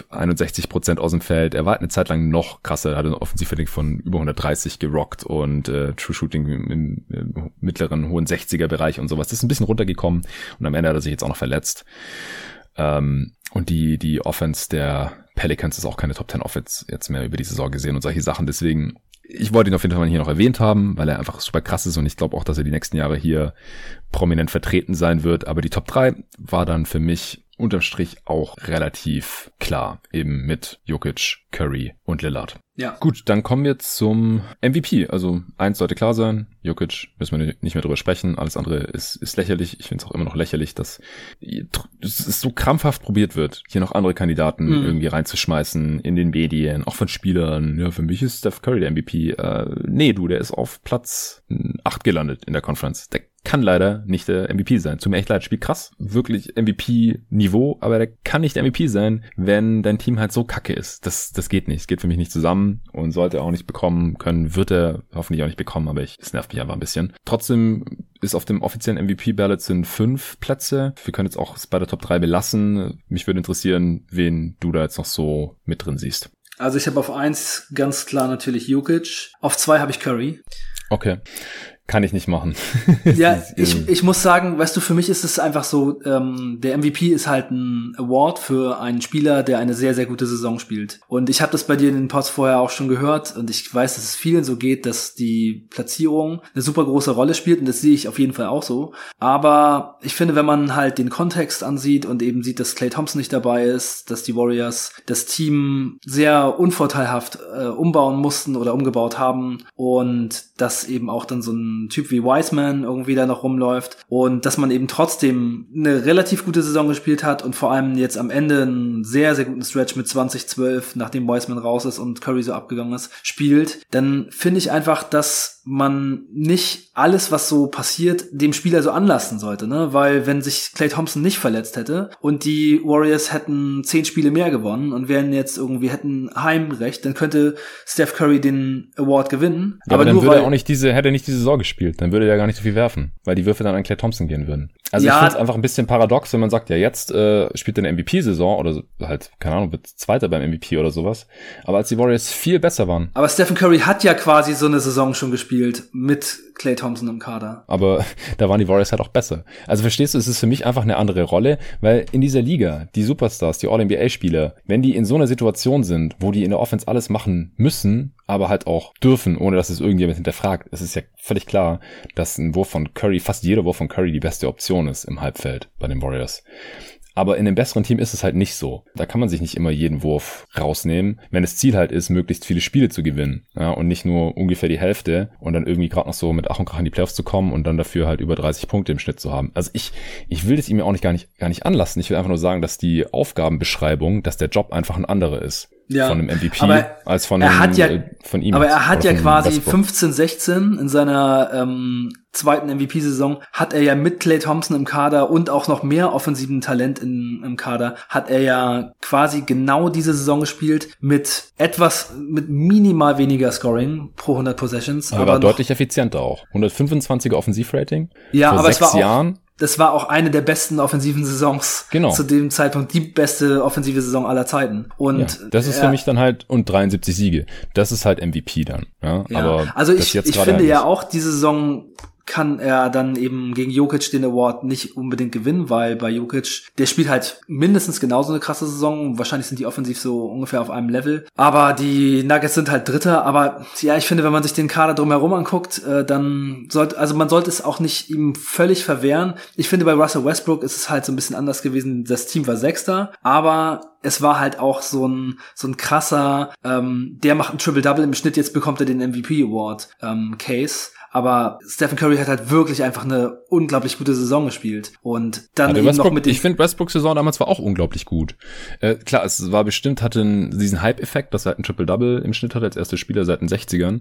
S1: 61 Prozent aus dem Feld. Er war halt eine Zeit lang noch krasser, er hatte ein Offensivrating von über 130 gerockt und äh, True Shooting im, im, im mittleren hohen 60er Bereich und sowas. Das ist ein bisschen runtergekommen und am Ende hat er sich jetzt auch noch verletzt. Ähm, und die, die Offense der Pelicans ist auch keine Top 10 Offense jetzt mehr über die Saison gesehen und solche Sachen. Deswegen, ich wollte ihn auf jeden Fall hier noch erwähnt haben, weil er einfach super krass ist und ich glaube auch, dass er die nächsten Jahre hier prominent vertreten sein wird. Aber die Top 3 war dann für mich unterm Strich auch relativ klar, eben mit Jokic, Curry und Lillard.
S2: Ja.
S1: Gut, dann kommen wir zum MVP. Also eins sollte klar sein, Jokic, müssen wir nicht mehr drüber sprechen. Alles andere ist, ist lächerlich. Ich finde es auch immer noch lächerlich, dass es so krampfhaft probiert wird, hier noch andere Kandidaten
S2: Mhm.
S1: irgendwie reinzuschmeißen in den Medien, auch von Spielern. Ja, für mich ist Steph Curry der MVP. Äh, nee, du, der ist auf Platz 8 gelandet in der Conference. Der kann leider nicht der MVP sein. Tut mir echt leid, spielt krass, wirklich MVP-Niveau, aber der kann nicht der MVP sein, wenn dein Team halt so kacke ist. Das, das geht nicht. Es geht für mich nicht zusammen und sollte er auch nicht bekommen können, wird er hoffentlich auch nicht bekommen, aber ich, es nervt mich einfach ein bisschen. Trotzdem ist auf dem offiziellen MVP-Ballot sind fünf Plätze. Wir können jetzt auch es bei der Top 3 belassen. Mich würde interessieren, wen du da jetzt noch so mit drin siehst.
S2: Also ich habe auf eins ganz klar natürlich Jokic. Auf zwei habe ich Curry.
S1: Okay. Kann ich nicht machen. [LAUGHS]
S2: Ja, ich, ich muss sagen, weißt du, für mich ist es einfach so, ähm, der MVP ist halt ein Award für einen Spieler, der eine sehr, sehr gute Saison spielt. Und ich habe das bei dir in den Pods vorher auch schon gehört und ich weiß, dass es vielen so geht, dass die Platzierung eine super große Rolle spielt und das sehe ich auf jeden Fall auch so. Aber ich finde, wenn man halt den Kontext ansieht und eben sieht, dass Clay Thompson nicht dabei ist, dass die Warriors das Team sehr unvorteilhaft äh, umbauen mussten oder umgebaut haben und dass eben auch dann so ein Typ wie Wiseman irgendwie da noch rumläuft und dass man eben trotzdem eine relativ gute Saison gespielt hat und vor allem jetzt am Ende einen sehr, sehr guten Stretch mit 2012, nachdem Wiseman raus ist und Curry so abgegangen ist, spielt, dann finde ich einfach, dass man nicht alles, was so passiert, dem Spieler so anlassen sollte, ne? Weil wenn sich Clay Thompson nicht verletzt hätte und die Warriors hätten zehn Spiele mehr gewonnen und wären jetzt irgendwie hätten Heimrecht, dann könnte Steph Curry den Award gewinnen.
S1: Ja, aber, dann
S2: nur
S1: würde
S2: weil,
S1: er auch nicht diese, hätte er nicht diese Saison gespielt, dann würde er ja gar nicht so viel werfen, weil die Würfe dann an Clay Thompson gehen würden. Also
S2: Ja.
S1: ich finde es einfach ein bisschen paradox, wenn man sagt, ja, jetzt äh, spielt er eine MVP-Saison oder halt, keine Ahnung, wird Zweiter beim MVP oder sowas. Aber als die Warriors viel besser waren,
S2: aber Stephen Curry hat ja quasi so eine Saison schon gespielt mit Clay Thompson im Kader.
S1: aber [LAUGHS] da waren die Warriors halt auch besser. Also verstehst du, es ist für mich einfach eine andere Rolle, weil in dieser Liga, die Superstars, die All-NBA-Spieler, wenn die in so einer Situation sind, wo die in der Offense alles machen müssen, aber halt auch dürfen, ohne dass es irgendjemand hinterfragt, es ist ja völlig klar, dass ein Wurf von Curry, fast jeder Wurf von Curry die beste Option ist im Halbfeld bei den Warriors. Aber in einem besseren Team ist es halt nicht so. Da kann man sich nicht immer jeden Wurf rausnehmen, wenn das Ziel halt ist, möglichst viele Spiele zu gewinnen. Ja, und nicht nur ungefähr die Hälfte und dann irgendwie gerade noch so mit Ach und Krach in die Playoffs zu kommen und dann dafür halt über 30 Punkte im Schnitt zu haben. Also ich, ich will das ihm ja auch nicht gar nicht, gar nicht anlassen. Ich will einfach nur sagen, dass die Aufgabenbeschreibung, dass der Job einfach ein anderer ist ja, von einem MVP als von,
S2: er hat ja, äh,
S1: von ihm.
S2: Aber er hat ja quasi Westbrook. 15, 16 in seiner ähm, zweiten MVP-Saison hat er ja mit Clay Thompson im Kader und auch noch mehr offensiven Talent in, im Kader, hat er ja quasi genau diese Saison gespielt mit etwas, mit minimal weniger Scoring pro 100 Possessions.
S1: Aber, aber war deutlich effizienter auch. 125er Offensivrating.
S2: Ja, aber es war auch, Jahren das war auch eine der besten offensiven Saisons. Genau. Zu dem Zeitpunkt die beste offensive Saison aller Zeiten. Und
S1: ja, das ist für mich dann halt und 73 Siege. Das ist halt MVP dann. Ja, ja. aber
S2: also ich, ich finde ja auch diese Saison kann er dann eben gegen Jokic den Award nicht unbedingt gewinnen, weil bei Jokic, der spielt halt mindestens genauso eine krasse Saison. Wahrscheinlich sind die offensiv so ungefähr auf einem Level. Aber die Nuggets sind halt Dritter. Aber ja, ich finde, wenn man sich den Kader drumherum anguckt, äh, dann sollte, also man sollte es auch nicht ihm völlig verwehren. Ich finde, bei Russell Westbrook ist es halt so ein bisschen anders gewesen. Das Team war Sechster, aber es war halt auch so ein so ein krasser, ähm, der macht ein Triple Double im Schnitt, jetzt bekommt er den MVP Award ähm, Case. Aber Stephen Curry hat halt wirklich einfach eine unglaublich gute Saison gespielt. Und dann
S1: ja, eben noch mit Ich finde Westbrooks Saison damals war auch unglaublich gut. Äh, klar, es war bestimmt, hatte diesen Hype-Effekt, dass er halt ein Triple-Double im Schnitt hatte als erster Spieler seit den 60ern.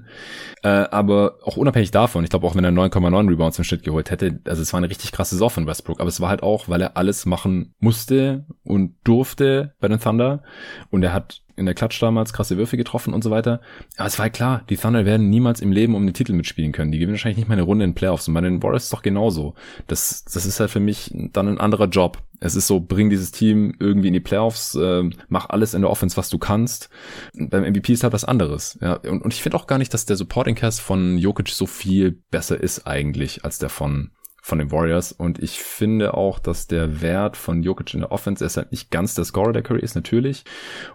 S1: Äh, aber auch unabhängig davon, ich glaube auch wenn er 9,9 Rebounds im Schnitt geholt hätte, also es war eine richtig krasse Saison von Westbrook. Aber es war halt auch, weil er alles machen musste und durfte bei den Thunder. Und er hat in der Klatsch damals krasse Würfe getroffen und so weiter. Aber es war klar, die Thunder werden niemals im Leben um den Titel mitspielen können. Die gewinnen wahrscheinlich nicht mal eine Runde in Playoffs. Und bei den Warriors ist doch genauso. Das, das ist halt für mich dann ein anderer Job. Es ist so, bring dieses Team irgendwie in die Playoffs, äh, mach alles in der Offense, was du kannst. Beim MVP ist halt was anderes. Ja, und, und ich finde auch gar nicht, dass der Supporting Cast von Jokic so viel besser ist eigentlich als der von von den Warriors. Und ich finde auch, dass der Wert von Jokic in der Offense, halt nicht ganz der Scorer, der Curry ist natürlich.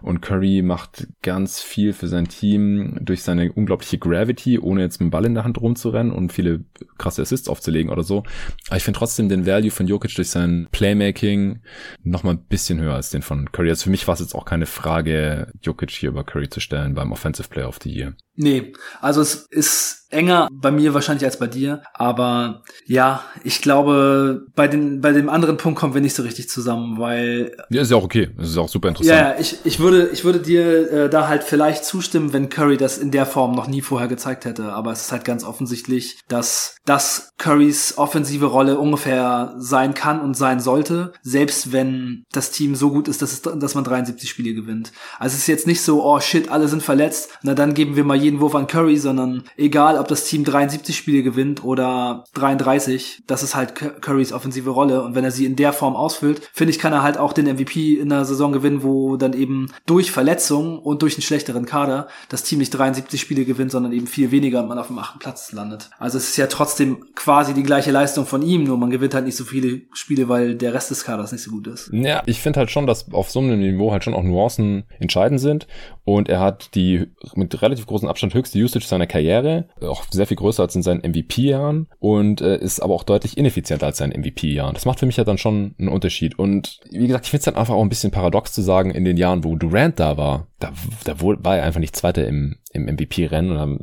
S1: Und Curry macht ganz viel für sein Team durch seine unglaubliche Gravity, ohne jetzt mit dem Ball in der Hand rumzurennen und viele krasse Assists aufzulegen oder so. Aber ich finde trotzdem den Value von Jokic durch sein Playmaking noch mal ein bisschen höher als den von Curry. Also für mich war es jetzt auch keine Frage, Jokic hier über Curry zu stellen beim Offensive Player of the Year.
S2: Nee, also es ist enger bei mir wahrscheinlich als bei dir, aber ja, ich glaube, bei den bei dem anderen Punkt kommen wir nicht so richtig zusammen, weil
S1: Ja, ist ja auch okay, das ist auch super interessant.
S2: Ja, ich, ich würde ich würde dir äh, da halt vielleicht zustimmen, wenn Curry das in der Form noch nie vorher gezeigt hätte, aber es ist halt ganz offensichtlich, dass das Currys offensive Rolle ungefähr sein kann und sein sollte, selbst wenn das Team so gut ist, dass es dass man 73 Spiele gewinnt. Also es ist jetzt nicht so, oh shit, alle sind verletzt, na dann geben wir mal jeden Wurf an Curry, sondern egal, ob das Team 73 Spiele gewinnt oder 33, das ist halt Currys offensive Rolle. Und wenn er sie in der Form ausfüllt, finde ich, kann er halt auch den MVP in einer Saison gewinnen, wo dann eben durch Verletzungen und durch einen schlechteren Kader das Team nicht 73 Spiele gewinnt, sondern eben viel weniger und man auf dem achten Platz landet. Also es ist ja trotzdem quasi die gleiche Leistung von ihm, nur man gewinnt halt nicht so viele Spiele, weil der Rest des Kaders nicht so gut ist.
S1: Ja, ich finde halt schon, dass auf so einem Niveau halt schon auch Nuancen entscheidend sind und er hat die mit relativ großem Abstand höchste Usage seiner Karriere, auch sehr viel größer als in seinen MVP-Jahren und äh, ist aber auch deutlich ineffizienter als seinen MVP-Jahren. Das macht für mich ja dann schon einen Unterschied. Und wie gesagt, ich finde es dann einfach auch ein bisschen paradox zu sagen, in den Jahren, wo Durant da war, da, da war er einfach nicht Zweiter im, im MVP-Rennen und dann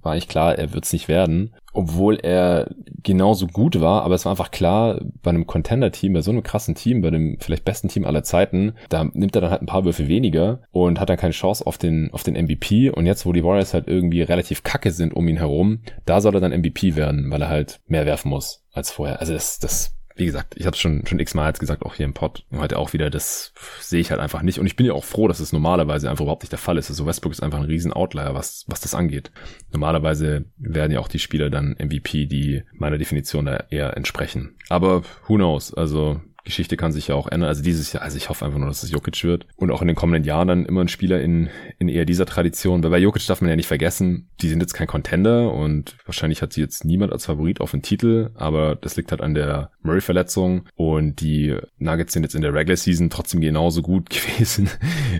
S1: war eigentlich klar, er wird es nicht werden, obwohl er genauso gut war, aber es war einfach klar, bei einem Contender-Team, bei so einem krassen Team, bei dem vielleicht besten Team aller Zeiten, da nimmt er dann halt ein paar Würfe weniger und hat dann keine Chance auf den, auf den MVP und jetzt, wo die Warriors halt irgendwie relativ kacke sind um ihn herum, da soll er dann MVP werden, weil er halt mehr werfen muss als vorher. Also das, das wie gesagt, ich habe schon schon x-mal jetzt gesagt, auch hier im Pod, heute auch wieder, das sehe ich halt einfach nicht. Und ich bin ja auch froh, dass es normalerweise einfach überhaupt nicht der Fall ist. Also Westbrook ist einfach ein riesen Outlier, was, was das angeht. Normalerweise werden ja auch die Spieler dann MVP, die meiner Definition da eher entsprechen. Aber who knows? Also Geschichte kann sich ja auch ändern. Also dieses Jahr, also ich hoffe einfach nur, dass es Jokic wird. Und auch in den kommenden Jahren dann immer ein Spieler in, in eher dieser Tradition. Weil bei Jokic darf man ja nicht vergessen, die sind jetzt kein Contender und wahrscheinlich hat sie jetzt niemand als Favorit auf den Titel, aber das liegt halt an der Murray-Verletzung und die Nuggets sind jetzt in der Regular Season trotzdem genauso gut [LAUGHS] gewesen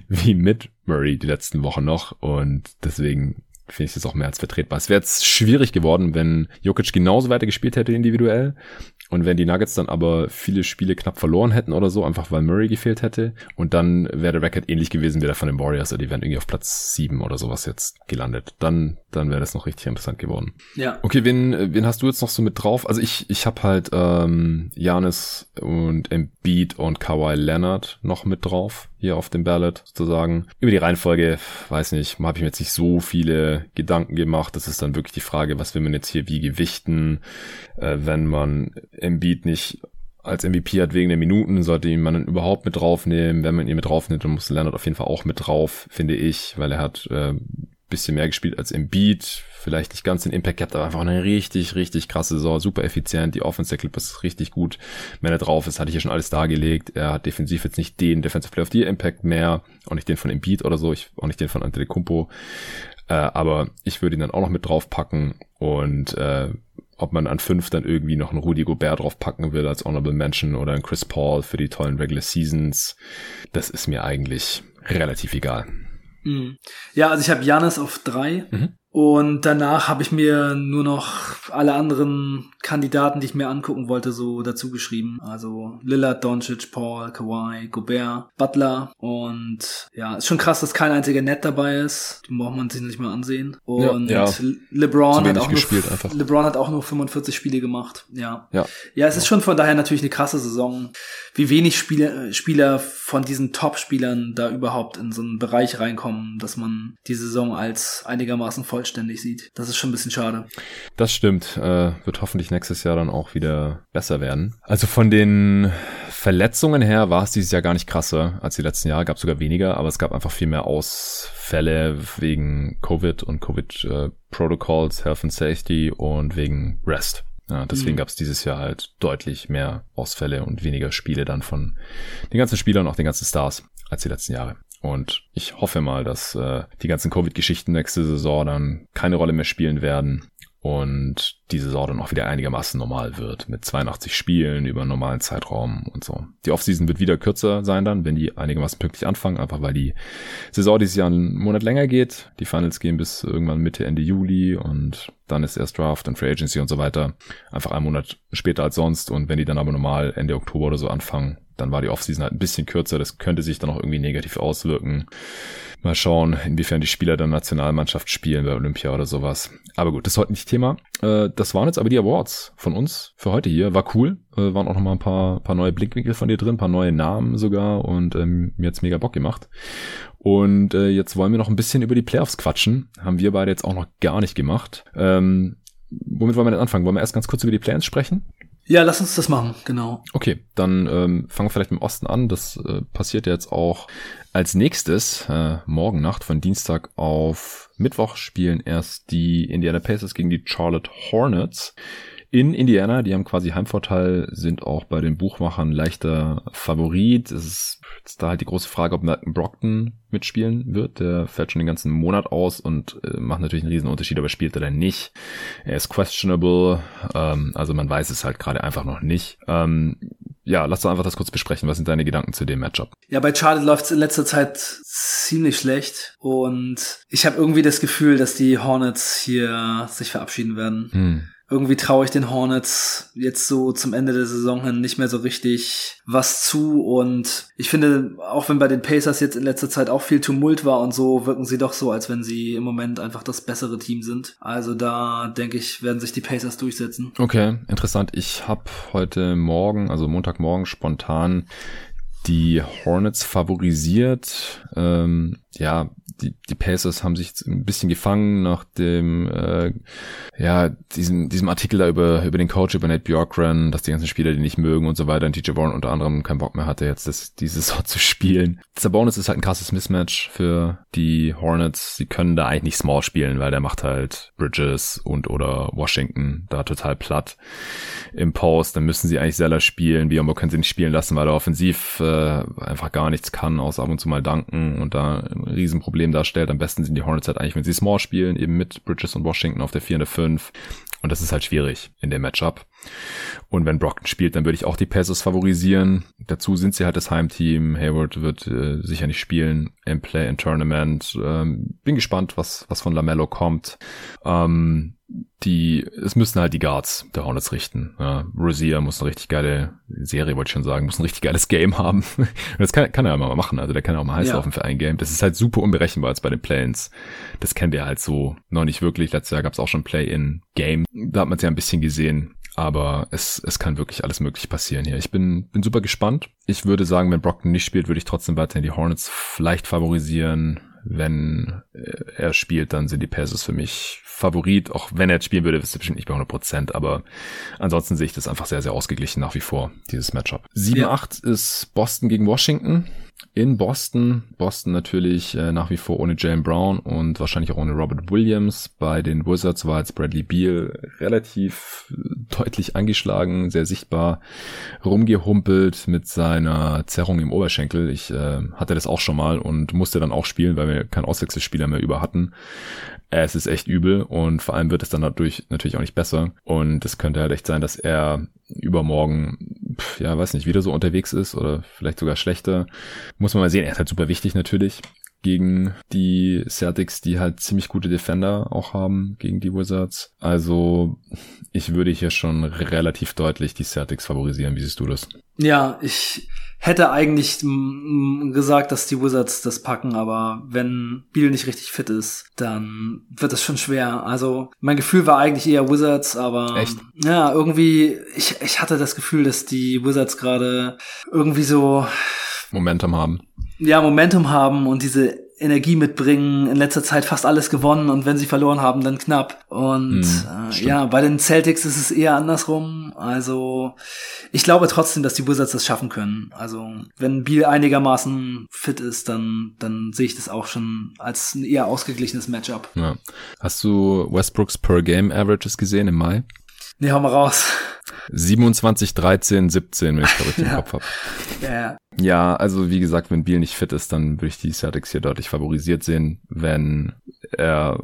S1: wie mit Murray die letzten Wochen noch und deswegen finde ich das auch mehr als vertretbar. Es wäre jetzt schwierig geworden, wenn Jokic genauso weiter gespielt hätte individuell Und wenn die Nuggets dann aber viele Spiele knapp verloren hätten oder so, einfach weil Murray gefehlt hätte, und dann wäre der Record ähnlich gewesen wie der von den Warriors, also die wären irgendwie auf Platz sieben oder sowas jetzt gelandet. Dann, dann wäre das noch richtig interessant geworden.
S2: Ja.
S1: Okay, wen, wen hast du jetzt noch so mit drauf? Also ich, ich habe halt ähm, Janis und Embiid und Kawhi Leonard noch mit drauf hier auf dem Ballot sozusagen. Über die Reihenfolge, weiß nicht, habe ich mir jetzt nicht so viele Gedanken gemacht. Das ist dann wirklich die Frage, was will man jetzt hier wie gewichten, äh, wenn man Embiid nicht als MVP hat wegen der Minuten, sollte ihn man überhaupt mit draufnehmen. Wenn man ihn mit draufnimmt, dann muss Leonard auf jeden Fall auch mit drauf, finde ich, weil er hat äh, bisschen mehr gespielt als Embiid, vielleicht nicht ganz den Impact gehabt, aber einfach eine richtig, richtig krasse Saison, super effizient, die Offense der Clippers ist richtig gut. Wenn er drauf ist, hatte ich ja schon alles dargelegt. Er hat defensiv jetzt nicht den Defensive Player of the Impact mehr, auch nicht den von Embiid oder so, ich, auch nicht den von Antetokounmpo, äh, aber ich würde ihn dann auch noch mit draufpacken und äh, ob man an fünf dann irgendwie noch einen Rudy Gobert draufpacken will als Honorable Mention oder einen Chris Paul für die tollen Regular Seasons, das ist mir eigentlich relativ egal.
S2: Mhm. Ja, also ich habe Janis auf drei. Mhm. Und danach habe ich mir nur noch alle anderen Kandidaten, die ich mir angucken wollte, so dazu geschrieben. Also Lillard, Doncic, Paul, Kawhi, Gobert, Butler und ja, ist schon krass, dass kein einziger Net dabei ist. Den braucht man sich nicht mal ansehen. Und ja, ja. LeBron hat auch
S1: gespielt,
S2: nur,
S1: einfach.
S2: LeBron hat auch nur 45 Spiele gemacht. Ja.
S1: Ja,
S2: ja es ist schon von daher natürlich eine krasse Saison. Wie wenig Spieler, Spieler von diesen Top-Spielern da überhaupt in so einen Bereich reinkommen, dass man die Saison als einigermaßen voll vollständig sieht. Das ist schon ein bisschen schade.
S1: Das stimmt. Äh, wird hoffentlich nächstes Jahr dann auch wieder besser werden. Also von den Verletzungen her war es dieses Jahr gar nicht krasser als die letzten Jahre. Gab sogar weniger, aber es gab einfach viel mehr Ausfälle wegen Covid und Covid-Protocols, äh, Health and Safety und wegen Rest. Ja, deswegen mhm. gab es dieses Jahr halt deutlich mehr Ausfälle und weniger Spiele dann von den ganzen Spielern und auch den ganzen Stars als die letzten Jahre. Und ich hoffe mal, dass äh, die ganzen Covid-Geschichten nächste Saison dann keine Rolle mehr spielen werden und die Saison dann auch wieder einigermaßen normal wird mit 82 Spielen über normalen Zeitraum und so. Die Offseason wird wieder kürzer sein dann, wenn die einigermaßen pünktlich anfangen, einfach weil die Saison dieses Jahr einen Monat länger geht. Die Finals gehen bis irgendwann Mitte, Ende Juli und dann ist erst Draft und Free Agency und so weiter. Einfach einen Monat später als sonst und wenn die dann aber normal Ende Oktober oder so anfangen, dann war die Offseason halt ein bisschen kürzer. Das könnte sich dann auch irgendwie negativ auswirken. Mal schauen, inwiefern die Spieler dann Nationalmannschaft spielen bei Olympia oder sowas. Aber gut, das ist heute nicht Thema. Äh, das waren jetzt aber die Awards von uns für heute hier. War cool. Äh, waren auch noch mal ein paar, paar neue Blickwinkel von dir drin, paar neue Namen sogar und ähm, mir hat's mega Bock gemacht. Und äh, jetzt wollen wir noch ein bisschen über die Playoffs quatschen. Haben wir beide jetzt auch noch gar nicht gemacht. Ähm, womit wollen wir denn anfangen? Wollen wir erst ganz kurz über die Plans sprechen?
S2: Ja, lass uns das machen, genau.
S1: Okay, dann ähm, fangen wir vielleicht mit dem Osten an. Das äh, passiert jetzt auch als nächstes. Äh, morgen Nacht von Dienstag auf Mittwoch spielen erst die Indiana Pacers gegen die Charlotte Hornets in Indiana. Die haben quasi Heimvorteil, sind auch bei den Buchmachern leichter Favorit. Es ist jetzt da halt die große Frage, ob Malcolm Brockton mitspielen wird. Der fällt schon den ganzen Monat aus und äh, macht natürlich einen riesen Unterschied, aber spielt er dann nicht. Er ist questionable, ähm, also man weiß es halt gerade einfach noch nicht. Ähm, ja, lass doch einfach das kurz besprechen. Was sind deine Gedanken zu dem Matchup?
S2: Ja, bei Charlotte läuft es in letzter Zeit ziemlich schlecht und ich habe irgendwie das Gefühl, dass die Hornets hier sich verabschieden werden. Hm irgendwie traue ich den Hornets jetzt so zum Ende der Saison hin nicht mehr so richtig was zu und ich finde, auch wenn bei den Pacers jetzt in letzter Zeit auch viel Tumult war und so, wirken sie doch so, als wenn sie im Moment einfach das bessere Team sind. Also da denke ich, werden sich die Pacers durchsetzen.
S1: Okay, interessant. Ich habe heute Morgen, also Montagmorgen spontan die Hornets favorisiert. Ähm, ja, die, die Pacers haben sich ein bisschen gefangen nach dem, äh, ja, diesem, diesem Artikel da über, über den Coach, über Nate Bjorkren, dass die ganzen Spieler die nicht mögen und so weiter und TJ Warren unter anderem keinen Bock mehr hatte, jetzt das, diese Saison [LAUGHS] zu spielen. Sabonis ist halt ein krasses Mismatch für die Hornets. Sie können da eigentlich nicht small spielen, weil der macht halt Bridges und oder Washington da total platt im Post. Dann müssen sie eigentlich Zeller spielen. Biombo können sie nicht spielen lassen, weil er offensiv äh, einfach gar nichts kann, außer ab und zu mal danken und da ein Riesenproblem darstellt. Am besten sind die Hornets halt eigentlich, wenn sie Small spielen, eben mit Bridges und Washington auf der 4 und der 5. Und das ist halt schwierig in dem Matchup. Und wenn Brockton spielt, dann würde ich auch die Pacers favorisieren. Dazu sind sie halt das Heimteam. Hayward wird äh, sicher nicht spielen im Play-in-Tournament. Ähm, bin gespannt, was, was von Lamello kommt. Ähm, die, es müssen halt die Guards der Hornets richten. Ja, Rosier muss eine richtig geile Serie, wollte ich schon sagen, muss ein richtig geiles Game haben. [LAUGHS] das kann, kann er ja mal machen. Also der kann auch mal heiß ja. laufen für ein Game. Das ist halt super unberechenbar als bei den Play-ins. Das kennen wir halt so noch nicht wirklich. Letztes Jahr gab es auch schon Play-in-Game. Da hat man es ja ein bisschen gesehen. Aber es, es kann wirklich alles möglich passieren hier. Ich bin, bin super gespannt. Ich würde sagen, wenn Brockton nicht spielt, würde ich trotzdem weiterhin die Hornets vielleicht favorisieren. Wenn äh, er spielt, dann sind die Pacers für mich Favorit. Auch wenn er jetzt spielen würde, ist er bestimmt nicht bei 100 Prozent. Aber ansonsten sehe ich das einfach sehr, sehr ausgeglichen nach wie vor, dieses Matchup. 7-8 ja. ist Boston gegen Washington in Boston. Boston natürlich äh, nach wie vor ohne Jalen Brown und wahrscheinlich auch ohne Robert Williams. Bei den Wizards war jetzt Bradley Beal relativ deutlich angeschlagen, sehr sichtbar rumgehumpelt mit seiner Zerrung im Oberschenkel. Ich äh, hatte das auch schon mal und musste dann auch spielen, weil wir keinen Auswechselspieler mehr über hatten. Es ist echt übel und vor allem wird es dann dadurch natürlich auch nicht besser. Und es könnte halt echt sein, dass er übermorgen, ja, weiß nicht, wieder so unterwegs ist oder vielleicht sogar schlechter. Muss man mal sehen. Er ist halt super wichtig natürlich gegen die Celtics, die halt ziemlich gute Defender auch haben gegen die Wizards. Also ich würde hier schon relativ deutlich die Celtics favorisieren. Wie siehst du das?
S2: Ja, ich hätte eigentlich gesagt, dass die Wizards das packen, aber wenn Beal nicht richtig fit ist, dann wird es schon schwer. Also mein Gefühl war eigentlich eher Wizards, aber
S1: Echt?
S2: ja, irgendwie, ich, ich hatte das Gefühl, dass die Wizards gerade irgendwie so
S1: Momentum haben.
S2: Ja, Momentum haben und diese Energie mitbringen, in letzter Zeit fast alles gewonnen und wenn sie verloren haben, dann knapp. Und mm, äh, ja, bei den Celtics ist es eher andersrum. Also ich glaube trotzdem, dass die Wizards das schaffen können. Also wenn Beal einigermaßen fit ist, dann, dann sehe ich das auch schon als ein eher ausgeglichenes Matchup.
S1: Ja. Hast du Westbrooks per Game Averages gesehen im Mai?
S2: Nee, hau mal raus.
S1: 27, 13, 17, wenn ich es richtig im Kopf habe. Ja. ja, also wie gesagt, wenn Beal nicht fit ist, dann würde ich die Celtics hier deutlich favorisiert sehen. Wenn er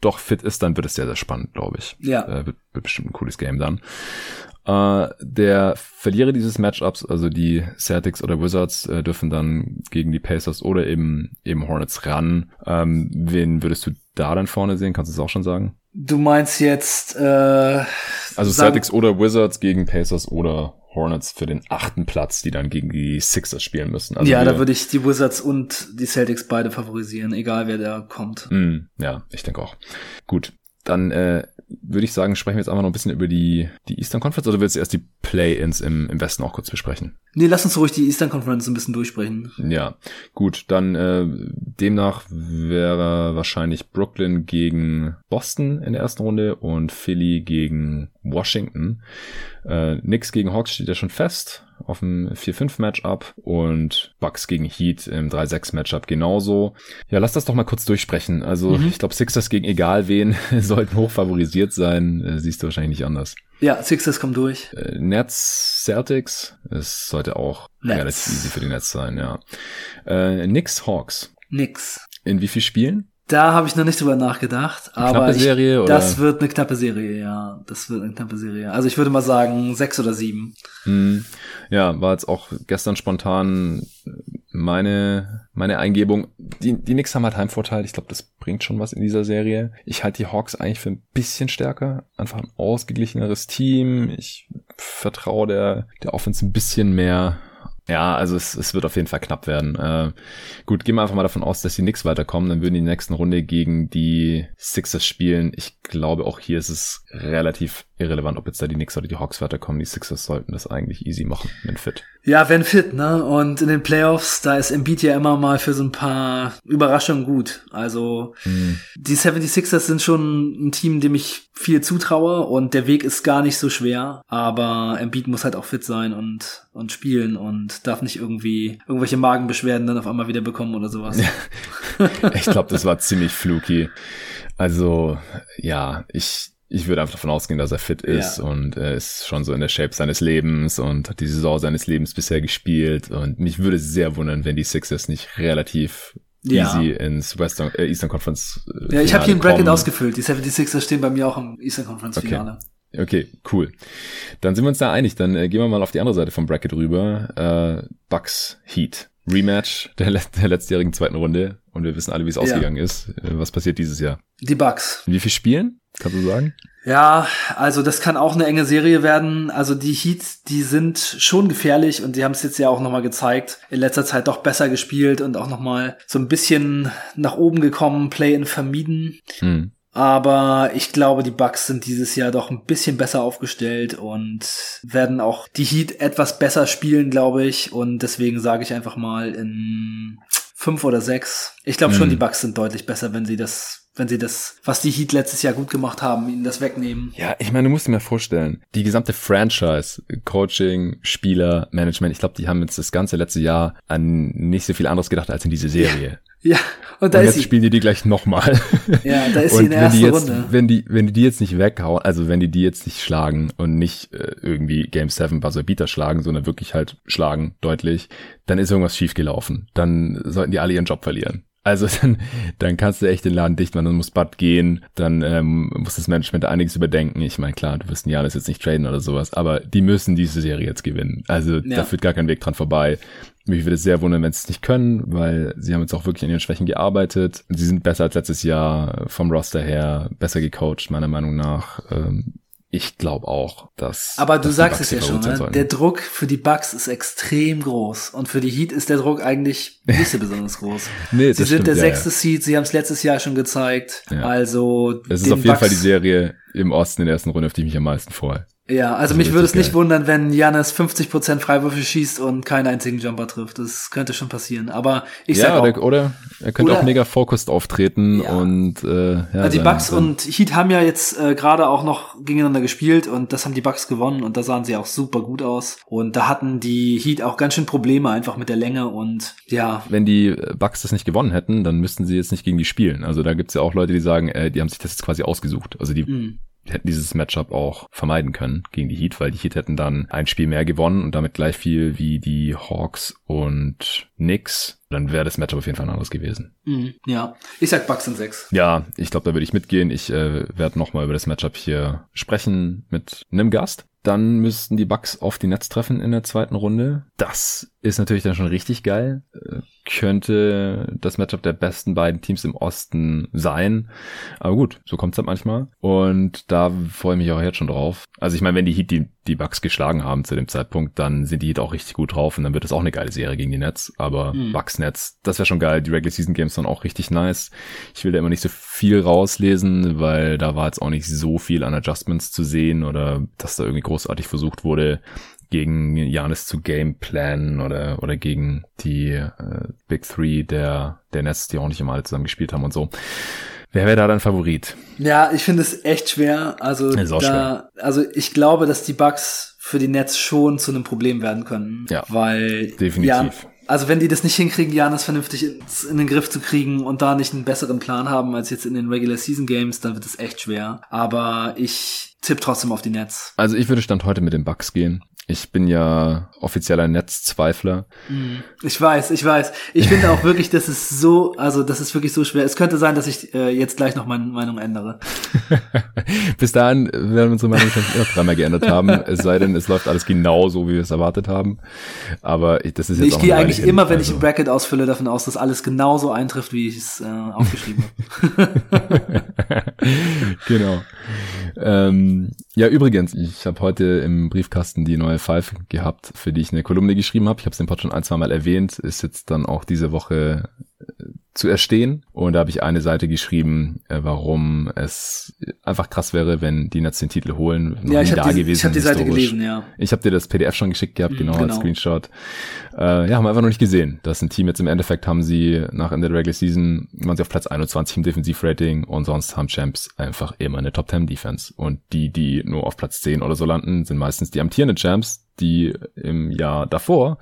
S1: doch fit ist, dann wird es sehr, sehr spannend, glaube ich.
S2: Ja.
S1: Äh, wird, wird bestimmt ein cooles Game dann. Uh, der Verlierer dieses Matchups, also die Celtics oder Wizards, äh, dürfen dann gegen die Pacers oder eben eben Hornets ran. Ähm, wen würdest du da dann vorne sehen? Kannst du es auch schon sagen?
S2: Du meinst jetzt äh,
S1: also Celtics oder Wizards gegen Pacers oder Hornets für den achten Platz, die dann gegen die Sixers spielen müssen.
S2: Also ja, da würde ich die Wizards und die Celtics beide favorisieren, egal wer da kommt.
S1: Mm, ja, ich denke auch. Gut, dann äh, würde ich sagen, sprechen wir jetzt einfach noch ein bisschen über die, die Eastern Conference oder willst du erst die Play-ins im, im Westen auch kurz besprechen?
S2: Nee, lass uns ruhig die Eastern Conference ein bisschen durchsprechen.
S1: Ja, gut, dann äh, demnach wäre wahrscheinlich Brooklyn gegen Boston in der ersten Runde und Philly gegen Washington. Äh, Knicks gegen Hawks steht ja schon fest auf dem 4-5-Matchup und Bucks gegen Heat im 3-6-Matchup genauso. Ja, lass das doch mal kurz durchsprechen. Also mhm. ich glaube, Sixers gegen egal wen [LAUGHS] sollten hoch favorisiert sein. Äh, siehst du wahrscheinlich nicht anders.
S2: Ja, Sixers kommen durch.
S1: Äh, Nets, Celtics, es sollte auch Nets. relativ easy für die Nets sein, ja. Äh, Knicks, Hawks.
S2: Nix.
S1: In wie viel Spielen?
S2: Da habe ich noch nicht drüber nachgedacht,
S1: eine
S2: aber
S1: ich, Serie,
S2: oder? das wird eine knappe Serie, ja. Das wird eine knappe Serie. Also ich würde mal sagen sechs oder sieben.
S1: Hm. Ja, war jetzt auch gestern spontan meine meine Eingebung. Die die Knicks haben halt Heimvorteil. Ich glaube, das bringt schon was in dieser Serie. Ich halte die Hawks eigentlich für ein bisschen stärker, einfach ein ausgeglicheneres Team. Ich vertraue der der Offense ein bisschen mehr. Ja, also es, es wird auf jeden Fall knapp werden. Äh, gut, gehen wir einfach mal davon aus, dass die Knicks weiterkommen. Dann würden die in der nächsten Runde gegen die Sixers spielen. Ich glaube, auch hier ist es relativ irrelevant, ob jetzt da die Knicks oder die Hawks weiterkommen. Die Sixers sollten das eigentlich easy machen, wenn fit.
S2: Ja, wenn fit, ne? Und in den Playoffs, da ist Embiid ja immer mal für so ein paar Überraschungen gut. Also hm. die 76ers sind schon ein Team, dem ich viel zutraue und der Weg ist gar nicht so schwer. Aber Embiid muss halt auch fit sein und, und spielen und darf nicht irgendwie irgendwelche Magenbeschwerden dann auf einmal wieder bekommen oder sowas. [LAUGHS]
S1: ich glaube, das war ziemlich fluky. Also, ja, ich, ich würde einfach davon ausgehen, dass er fit ist ja. und er ist schon so in der Shape seines Lebens und hat die Saison seines Lebens bisher gespielt und mich würde sehr wundern, wenn die Sixers nicht relativ ja. easy ins Western, äh, Eastern Conference
S2: äh, Ja, ich habe hier ein Bracket kommen. ausgefüllt. Die 76ers stehen bei mir auch im Eastern Conference Finale.
S1: Okay. Okay, cool. Dann sind wir uns da einig. Dann äh, gehen wir mal auf die andere Seite vom Bracket rüber. Äh, Bucks Heat. Rematch der, der letztjährigen zweiten Runde. Und wir wissen alle, wie es ja. ausgegangen ist. Äh, was passiert dieses Jahr?
S2: Die Bucks.
S1: Wie viel spielen? Kannst du sagen?
S2: Ja, also das kann auch eine enge Serie werden. Also die Heat, die sind schon gefährlich und die haben es jetzt ja auch nochmal gezeigt. In letzter Zeit doch besser gespielt und auch nochmal so ein bisschen nach oben gekommen, Play-in vermieden. Hm. Aber ich glaube, die Bucks sind dieses Jahr doch ein bisschen besser aufgestellt und werden auch die Heat etwas besser spielen, glaube ich. Und deswegen sage ich einfach mal in fünf oder sechs. Ich glaube schon, hm. die Bucks sind deutlich besser, wenn sie das wenn sie das, was die Heat letztes Jahr gut gemacht haben, ihnen das wegnehmen.
S1: Ja, ich meine, du musst dir mal vorstellen, die gesamte Franchise, Coaching, Spieler, Management, ich glaube, die haben jetzt das ganze letzte Jahr an nicht so viel anderes gedacht als in diese Serie. [LAUGHS]
S2: Ja,
S1: und da und ist jetzt sie. spielen die die gleich nochmal. [LAUGHS]
S2: Ja, da ist und sie in der ersten
S1: jetzt,
S2: Runde.
S1: Wenn die, wenn die die jetzt nicht weghauen, also wenn die die jetzt nicht schlagen und nicht äh, irgendwie Game 7 Buzzer Beater schlagen, sondern wirklich halt schlagen, deutlich, dann ist irgendwas schiefgelaufen. Dann sollten die alle ihren Job verlieren. Also [LAUGHS] dann, dann kannst du echt den Laden dicht machen, dann muss Bud gehen, dann ähm, muss das Management einiges überdenken. Ich meine, klar, du wirst ein Jahr jetzt nicht traden oder sowas, aber die müssen diese Serie jetzt gewinnen. Also ja. da führt gar kein Weg dran vorbei. Mich würde es sehr wundern, wenn sie es nicht können, weil sie haben jetzt auch wirklich an ihren Schwächen gearbeitet. Sie sind besser als letztes Jahr vom Roster her, besser gecoacht, meiner Meinung nach. Ähm, ich glaube auch, dass.
S2: Aber du sagst es ja schon, ne? der Druck für die Bugs ist extrem groß und für die Heat ist der Druck eigentlich nicht so besonders groß. [LAUGHS] nee, sie sind stimmt, der sechste ja. Seed, sie haben es letztes Jahr schon gezeigt. Ja. Also
S1: es ist auf jeden Bugs Fall die Serie im Osten in der ersten Runde, auf die ich mich am meisten freue.
S2: Ja, also, also mich würde es nicht wundern, wenn Janis 50% Freiwürfe schießt und keinen einzigen Jumper trifft. Das könnte schon passieren. Aber ich ja, sag
S1: auch, oder er könnte oder, auch mega focused auftreten ja. und äh, ja,
S2: also die Bucks und Heat haben ja jetzt äh, gerade auch noch gegeneinander gespielt und das haben die Bucks gewonnen und da sahen sie auch super gut aus und da hatten die Heat auch ganz schön Probleme einfach mit der Länge und ja.
S1: Wenn die Bucks das nicht gewonnen hätten, dann müssten sie jetzt nicht gegen die spielen. Also da gibt's ja auch Leute, die sagen, äh, die haben sich das jetzt quasi ausgesucht. Also die mhm hätten dieses Matchup auch vermeiden können gegen die Heat, weil die Heat hätten dann ein Spiel mehr gewonnen und damit gleich viel wie die Hawks und Knicks. Dann wäre das Matchup auf jeden Fall ein anderes gewesen.
S2: Mhm, ja, ich sag Bucks in sechs.
S1: Ja, ich glaube, da würde ich mitgehen. Ich äh, werde nochmal über das Matchup hier sprechen mit einem Gast. Dann müssten die Bucks auf die Netz treffen in der zweiten Runde. Das ist natürlich dann schon richtig geil. Äh, könnte das Matchup der besten beiden Teams im Osten sein. Aber gut, so kommt's halt manchmal. Und da freue ich mich auch jetzt schon drauf. Also ich meine, wenn die Heat die, die Bucks geschlagen haben zu dem Zeitpunkt, dann sind die auch richtig gut drauf und dann wird es auch eine geile Serie gegen die Nets. Aber mhm. Bucks Nets, das wäre schon geil. Die Regular Season Games waren auch richtig nice. Ich will da immer nicht so viel rauslesen, weil da war jetzt auch nicht so viel an Adjustments zu sehen oder dass da irgendwie großartig versucht wurde, gegen Janis zu gameplanen oder, oder gegen die äh, Big Three der, der Nets, die auch nicht immer alle zusammen gespielt haben und so. Wer wäre da dein Favorit?
S2: Ja, ich finde es echt schwer. Also, da, schwer. also ich glaube, dass die Bugs für die Nets schon zu einem Problem werden können.
S1: Ja,
S2: weil
S1: definitiv. Ja,
S2: also wenn die das nicht hinkriegen, Janis vernünftig in den Griff zu kriegen und da nicht einen besseren Plan haben als jetzt in den Regular Season Games, dann wird es echt schwer. Aber ich tippe trotzdem auf die Nets.
S1: Also ich würde Stand heute mit den Bucks gehen. Ich bin ja offizieller Netzzweifler.
S2: Mhm. Ich weiß, ich weiß. Ich finde auch wirklich, dass es so, also das ist wirklich so schwer. Es könnte sein, dass ich äh, jetzt gleich noch meine Meinung ändere. [LAUGHS]
S1: Bis dahin werden wir unsere Meinung schon noch dreimal geändert haben. Es sei denn, es läuft alles genau so, wie wir es erwartet haben. Aber ich, das ist jetzt
S2: Ich gehe eigentlich immer, hin, wenn also. ich ein Bracket ausfülle, davon aus, dass alles genauso eintrifft, wie ich es äh, aufgeschrieben habe. [LAUGHS]
S1: genau. Ähm, ja, übrigens, ich habe heute im Briefkasten die neue Five gehabt, für die ich eine Kolumne geschrieben habe. Ich habe es im Pod schon ein, zwei Mal erwähnt, ist jetzt dann auch diese Woche zu erstehen. Und da habe ich eine Seite geschrieben, äh, warum es einfach krass wäre, wenn die Nets den Titel holen.
S2: Noch ja, ich habe die, ich hab die Seite gelesen, ja.
S1: Ich habe dir das PDF schon geschickt gehabt, mhm, genau, genau, als Screenshot. Äh, ja, haben wir einfach noch nicht gesehen. Das ist ein Team jetzt im Endeffekt haben sie nach Ende der Regular Season, waren sie auf Platz 21 im Defensivrating und sonst haben Champs einfach immer eine Top 10 Defense. Und die, die nur auf Platz 10 oder so landen, sind meistens die amtierenden Champs, die im Jahr davor,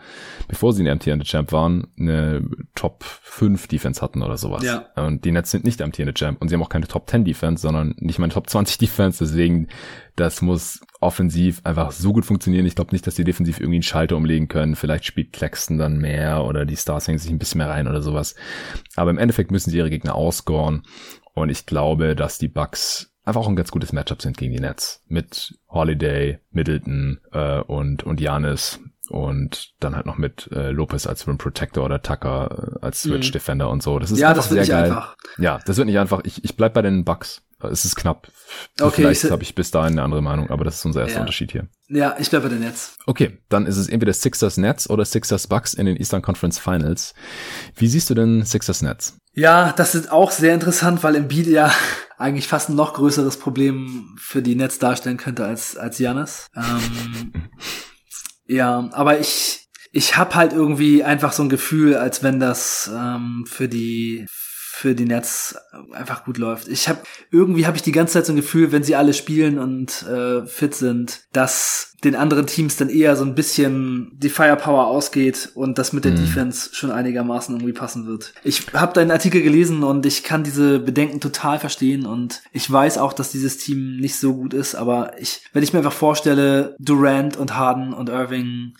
S1: bevor sie ein amtierende Champ waren, eine Top 5 Defense hatten oder sowas.
S2: Ja.
S1: Und die Nets sind nicht amtierende Champ und sie haben auch keine Top 10 Defense, sondern nicht mal eine Top 20 Defense. Deswegen, das muss offensiv einfach so gut funktionieren. Ich glaube nicht, dass die defensiv irgendwie einen Schalter umlegen können. Vielleicht spielt Claxton dann mehr oder die Stars hängen sich ein bisschen mehr rein oder sowas. Aber im Endeffekt müssen sie ihre Gegner ausscoren. Und ich glaube, dass die Bucks einfach auch ein ganz gutes Matchup sind gegen die Nets. Mit Holiday, Middleton äh, und, und Janis und dann halt noch mit äh, Lopez als Rim Protector oder Tucker äh, als Switch mhm. Defender und so. Das ist
S2: ja, das wird nicht geil. einfach.
S1: Ja, das wird nicht einfach. Ich, ich bleib bei den Bucks. Es ist knapp.
S2: Okay,
S1: Vielleicht habe ich bis dahin eine andere Meinung, aber das ist unser erster
S2: Ja.
S1: Unterschied hier.
S2: Ja, ich bleibe bei den Nets.
S1: Okay, dann ist es entweder Sixers Nets oder Sixers Bucks in den Eastern Conference Finals. Wie siehst du denn Sixers Nets?
S2: Ja, das ist auch sehr interessant, weil Embiid ja eigentlich fast ein noch größeres Problem für die Nets darstellen könnte als als Giannis. Ähm, [LAUGHS] ja, aber ich ich habe halt irgendwie einfach so ein Gefühl, als wenn das ähm, für die für die Nets einfach gut läuft. Ich habe irgendwie habe ich die ganze Zeit so ein Gefühl, wenn sie alle spielen und äh, fit sind, dass den anderen Teams dann eher so ein bisschen die Firepower ausgeht und das mit der
S1: Mhm.
S2: Defense schon einigermaßen irgendwie passen wird. Ich habe deinen Artikel gelesen und ich kann diese Bedenken total verstehen und ich weiß auch, dass dieses Team nicht so gut ist, aber ich, wenn ich mir einfach vorstelle, Durant und Harden und Irving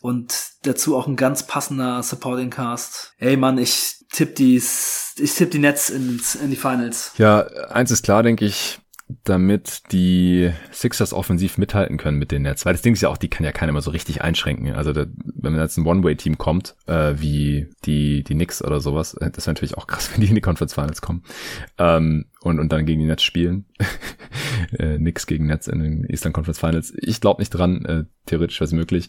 S2: und dazu auch ein ganz passender Supporting Cast. Ey Mann, ich tipp die, ich tipp die Nets ins, in die Finals.
S1: Ja, eins ist klar, denke ich, damit die Sixers offensiv mithalten können mit den Nets. Weil das Ding ist ja auch, die kann ja keiner mal so richtig einschränken. Also da, wenn man jetzt ein One-Way-Team kommt, äh, wie die, die Knicks oder sowas, äh, das wäre natürlich auch krass, [LAUGHS] wenn die in die Conference Finals kommen. Ähm, und, und dann gegen die Nets spielen. [LAUGHS] äh, Knicks gegen Nets in den Eastern Conference Finals. Ich glaube nicht dran, äh, theoretisch wäre es möglich.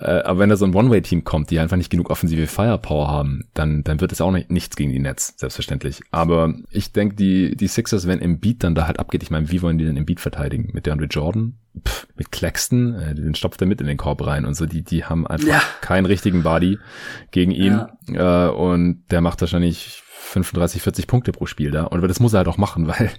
S1: Äh, aber wenn da so ein One-Way-Team kommt, die einfach nicht genug offensive Firepower haben, dann, dann wird es auch nicht, nichts gegen die Nets, selbstverständlich. Aber ich denke, die, die Sixers, wenn Embiid dann da halt abgeht, ich meine, wie wollen die denn Embiid verteidigen? Mit DeAndre Jordan? Pff, mit Claxton? Äh, den stopft er mit in den Korb rein und so. Die, die haben einfach
S2: Ja.
S1: keinen richtigen Body gegen ihn. Äh, und der macht wahrscheinlich 35, 40 Punkte pro Spiel da. Und das muss er halt auch machen, [LAUGHS] weil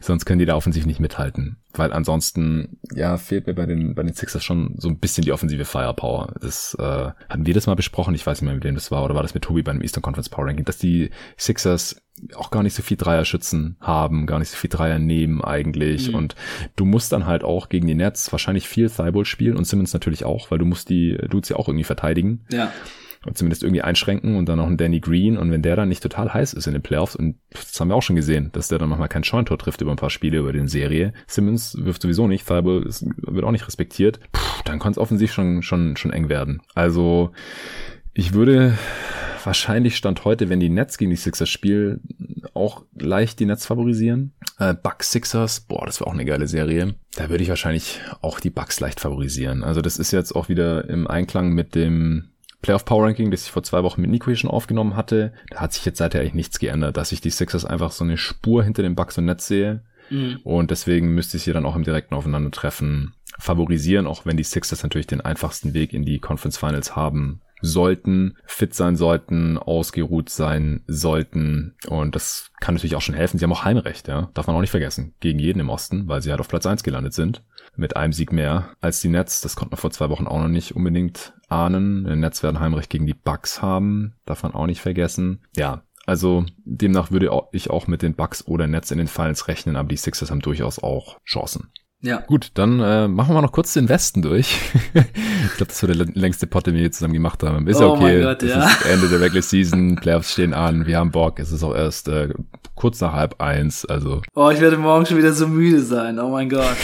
S1: sonst können die da offensiv nicht mithalten. Weil ansonsten, ja, fehlt mir bei den, bei den Sixers schon so ein bisschen die offensive Firepower. Das äh, hatten wir das mal besprochen, ich weiß nicht mehr, mit wem das war, oder war das mit Tobi beim Eastern Conference Power Ranking, dass die Sixers auch gar nicht so viel Dreierschützen haben, gar nicht so viel Dreier nehmen eigentlich.
S2: Mhm.
S1: Und du musst dann halt auch gegen die Nets wahrscheinlich viel Thibault spielen und Simmons natürlich auch, weil du musst die Dudes ja auch irgendwie verteidigen
S2: Ja.
S1: Oder zumindest irgendwie einschränken und dann noch einen Danny Green und wenn der dann nicht total heiß ist in den Playoffs und das haben wir auch schon gesehen, dass der dann manchmal kein Scheuntor trifft über ein paar Spiele über den Serie. Simmons wirft sowieso nicht, Thibault wird auch nicht respektiert. Puh, dann kann es offensiv schon schon schon eng werden. Also ich würde wahrscheinlich Stand heute, wenn die Nets gegen die Sixers spielen, auch leicht die Nets favorisieren. Äh, Bucks Sixers, boah, das wäre auch eine geile Serie. Da würde ich wahrscheinlich auch die Bucks leicht favorisieren. Also das ist jetzt auch wieder im Einklang mit dem Playoff Power Ranking, das ich vor zwei Wochen mit Nico hier schon aufgenommen hatte. Da hat sich jetzt seither eigentlich nichts geändert, dass ich die Sixers einfach so eine Spur hinter den Bucks und Nets sehe.
S2: Mhm.
S1: Und deswegen müsste ich sie dann auch im direkten Aufeinandertreffen favorisieren, auch wenn die Sixers natürlich den einfachsten Weg in die Conference Finals haben sollten, fit sein sollten, ausgeruht sein sollten. Und das kann natürlich auch schon helfen. Sie haben auch Heimrecht, ja. Darf man auch nicht vergessen. Gegen jeden im Osten, weil sie halt auf Platz eins gelandet sind. Mit einem Sieg mehr als die Nets. Das konnte man vor zwei Wochen auch noch nicht unbedingt ahnen. Die Nets werden Heimrecht gegen die Bucks haben. Darf man auch nicht vergessen. Ja, also demnach würde ich auch mit den Bucks oder Nets in den Finals rechnen, aber die Sixers haben durchaus auch Chancen.
S2: Ja.
S1: Gut, dann äh, machen wir noch kurz den Westen durch. [LAUGHS] ich glaube, das war der längste Pot, den wir hier zusammen gemacht haben. Ist ja
S2: Oh mein
S1: okay.
S2: Gott, ja.
S1: ist Ende der Regular Season, Playoffs stehen an, wir haben Bock. Es ist auch erst äh, kurz nach halb eins. Also
S2: Oh, ich werde morgen schon wieder so müde sein. Oh mein Gott.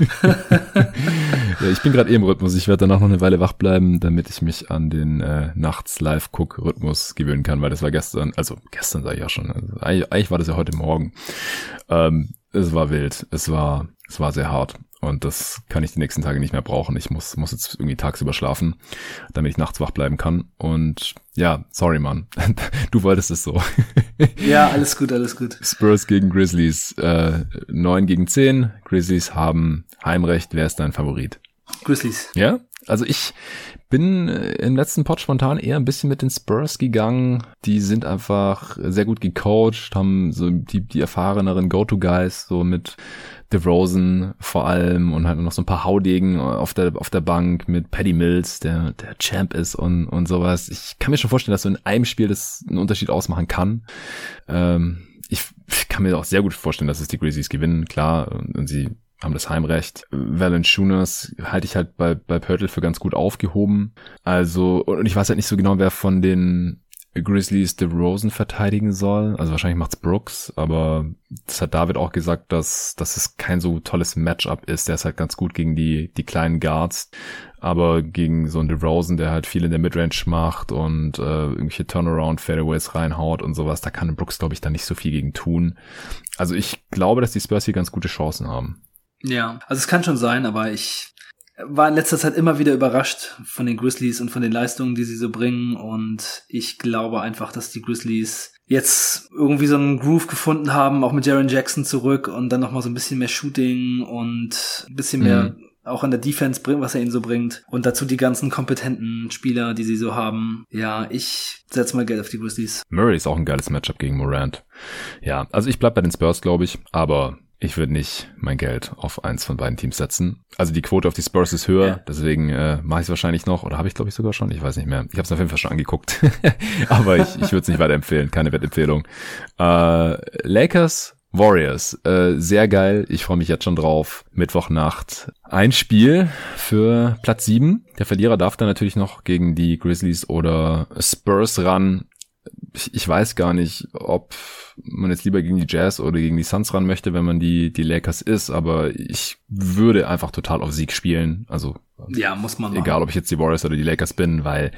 S2: [LAUGHS]
S1: ja, ich bin gerade eh im Rhythmus. Ich werde danach noch eine Weile wach bleiben, damit ich mich an den äh, nachts Live-Guck-Rhythmus gewöhnen kann, weil das war gestern, also gestern sage ich ja schon. Also, eigentlich, eigentlich war das ja heute Morgen. Ähm, es war wild. Es war, es war sehr hart. Und das kann ich die nächsten Tage nicht mehr brauchen. Ich muss, muss jetzt irgendwie tagsüber schlafen, damit ich nachts wach bleiben kann. Und ja, sorry, Mann. [LAUGHS] Du wolltest es so.
S2: Ja, alles gut, alles gut.
S1: Spurs gegen Grizzlies. Äh, 9 gegen 10. Grizzlies haben Heimrecht. Wer ist dein Favorit?
S2: Grizzlies.
S1: Ja? Also ich bin äh, im letzten Pod spontan eher ein bisschen mit den Spurs gegangen. Die sind einfach sehr gut gecoacht, haben so die, die erfahreneren Go-To-Guys, so mit DeRozan vor allem und halt noch so ein paar Haudegen auf der, auf der Bank mit Paddy Mills, der, der Champ ist und, und sowas. Ich kann mir schon vorstellen, dass so in einem Spiel das einen Unterschied ausmachen kann. Ähm, ich kann mir auch sehr gut vorstellen, dass es die Grizzlies gewinnen, klar, und, und sie haben das Heimrecht. Valanciunas halte ich halt bei, bei Pörtl für ganz gut aufgehoben. Also, und ich weiß halt nicht so genau, wer von den Grizzlies DeRozan verteidigen soll. Also wahrscheinlich macht's Brooks, aber das hat David auch gesagt, dass, dass es kein so tolles Matchup ist. Der ist halt ganz gut gegen die, die kleinen Guards. Aber gegen so einen DeRozan, der halt viel in der Midrange macht und äh, irgendwelche Turnaround Fairways reinhaut und sowas, da kann Brooks, glaube ich, da nicht so viel gegen tun. Also ich glaube, dass die Spurs hier ganz gute Chancen haben.
S2: Ja, also es kann schon sein, aber ich war in letzter Zeit immer wieder überrascht von den Grizzlies und von den Leistungen, die sie so bringen. Und ich glaube einfach, dass die Grizzlies jetzt irgendwie so einen Groove gefunden haben, auch mit Jaron Jackson zurück und dann nochmal so ein bisschen mehr Shooting und ein bisschen mehr mhm. auch an der Defense bringt, was er ihnen so bringt. Und dazu die ganzen kompetenten Spieler, die sie so haben. Ja, ich setze mal Geld auf die Grizzlies.
S1: Murray ist auch ein geiles Matchup gegen Morant. Ja, also ich bleib bei den Spurs, glaube ich, aber ich würde nicht mein Geld auf eins von beiden Teams setzen. Also die Quote auf die Spurs ist höher, ja. deswegen äh, mache ich es wahrscheinlich noch. Oder habe ich, glaube ich, sogar schon? Ich weiß nicht mehr. Ich habe es auf jeden Fall schon angeguckt. [LAUGHS] Aber ich, ich würde es nicht weiterempfehlen. Keine Wettempfehlung. Äh, Lakers, Warriors. Äh, sehr geil. Ich freue mich jetzt schon drauf. Mittwochnacht. Ein Spiel für Platz sieben. Der Verlierer darf dann natürlich noch gegen die Grizzlies oder Spurs ran. Ich, weiß gar nicht, ob man jetzt lieber gegen die Jazz oder gegen die Suns ran möchte, wenn man die, die Lakers ist, aber ich würde einfach total auf Sieg spielen. Also
S2: ja, muss man.
S1: Egal, ob ich jetzt die Warriors oder die Lakers bin, weil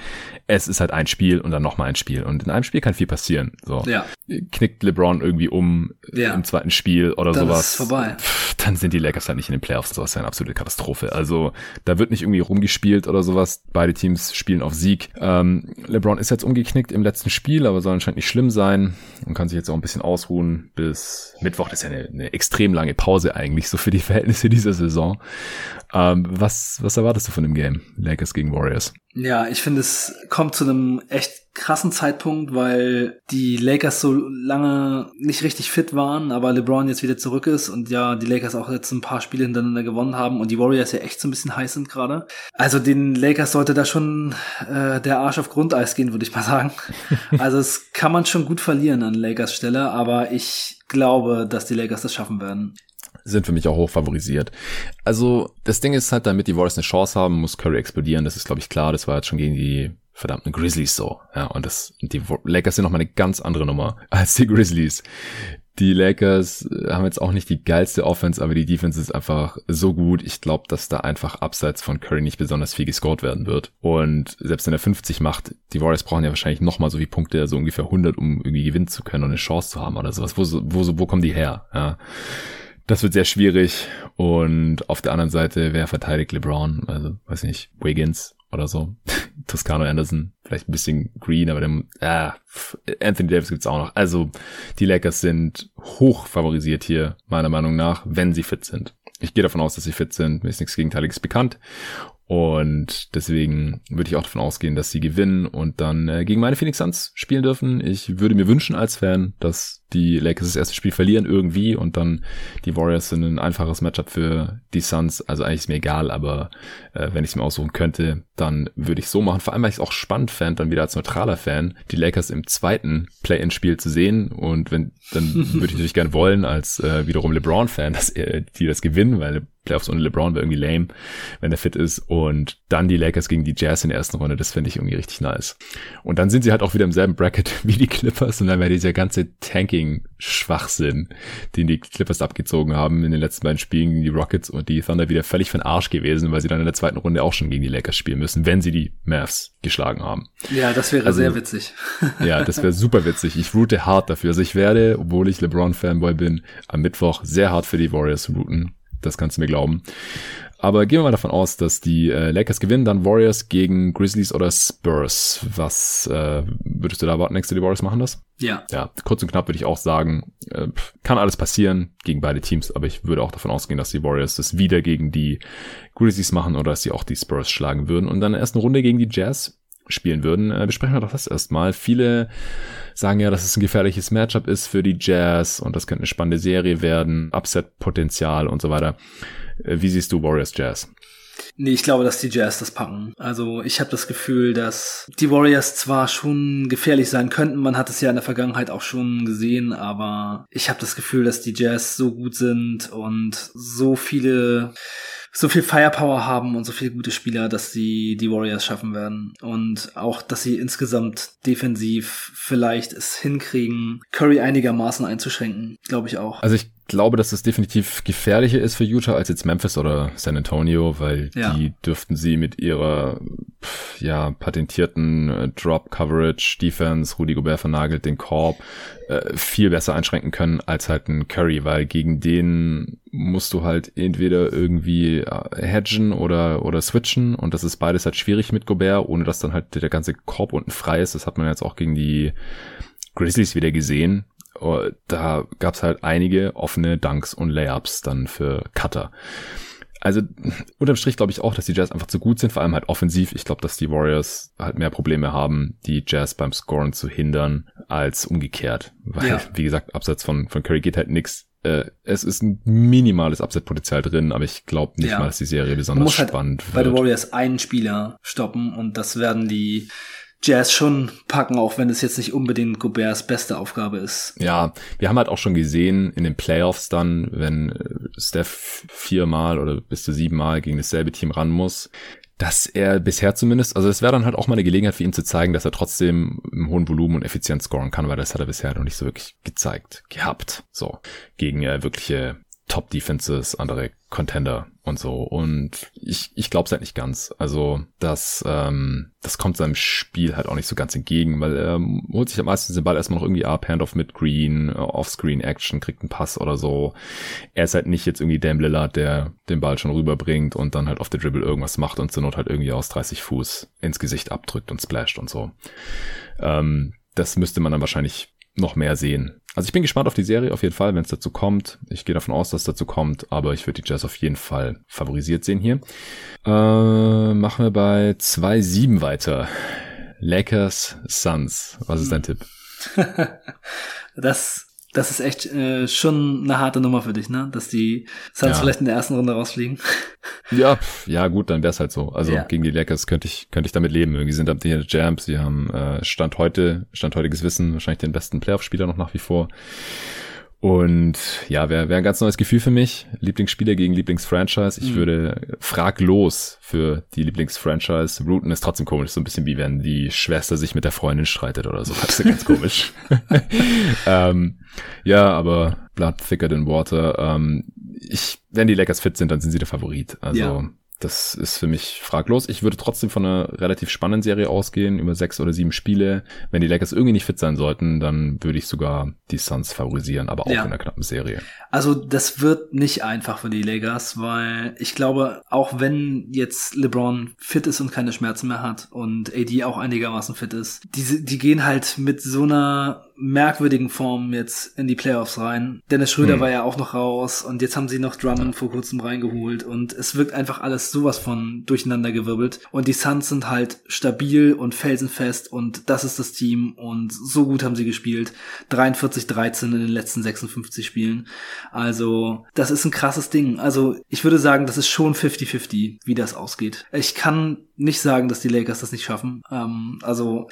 S1: es ist halt ein Spiel und dann nochmal ein Spiel. Und in einem Spiel kann viel passieren. So. Ja. Knickt LeBron irgendwie um ja. im zweiten Spiel oder dann sowas. Ist vorbei. dann sind die Lakers halt nicht in den Playoffs. Das ist ja eine absolute Katastrophe. Also da wird nicht irgendwie rumgespielt oder sowas. Beide Teams spielen auf Sieg. Ähm, LeBron ist jetzt umgeknickt im letzten Spiel, aber soll anscheinend nicht schlimm sein und kann sich jetzt auch ein bisschen ausruhen bis Mittwoch. Das ist ja eine, eine extrem lange Pause eigentlich so für die Verhältnisse dieser Saison. Ähm, was, was erwartest du von dem Game? Lakers gegen Warriors?
S2: Ja, ich finde, es kommt zu einem echt krassen Zeitpunkt, weil die Lakers so lange nicht richtig fit waren, aber LeBron jetzt wieder zurück ist und ja, die Lakers auch jetzt ein paar Spiele hintereinander gewonnen haben und die Warriors ja echt so ein bisschen heiß sind gerade. Also den Lakers sollte da schon äh, der Arsch auf Grundeis gehen, würde ich mal sagen. [LAUGHS] also es kann man schon gut verlieren an Lakers Stelle, aber ich glaube, dass die Lakers das schaffen werden
S1: sind für mich auch hoch favorisiert. Also das Ding ist halt, damit die Warriors eine Chance haben, muss Curry explodieren. Das ist, glaube ich, klar. Das war jetzt schon gegen die verdammten Grizzlies so. Ja, und das, die Lakers sind nochmal eine ganz andere Nummer [LAUGHS] als die Grizzlies. Die Lakers haben jetzt auch nicht die geilste Offense, aber die Defense ist einfach so gut. Ich glaube, dass da einfach abseits von Curry nicht besonders viel gescored werden wird. Und selbst wenn er 50 macht, die Warriors brauchen ja wahrscheinlich nochmal so wie Punkte, also ungefähr 100, um irgendwie gewinnen zu können und eine Chance zu haben oder sowas. Wo, wo, wo kommen die her? Ja. Das wird sehr schwierig. Und auf der anderen Seite, wer verteidigt LeBron? Also, weiß nicht, Wiggins oder so. [LAUGHS] Toscano Anderson, vielleicht ein bisschen Green, aber dem, ah, Anthony Davis gibt's auch noch. Also, die Lakers sind hoch favorisiert hier, meiner Meinung nach, wenn sie fit sind. Ich gehe davon aus, dass sie fit sind. Mir ist nichts Gegenteiliges bekannt. Und deswegen würde ich auch davon ausgehen, dass sie gewinnen und dann äh, gegen meine Phoenix Suns spielen dürfen. Ich würde mir wünschen als Fan, dass die Lakers das erste Spiel verlieren irgendwie und dann die Warriors sind ein einfaches Matchup für die Suns. Also eigentlich ist mir egal, aber äh, wenn ich es mir aussuchen könnte, dann würde ich so machen. Vor allem, weil ich es auch spannend fand, dann wieder als neutraler Fan, die Lakers im zweiten Play-in-Spiel zu sehen. Und wenn, dann [LAUGHS] würde ich natürlich gerne wollen, als äh, wiederum LeBron-Fan, dass äh, die das gewinnen, weil Playoffs ohne LeBron wäre irgendwie lame, wenn er fit ist. Und dann die Lakers gegen die Jazz in der ersten Runde, das finde ich irgendwie richtig nice. Und dann sind sie halt auch wieder im selben Bracket [LAUGHS] wie die Clippers und dann wäre dieser ganze Tanking-Schwachsinn, den die Clippers abgezogen haben in den letzten beiden Spielen gegen die Rockets und die Thunder wieder völlig von Arsch gewesen, weil sie dann in der zweiten Runde auch schon gegen die Lakers spielen müssen, wenn sie die Mavs geschlagen haben.
S2: Ja, das wäre also, sehr witzig. [LAUGHS]
S1: ja, das wäre super witzig. Ich route hart dafür. Also ich werde, obwohl ich LeBron-Fanboy bin, am Mittwoch sehr hart für die Warriors routen das kannst du mir glauben. Aber gehen wir mal davon aus, dass die äh, Lakers gewinnen, dann Warriors gegen Grizzlies oder Spurs. Was äh, würdest du da erwarten? Nächste die Warriors machen das?
S2: Ja.
S1: Ja, kurz und knapp würde ich auch sagen, äh, kann alles passieren gegen beide Teams, aber ich würde auch davon ausgehen, dass die Warriors das wieder gegen die Grizzlies machen oder dass sie auch die Spurs schlagen würden und dann in der ersten Runde gegen die Jazz spielen würden. Äh, besprechen wir doch das erstmal. Viele sagen ja, dass es ein gefährliches Matchup ist für die Jazz und das könnte eine spannende Serie werden, Upset-Potenzial und so weiter. Äh, wie siehst du Warriors Jazz?
S2: Nee, ich glaube, dass die Jazz das packen. Also ich habe das Gefühl, dass die Warriors zwar schon gefährlich sein könnten, man hat es ja in der Vergangenheit auch schon gesehen, aber ich habe das Gefühl, dass die Jazz so gut sind und so viele so viel Firepower haben und so viele gute Spieler, dass sie die Warriors schaffen werden. Und auch, dass sie insgesamt defensiv vielleicht es hinkriegen, Curry einigermaßen einzuschränken, glaube ich auch.
S1: Also ich glaube, dass das definitiv gefährlicher ist für Utah als jetzt Memphis oder San Antonio, weil ja. die dürften sie mit ihrer ja patentierten äh, Drop Coverage Defense, Rudy Gobert vernagelt den Korb, äh, viel besser einschränken können als halt ein Curry, weil gegen den musst du halt entweder irgendwie äh, hedgen oder oder switchen und das ist beides halt schwierig mit Gobert, ohne dass dann halt der ganze Korb unten frei ist. Das hat man jetzt auch gegen die Grizzlies wieder gesehen. Oh, da gab's halt einige offene Dunks und Layups dann für Cutter. Also unterm Strich glaube ich auch, dass die Jazz einfach zu gut sind, vor allem halt offensiv. Ich glaube, dass die Warriors halt mehr Probleme haben, die Jazz beim Scoren zu hindern, als umgekehrt. Weil, ja. wie gesagt, abseits von, von Curry geht halt nix. Äh, es ist ein minimales Upset-Potenzial drin, aber ich glaube nicht ja. mal, dass die Serie besonders halt spannend
S2: wird. Bei den Warriors einen Spieler stoppen und das werden die Jazz schon packen, auch wenn es jetzt nicht unbedingt Goberts beste Aufgabe ist.
S1: Ja, wir haben halt auch schon gesehen in den Playoffs dann, wenn äh, Steph viermal oder bis zu siebenmal gegen dasselbe Team ran muss, dass er bisher zumindest, also es wäre dann halt auch mal eine Gelegenheit für ihn zu zeigen, dass er trotzdem im hohen Volumen und effizient scoren kann, weil das hat er bisher noch nicht so wirklich gezeigt, gehabt, so, gegen äh, wirkliche Top-Defenses, andere Contender und so. Und ich, ich glaube es halt nicht ganz. Also das, ähm, das kommt seinem Spiel halt auch nicht so ganz entgegen, weil er holt sich am meisten den Ball erstmal noch irgendwie ab, Handoff mit Green, Offscreen Action, kriegt einen Pass oder so. Er ist halt nicht jetzt irgendwie Dame Lillard, der den Ball schon rüberbringt und dann halt auf der Dribble irgendwas macht und zur Not halt irgendwie aus 30 Fuß ins Gesicht abdrückt und splasht und so. Ähm, das müsste man dann wahrscheinlich noch mehr sehen. Also ich bin gespannt auf die Serie auf jeden Fall, wenn es dazu kommt. Ich gehe davon aus, dass es dazu kommt, aber ich würde die Jazz auf jeden Fall favorisiert sehen hier. Äh, machen wir bei 2-7 weiter. Lakers Suns. Was ist dein Tipp? [LAUGHS]
S2: das das ist echt äh, schon eine harte Nummer für dich, ne? Dass die Suns ja. vielleicht in der ersten Runde rausfliegen. [LAUGHS]
S1: Ja, ja gut, dann wär's halt so. Also ja. gegen die Lakers könnte ich könnte ich damit leben. Irgendwie sind am die Jams, sie haben äh, Stand heute, Stand heutiges Wissen, wahrscheinlich den besten Playoff-Spieler noch nach wie vor. Und ja, wäre wär ein ganz neues Gefühl für mich. Lieblingsspieler gegen Lieblingsfranchise. Ich mhm. würde fraglos für die Lieblingsfranchise routen. Ist trotzdem komisch. So ein bisschen wie wenn die Schwester sich mit der Freundin streitet oder so. Das ist ganz komisch. [LAUGHS] ähm, ja, aber blood thicker than water. Ähm, ich, wenn die Lakers fit sind, dann sind sie der Favorit. Also ja. Das ist für mich fraglos. Ich würde trotzdem von einer relativ spannenden Serie ausgehen, über sechs oder sieben Spiele. Wenn die Lakers irgendwie nicht fit sein sollten, dann würde ich sogar die Suns favorisieren, aber auch ja. in einer knappen Serie.
S2: Also das wird nicht einfach für die Lakers, weil ich glaube, auch wenn jetzt LeBron fit ist und keine Schmerzen mehr hat und AD auch einigermaßen fit ist, diese, die gehen halt mit so einer merkwürdigen Form jetzt in die Playoffs rein. Dennis Schröder hm. war ja auch noch raus und jetzt haben sie noch Drummond vor kurzem reingeholt und es wirkt einfach alles sowas von durcheinander gewirbelt und die Suns sind halt stabil und felsenfest und das ist das Team und so gut haben sie gespielt. 43-13 in den letzten 56 Spielen. Also, das ist ein krasses Ding. Also, ich würde sagen, das ist schon 50-50, wie das ausgeht. Ich kann nicht sagen, dass die Lakers das nicht schaffen. Ähm, also,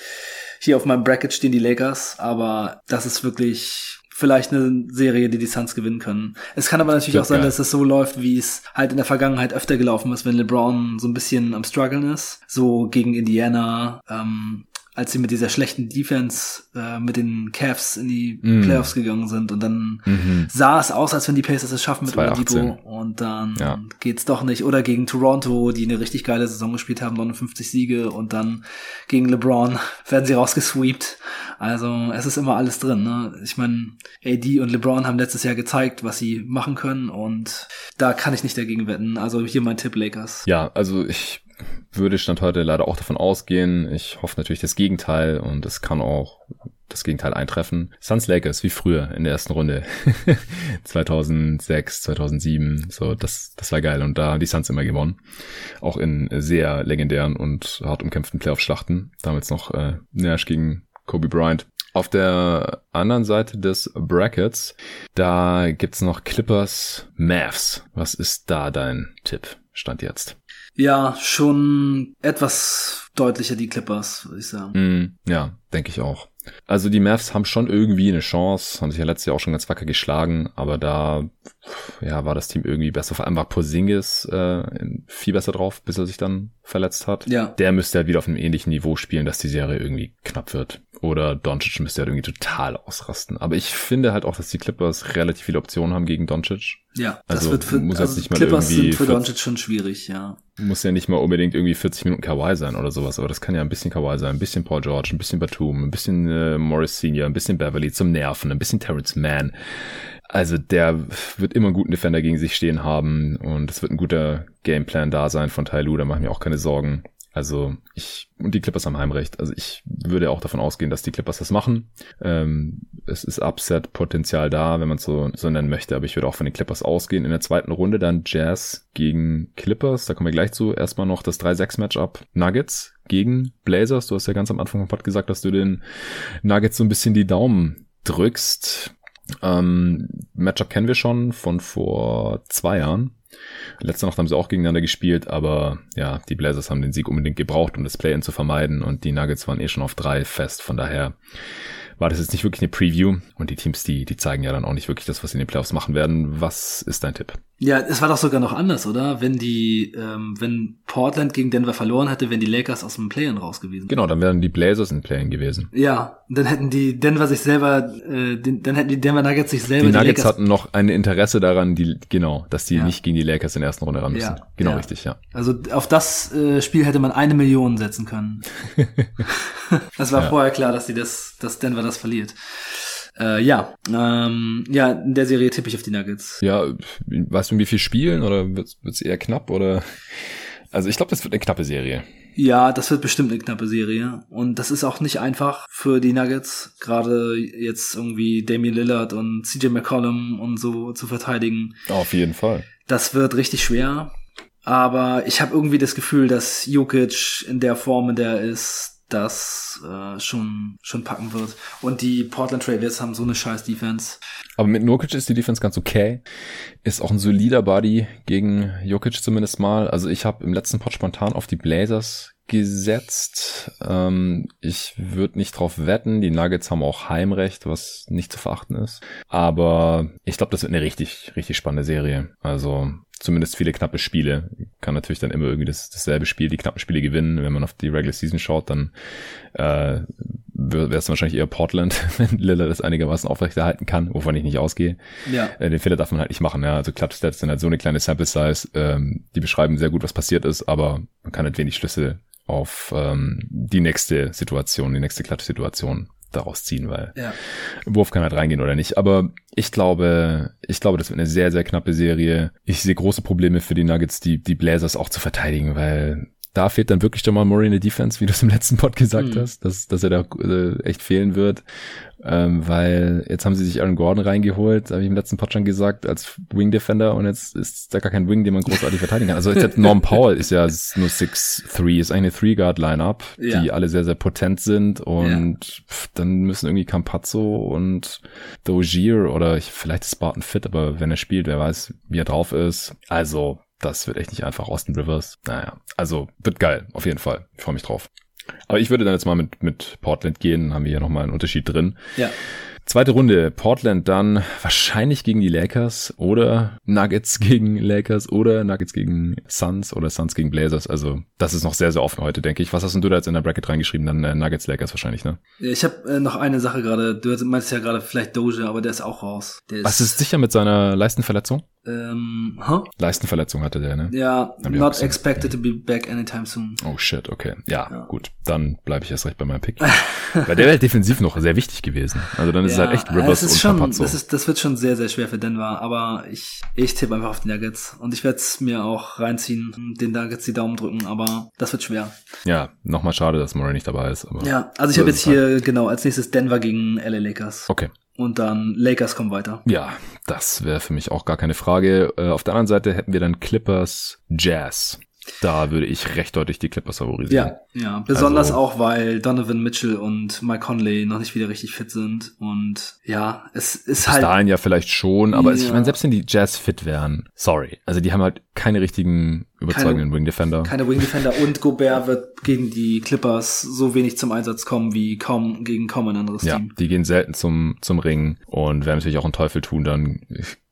S2: hier auf meinem Bracket stehen die Lakers, aber das ist wirklich vielleicht eine Serie, die die Suns gewinnen können. Es kann aber natürlich ja, auch sein, geil. dass es so läuft, wie es halt in der Vergangenheit öfter gelaufen ist, wenn LeBron so ein bisschen am struggeln ist. So gegen Indiana, ähm, als sie mit dieser schlechten Defense äh, mit den Cavs in die mm. Playoffs gegangen sind und dann mhm. sah es aus, als wenn die Pacers es schaffen mit Oladipo und dann ja. geht's doch nicht oder gegen Toronto, die eine richtig geile Saison gespielt haben, 59 Siege und dann gegen LeBron [LAUGHS] werden sie rausgesweept. Also es ist immer alles drin. Ne? Ich meine, AD und LeBron haben letztes Jahr gezeigt, was sie machen können und da kann ich nicht dagegen wetten. Also hier mein Tipp Lakers.
S1: Ja, also ich würde Stand heute leider auch davon ausgehen. Ich hoffe natürlich das Gegenteil und es kann auch das Gegenteil eintreffen. Suns Lakers, wie früher in der ersten Runde. [LAUGHS] 2006, 2007, so, das, das war geil. Und da haben die Suns immer gewonnen. Auch in sehr legendären und hart umkämpften Playoff-Schlachten. Damals noch äh, Nash gegen Kobe Bryant. Auf der anderen Seite des Brackets, da gibt's noch Clippers Mavs. Was ist da dein Tipp? Stand jetzt.
S2: Ja, schon etwas deutlicher die Clippers, würde ich sagen.
S1: Mm, ja, denke ich auch. Also die Mavs haben schon irgendwie eine Chance, haben sich ja letztes Jahr auch schon ganz wacker geschlagen, aber da ja, war das Team irgendwie besser. Vor allem war Porzingis äh, viel besser drauf, bis er sich dann verletzt hat.
S2: Ja.
S1: Der müsste halt wieder auf einem ähnlichen Niveau spielen, dass die Serie irgendwie knapp wird. Oder Doncic müsste halt irgendwie total ausrasten. Aber ich finde halt auch, dass die Clippers relativ viele Optionen haben gegen Doncic.
S2: Ja,
S1: Also
S2: das wird für
S1: muss
S2: also
S1: nicht mal
S2: Clippers
S1: irgendwie
S2: sind für
S1: 40
S2: Doncic schon schwierig, ja.
S1: Muss ja nicht mal unbedingt irgendwie 40 Minuten Kawhi sein oder sowas, aber das kann ja ein bisschen Kawhi sein, ein bisschen Paul George, ein bisschen Batum, ein bisschen äh, Morris Senior, ein bisschen Beverly zum Nerven, ein bisschen Terrence Mann. Also der wird immer einen guten Defender gegen sich stehen haben und es wird ein guter Gameplan da sein von Tai Lu, da mache ich mir auch keine Sorgen. Also ich, und die Clippers haben Heimrecht. Also ich würde auch davon ausgehen, dass die Clippers das machen. Ähm, es ist Upset-Potenzial da, wenn man es so, so nennen möchte, aber ich würde auch von den Clippers ausgehen. In der zweiten Runde dann Jazz gegen Clippers, da kommen wir gleich zu. Erstmal noch das 3-6-Matchup Nuggets gegen Blazers. Du hast ja ganz am Anfang vom Pod gesagt, dass du den Nuggets so ein bisschen die Daumen drückst. Ähm, Matchup kennen wir schon von vor zwei Jahren. Letzte Nacht haben sie auch gegeneinander gespielt, aber ja, die Blazers haben den Sieg unbedingt gebraucht, um das Play-In zu vermeiden und die Nuggets waren eh schon auf drei fest. Von daher war das jetzt nicht wirklich eine Preview und die Teams, die, die zeigen ja dann auch nicht wirklich das, was sie in den Playoffs machen werden. Was ist dein Tipp?
S2: Ja, es war doch sogar noch anders, oder? Wenn die, ähm, wenn Portland gegen Denver verloren hätte, wären die Lakers aus dem Play-In raus gewesen.
S1: Genau, dann wären die Blazers in Play-In gewesen.
S2: Ja, dann hätten die Denver sich selber, äh, den, dann hätten die Denver Nuggets sich selber
S1: Die Nuggets
S2: Lakers
S1: hatten noch ein Interesse daran, die, genau, dass die
S2: Ja.
S1: nicht gegen die Lakers in der ersten Runde ran müssen.
S2: Ja,
S1: Genau,
S2: ja.
S1: richtig, ja.
S2: Also auf das äh, Spiel hätte man eine Million setzen können. [LAUGHS] [LAUGHS] das war vorher klar, dass die das, dass Denver das verliert. Äh, ja, ähm, ja, in der Serie tippe ich auf die Nuggets.
S1: Ja, weißt du, wie viel spielen oder wird es eher knapp oder? Also ich glaube, das wird eine knappe Serie.
S2: Ja, das wird bestimmt eine knappe Serie. Und das ist auch nicht einfach für die Nuggets, gerade jetzt irgendwie Damian Lillard und CJ McCollum und so zu verteidigen.
S1: Auf jeden Fall.
S2: Das wird richtig schwer. Aber ich habe irgendwie das Gefühl, dass Jokic in der Form, in der er ist, das äh, schon schon packen wird. Und die Portland Trailblazers haben so eine scheiß Defense.
S1: Aber mit Nurkic ist die Defense ganz okay. Ist auch ein solider Body gegen Jokic zumindest mal. Also ich habe im letzten Pod spontan auf die Blazers gesetzt. Ähm, ich würde nicht drauf wetten. Die Nuggets haben auch Heimrecht, was nicht zu verachten ist. Aber ich glaube, das wird eine richtig, richtig spannende Serie. Also zumindest viele knappe Spiele. Kann natürlich dann immer irgendwie das, dasselbe Spiel, die knappen Spiele gewinnen. Wenn man auf die Regular Season schaut, dann äh, wäre es wahrscheinlich eher Portland, [LAUGHS] wenn Lillard das einigermaßen aufrechterhalten kann, wovon ich nicht ausgehe.
S2: Ja.
S1: Äh, den Fehler darf man halt nicht machen. Ja. Also Clutch-Stats sind halt so eine kleine Sample-Size, ähm, die beschreiben sehr gut, was passiert ist, aber man kann halt wenig Schlüsse auf ähm, die nächste Situation, die nächste Clutch-Situation daraus ziehen, weil
S2: Ja.
S1: Wurf kann halt reingehen oder nicht. Aber ich glaube, ich glaube, das wird eine sehr, sehr knappe Serie. Ich sehe große Probleme für die Nuggets, die, die Blazers auch zu verteidigen, weil da fehlt dann wirklich Jamal Murray in der Defense, wie du es im letzten Pod gesagt
S2: Mhm.
S1: hast, dass, dass er da äh, echt fehlen wird. Ähm, weil jetzt haben sie sich Aaron Gordon reingeholt, habe ich im letzten Pod schon gesagt, als Wing Defender und jetzt ist da gar kein Wing, den man großartig verteidigen kann. Also jetzt [LAUGHS] Norm Powell ist ja ist nur 6'3, ist eigentlich eine Three-Guard-Lineup,
S2: Ja.
S1: die alle sehr, sehr potent sind und pff, dann müssen irgendwie Campazzo und Dozier oder ich, vielleicht ist Spartan fit, aber wenn er spielt, wer weiß, wie er drauf ist. Also, das wird echt nicht einfach. Austin Rivers. Naja, also wird geil, auf jeden Fall. Ich freue mich drauf. Aber ich würde dann jetzt mal mit, mit Portland gehen, haben wir hier nochmal einen Unterschied drin.
S2: Ja.
S1: Zweite Runde, Portland dann wahrscheinlich gegen die Lakers oder Nuggets [LAUGHS] gegen Lakers oder Nuggets gegen Suns oder Suns gegen Blazers. Also das ist noch sehr, sehr offen heute, denke ich. Was hast denn du da jetzt in der Bracket reingeschrieben? Dann äh, Nuggets, Lakers wahrscheinlich, ne?
S2: Ich habe äh, noch eine Sache gerade. Du meinst ja gerade vielleicht Doja, aber der ist auch raus. Der ist,
S1: Was ist sicher mit seiner Leistenverletzung?
S2: Ähm, huh?
S1: Leistenverletzung hatte der, ne?
S2: Ja,
S1: Hab
S2: not expected to be back anytime soon.
S1: Oh shit, okay. Ja,
S2: Ja.
S1: gut. Dann bleibe ich erst recht bei meinem Pick. Weil der wäre defensiv noch sehr wichtig gewesen. Also dann ist es halt echt Rivers und
S2: schon, das, ist, das wird schon sehr, sehr schwer für Denver, aber ich, ich tippe einfach auf die Nuggets. Und ich werde es mir auch reinziehen, den Nuggets die Daumen drücken, aber das wird schwer.
S1: Ja, nochmal schade, dass Murray nicht dabei ist. Aber
S2: Ja, also ich
S1: so
S2: habe jetzt
S1: halt.
S2: hier genau als nächstes Denver gegen LA Lakers.
S1: Okay.
S2: Und dann Lakers kommen weiter.
S1: Ja, das wäre für mich auch gar keine Frage. Äh, auf der anderen Seite hätten wir dann Clippers Jazz. Da würde ich recht deutlich die Clippers favorisieren.
S2: Ja, ja. Besonders also, auch, weil Donovan Mitchell und Mike Conley noch nicht wieder richtig fit sind. Und ja, es ist bis halt.
S1: Bis dahin ja vielleicht schon, aber ja. ich meine, selbst wenn die Jazz fit wären, sorry. Also die haben halt keine richtigen überzeugenden Wing Defender.
S2: Keine Wing Defender und Gobert wird gegen die Clippers so wenig zum Einsatz kommen wie kaum gegen kaum ein anderes
S1: ja,
S2: Team.
S1: Die gehen selten zum, zum Ring und werden natürlich auch einen Teufel tun dann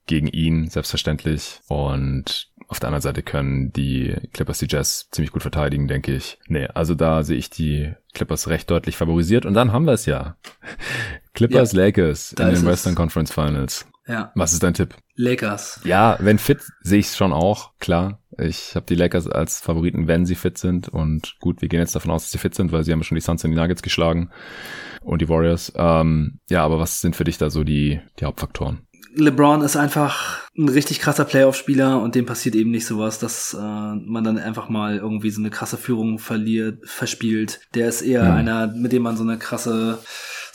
S1: gegen ihn, selbstverständlich. Und auf der anderen Seite können die Clippers die Jazz ziemlich gut verteidigen, denke ich. Nee, also da sehe ich die Clippers recht deutlich favorisiert. Und dann haben wir es ja. [LAUGHS] Clippers ja, Lakers in den Western es. Conference Finals.
S2: Ja.
S1: Was ist dein Tipp?
S2: Lakers.
S1: Ja, wenn fit, sehe ich es schon auch, klar. Ich habe die Lakers als Favoriten, wenn sie fit sind. Und gut, wir gehen jetzt davon aus, dass sie fit sind, weil sie haben schon die Suns und die Nuggets geschlagen und die Warriors. Ähm, ja, aber was sind für dich da so die, die Hauptfaktoren?
S2: LeBron ist einfach ein richtig krasser Playoff-Spieler und dem passiert eben nicht sowas, dass äh, man dann einfach mal irgendwie so eine krasse Führung verliert, verspielt. Der ist eher mhm. einer, mit dem man so eine krasse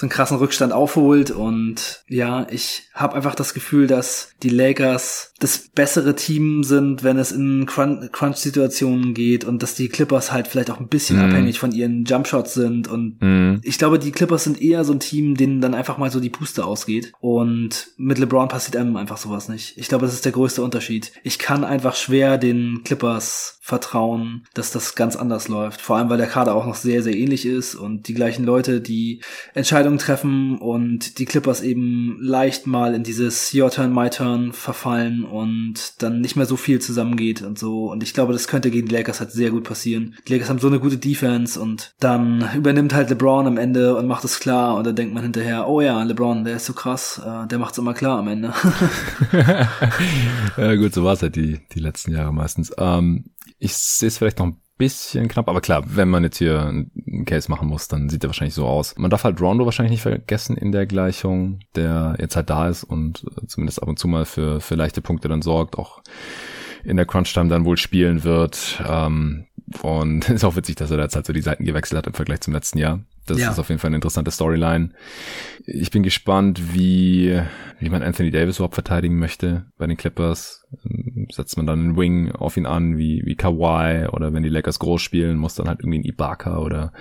S2: so einen krassen Rückstand aufholt. Und ja, ich habe einfach das Gefühl, dass die Lakers das bessere Team sind, wenn es in Crunch-Situationen geht und dass die Clippers halt vielleicht auch ein bisschen mm. abhängig von ihren Jumpshots sind. Und mm. ich glaube, die Clippers sind eher so ein Team, denen dann einfach mal so die Puste ausgeht. Und mit LeBron passiert einem einfach sowas nicht. Ich glaube, das ist der größte Unterschied. Ich kann einfach schwer den Clippers vertrauen, dass das ganz anders läuft. Vor allem, weil der Kader auch noch sehr, sehr ähnlich ist und die gleichen Leute, die Entscheidungen treffen und die Clippers eben leicht mal in dieses Your Turn, My Turn verfallen und dann nicht mehr so viel zusammengeht und so. Und ich glaube, das könnte gegen die Lakers halt sehr gut passieren. Die Lakers haben so eine gute Defense und dann übernimmt halt LeBron am Ende und macht es klar und dann denkt man hinterher, oh ja, LeBron, der ist so krass, äh, der macht's immer klar am Ende. [LAUGHS]
S1: ja gut, so war es halt die, die letzten Jahre meistens. Ähm, ich sehe es vielleicht noch ein bisschen knapp, aber klar, wenn man jetzt hier einen Case machen muss, dann sieht er wahrscheinlich so aus. Man darf halt Rondo wahrscheinlich nicht vergessen in der Gleichung, der jetzt halt da ist und äh, zumindest ab und zu mal für, für leichte Punkte dann sorgt, auch in der Crunch-Time dann wohl spielen wird. Ähm, und [LAUGHS] ist auch witzig, dass er jetzt halt so die Seiten gewechselt hat im Vergleich zum letzten Jahr. Das ja. ist auf jeden Fall eine interessante Storyline. Ich bin gespannt, wie, wie man Anthony Davis überhaupt verteidigen möchte bei den Clippers. Setzt man dann einen Wing auf ihn an, wie, wie Kawhi, oder wenn die Lakers groß spielen, muss dann halt irgendwie ein Ibaka oder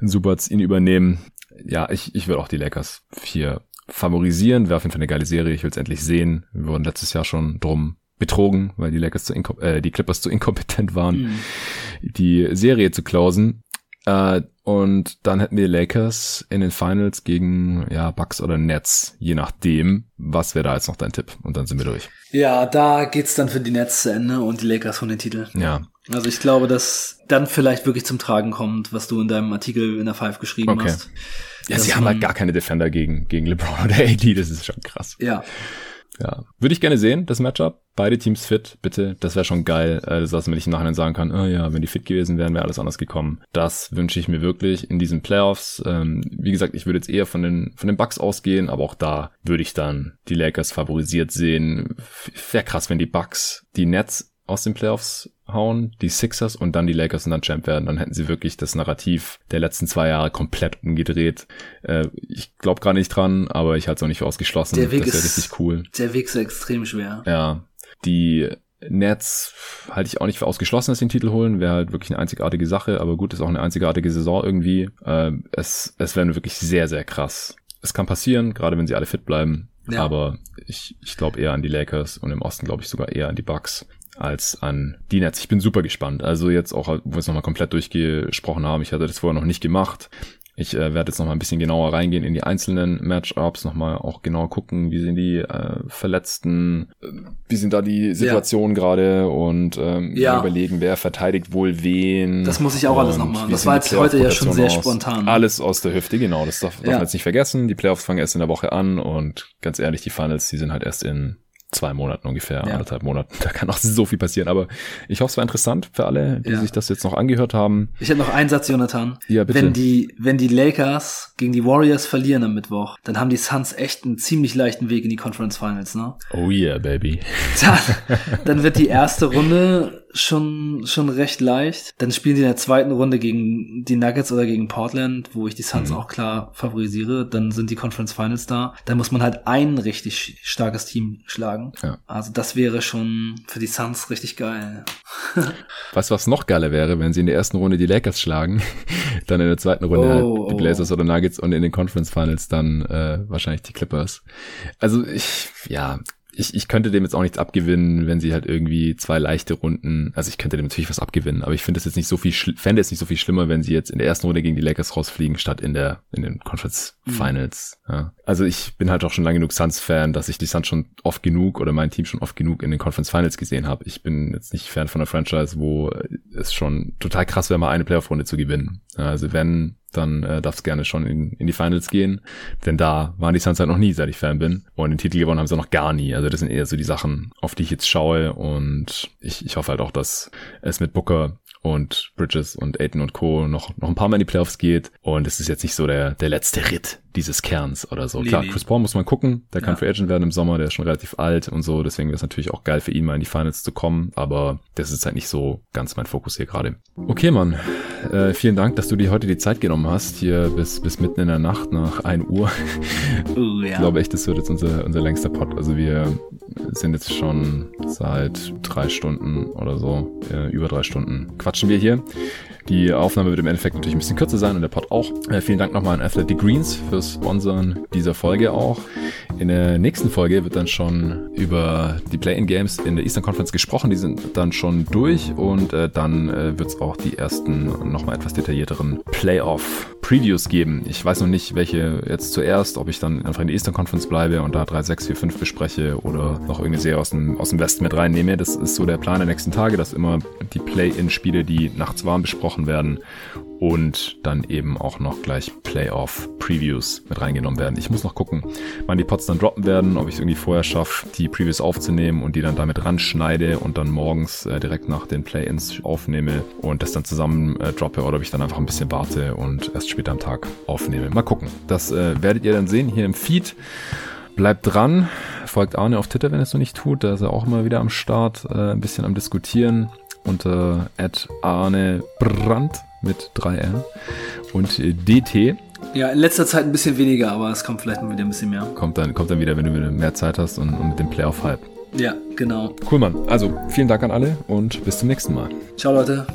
S1: ein Subats ihn übernehmen. Ja, ich, ich würde auch die Lakers hier favorisieren. Wäre auf jeden Fall eine geile Serie. Ich will es endlich sehen. Wir wurden letztes Jahr schon drum betrogen, weil die Lakers zu äh, die Clippers zu inkompetent waren, mhm. Die Serie zu closen. Äh, und dann hätten wir Lakers in den Finals gegen ja, Bucks oder Nets, je nachdem. Was wäre da jetzt noch dein Tipp? Und dann sind wir durch.
S2: Ja, da geht's dann für die Nets zu Ende und die Lakers von den Titel.
S1: Ja.
S2: Also ich glaube, dass dann vielleicht wirklich zum Tragen kommt, was du in deinem Artikel in der Five geschrieben okay. hast.
S1: Ja, sie haben halt gar keine Defender gegen, gegen LeBron oder AD, das ist schon krass.
S2: Ja.
S1: Ja. Würde ich gerne sehen, das Matchup. Beide Teams fit, bitte. Das wäre schon geil, äh, dass man nicht im Nachhinein sagen kann, oh ja, wenn die fit gewesen wären, wäre alles anders gekommen. Das wünsche ich mir wirklich in diesen Playoffs. Ähm, wie gesagt, ich würde jetzt eher von den, von den Bucks ausgehen, aber auch da würde ich dann die Lakers favorisiert sehen. Wäre krass, wenn die Bucks die Nets aus den Playoffs hauen, die Sixers und dann die Lakers und dann Champ werden, dann hätten sie wirklich das Narrativ der letzten zwei Jahre komplett umgedreht. Äh, ich glaube gar nicht dran, aber ich halte es auch nicht für ausgeschlossen.
S2: Der Weg
S1: das
S2: wäre richtig cool. Der Weg ist extrem schwer.
S1: Ja, die Nets halte ich auch nicht für ausgeschlossen, dass sie den Titel holen. Wäre halt wirklich eine einzigartige Sache, aber gut, ist auch eine einzigartige Saison irgendwie. Äh, es, es wäre wirklich sehr, sehr krass. Es kann passieren, gerade wenn sie alle fit bleiben. Ja. Aber ich, ich glaube eher an die Lakers und im Osten glaube ich sogar eher an die Bucks als an die Nets. Ich bin super gespannt. Also jetzt auch, wo wir es nochmal komplett durchgesprochen haben, ich hatte das vorher noch nicht gemacht. Ich äh, werde jetzt noch mal ein bisschen genauer reingehen in die einzelnen Matchups, noch mal auch genau gucken, wie sind die äh, Verletzten, äh, wie sind da die Situationen ja. gerade und ähm, ja. überlegen, wer verteidigt wohl wen.
S2: Das muss ich auch alles noch machen. Das war jetzt heute ja schon sehr aus. spontan.
S1: Alles aus der Hüfte, genau. Das darf, darf ja. man jetzt nicht vergessen. Die Playoffs fangen erst in der Woche an und ganz ehrlich, die Finals, die sind halt erst in zwei Monaten ungefähr, ja. anderthalb Monaten. [LAUGHS] Da kann auch so viel passieren. Aber ich hoffe, es war interessant für alle, die ja. sich das jetzt noch angehört haben.
S2: Ich habe noch einen Satz, Jonathan.
S1: Ja, bitte.
S2: Wenn die, wenn die Lakers gegen die Warriors verlieren am Mittwoch, dann haben die Suns echt einen ziemlich leichten Weg in die Conference Finals, ne?
S1: Oh yeah, baby.
S2: Dann, dann wird die erste Runde schon, schon recht leicht. Dann spielen die in der zweiten Runde gegen die Nuggets oder gegen Portland, wo ich die Suns mhm. auch klar favorisiere. Dann sind die Conference Finals da. Da muss man halt ein richtig starkes Team schlagen. Ja. Also das wäre schon für die Suns richtig geil. [LAUGHS]
S1: weißt du, was noch geiler wäre, wenn sie in der ersten Runde die Lakers schlagen, [LAUGHS] dann in der zweiten Runde halt oh, halt die oh. Blazers oh. oder Nuggets und in den Conference Finals dann äh, wahrscheinlich die Clippers. Also ich, ja, ich, ich könnte dem jetzt auch nichts abgewinnen, wenn sie halt irgendwie zwei leichte Runden, also ich könnte dem natürlich was abgewinnen, aber ich finde es jetzt nicht so viel, fände es nicht so viel schlimmer, wenn sie jetzt in der ersten Runde gegen die Lakers rausfliegen, statt in der, in den Conference mhm. Finals. Mhm. Ja. Also ich bin halt auch schon lange genug Suns-Fan, dass ich die Suns schon oft genug oder mein Team schon oft genug in den Conference Finals gesehen habe. Ich bin jetzt nicht Fan von einer Franchise, wo es schon total krass wäre, mal eine Playoff-Runde zu gewinnen. Also wenn dann äh, darf es gerne schon in, in die Finals gehen. Denn da waren die Suns halt noch nie, seit ich Fan bin. Und den Titel gewonnen haben sie noch gar nie. Also das sind eher so die Sachen, auf die ich jetzt schaue. Und ich, ich hoffe halt auch, dass es mit Booker und Bridges und Aiton und Co. noch, noch ein paar Mal in die Playoffs geht. Und es ist jetzt nicht so der, der letzte Ritt dieses Kerns oder so. Nee, Klar, nee. Chris Paul muss man gucken. Der kann ja. Free Agent werden im Sommer. Der ist schon relativ alt und so. Deswegen wäre es natürlich auch geil für ihn mal in die Finals zu kommen. Aber das ist halt nicht so ganz mein Fokus hier gerade. Okay, Mann. Äh, vielen Dank, dass du dir heute die Zeit genommen hast. Hier bis, bis mitten in der Nacht nach 1 Uhr. Uh, ja. Ich glaube echt, das wird jetzt unser, unser längster Pod. Also wir sind jetzt schon seit drei Stunden oder so, äh, über drei Stunden quatschen wir hier. Die Aufnahme wird im Endeffekt natürlich ein bisschen kürzer sein und der Pod auch. Äh, vielen Dank nochmal an Athletic Greens fürs Sponsoren dieser Folge auch. In der nächsten Folge wird dann schon über die Play-in-Games in der Eastern Conference gesprochen. Die sind dann schon durch und äh, dann äh, wird es auch die ersten nochmal etwas detaillierteren Playoff-Previews geben. Ich weiß noch nicht, welche jetzt zuerst, ob ich dann einfach in der Eastern Conference bleibe und da 3, 6, 4, 5 bespreche oder noch irgendeine Serie aus dem, aus dem Westen mit reinnehme. Das ist so der Plan der nächsten Tage, dass immer die Play-in-Spiele, die nachts warm besprochen werden und dann eben auch noch gleich Playoff-Previews mit reingenommen werden. Ich muss noch gucken, wann die Pots dann droppen werden, ob ich es irgendwie vorher schaffe, die Previews aufzunehmen und die dann damit ranschneide und dann morgens äh, direkt nach den Play-ins aufnehme und das dann zusammen äh, droppe oder ob ich dann einfach ein bisschen warte und erst später am Tag aufnehme. Mal gucken. Das äh, werdet ihr dann sehen hier im Feed. Bleibt dran, folgt Arne auf Twitter, wenn es noch nicht tut. Da ist er auch immer wieder am Start, äh, ein bisschen am Diskutieren unter Arne Brandt mit 3R und DT.
S2: Ja, in letzter Zeit ein bisschen weniger, aber es kommt vielleicht mal wieder ein bisschen mehr.
S1: Kommt dann, kommt dann wieder, wenn du mehr Zeit hast und, und mit dem Playoff-Hype.
S2: Ja, genau.
S1: Cool, Mann. Also, vielen Dank an alle und bis zum nächsten Mal.
S2: Ciao, Leute.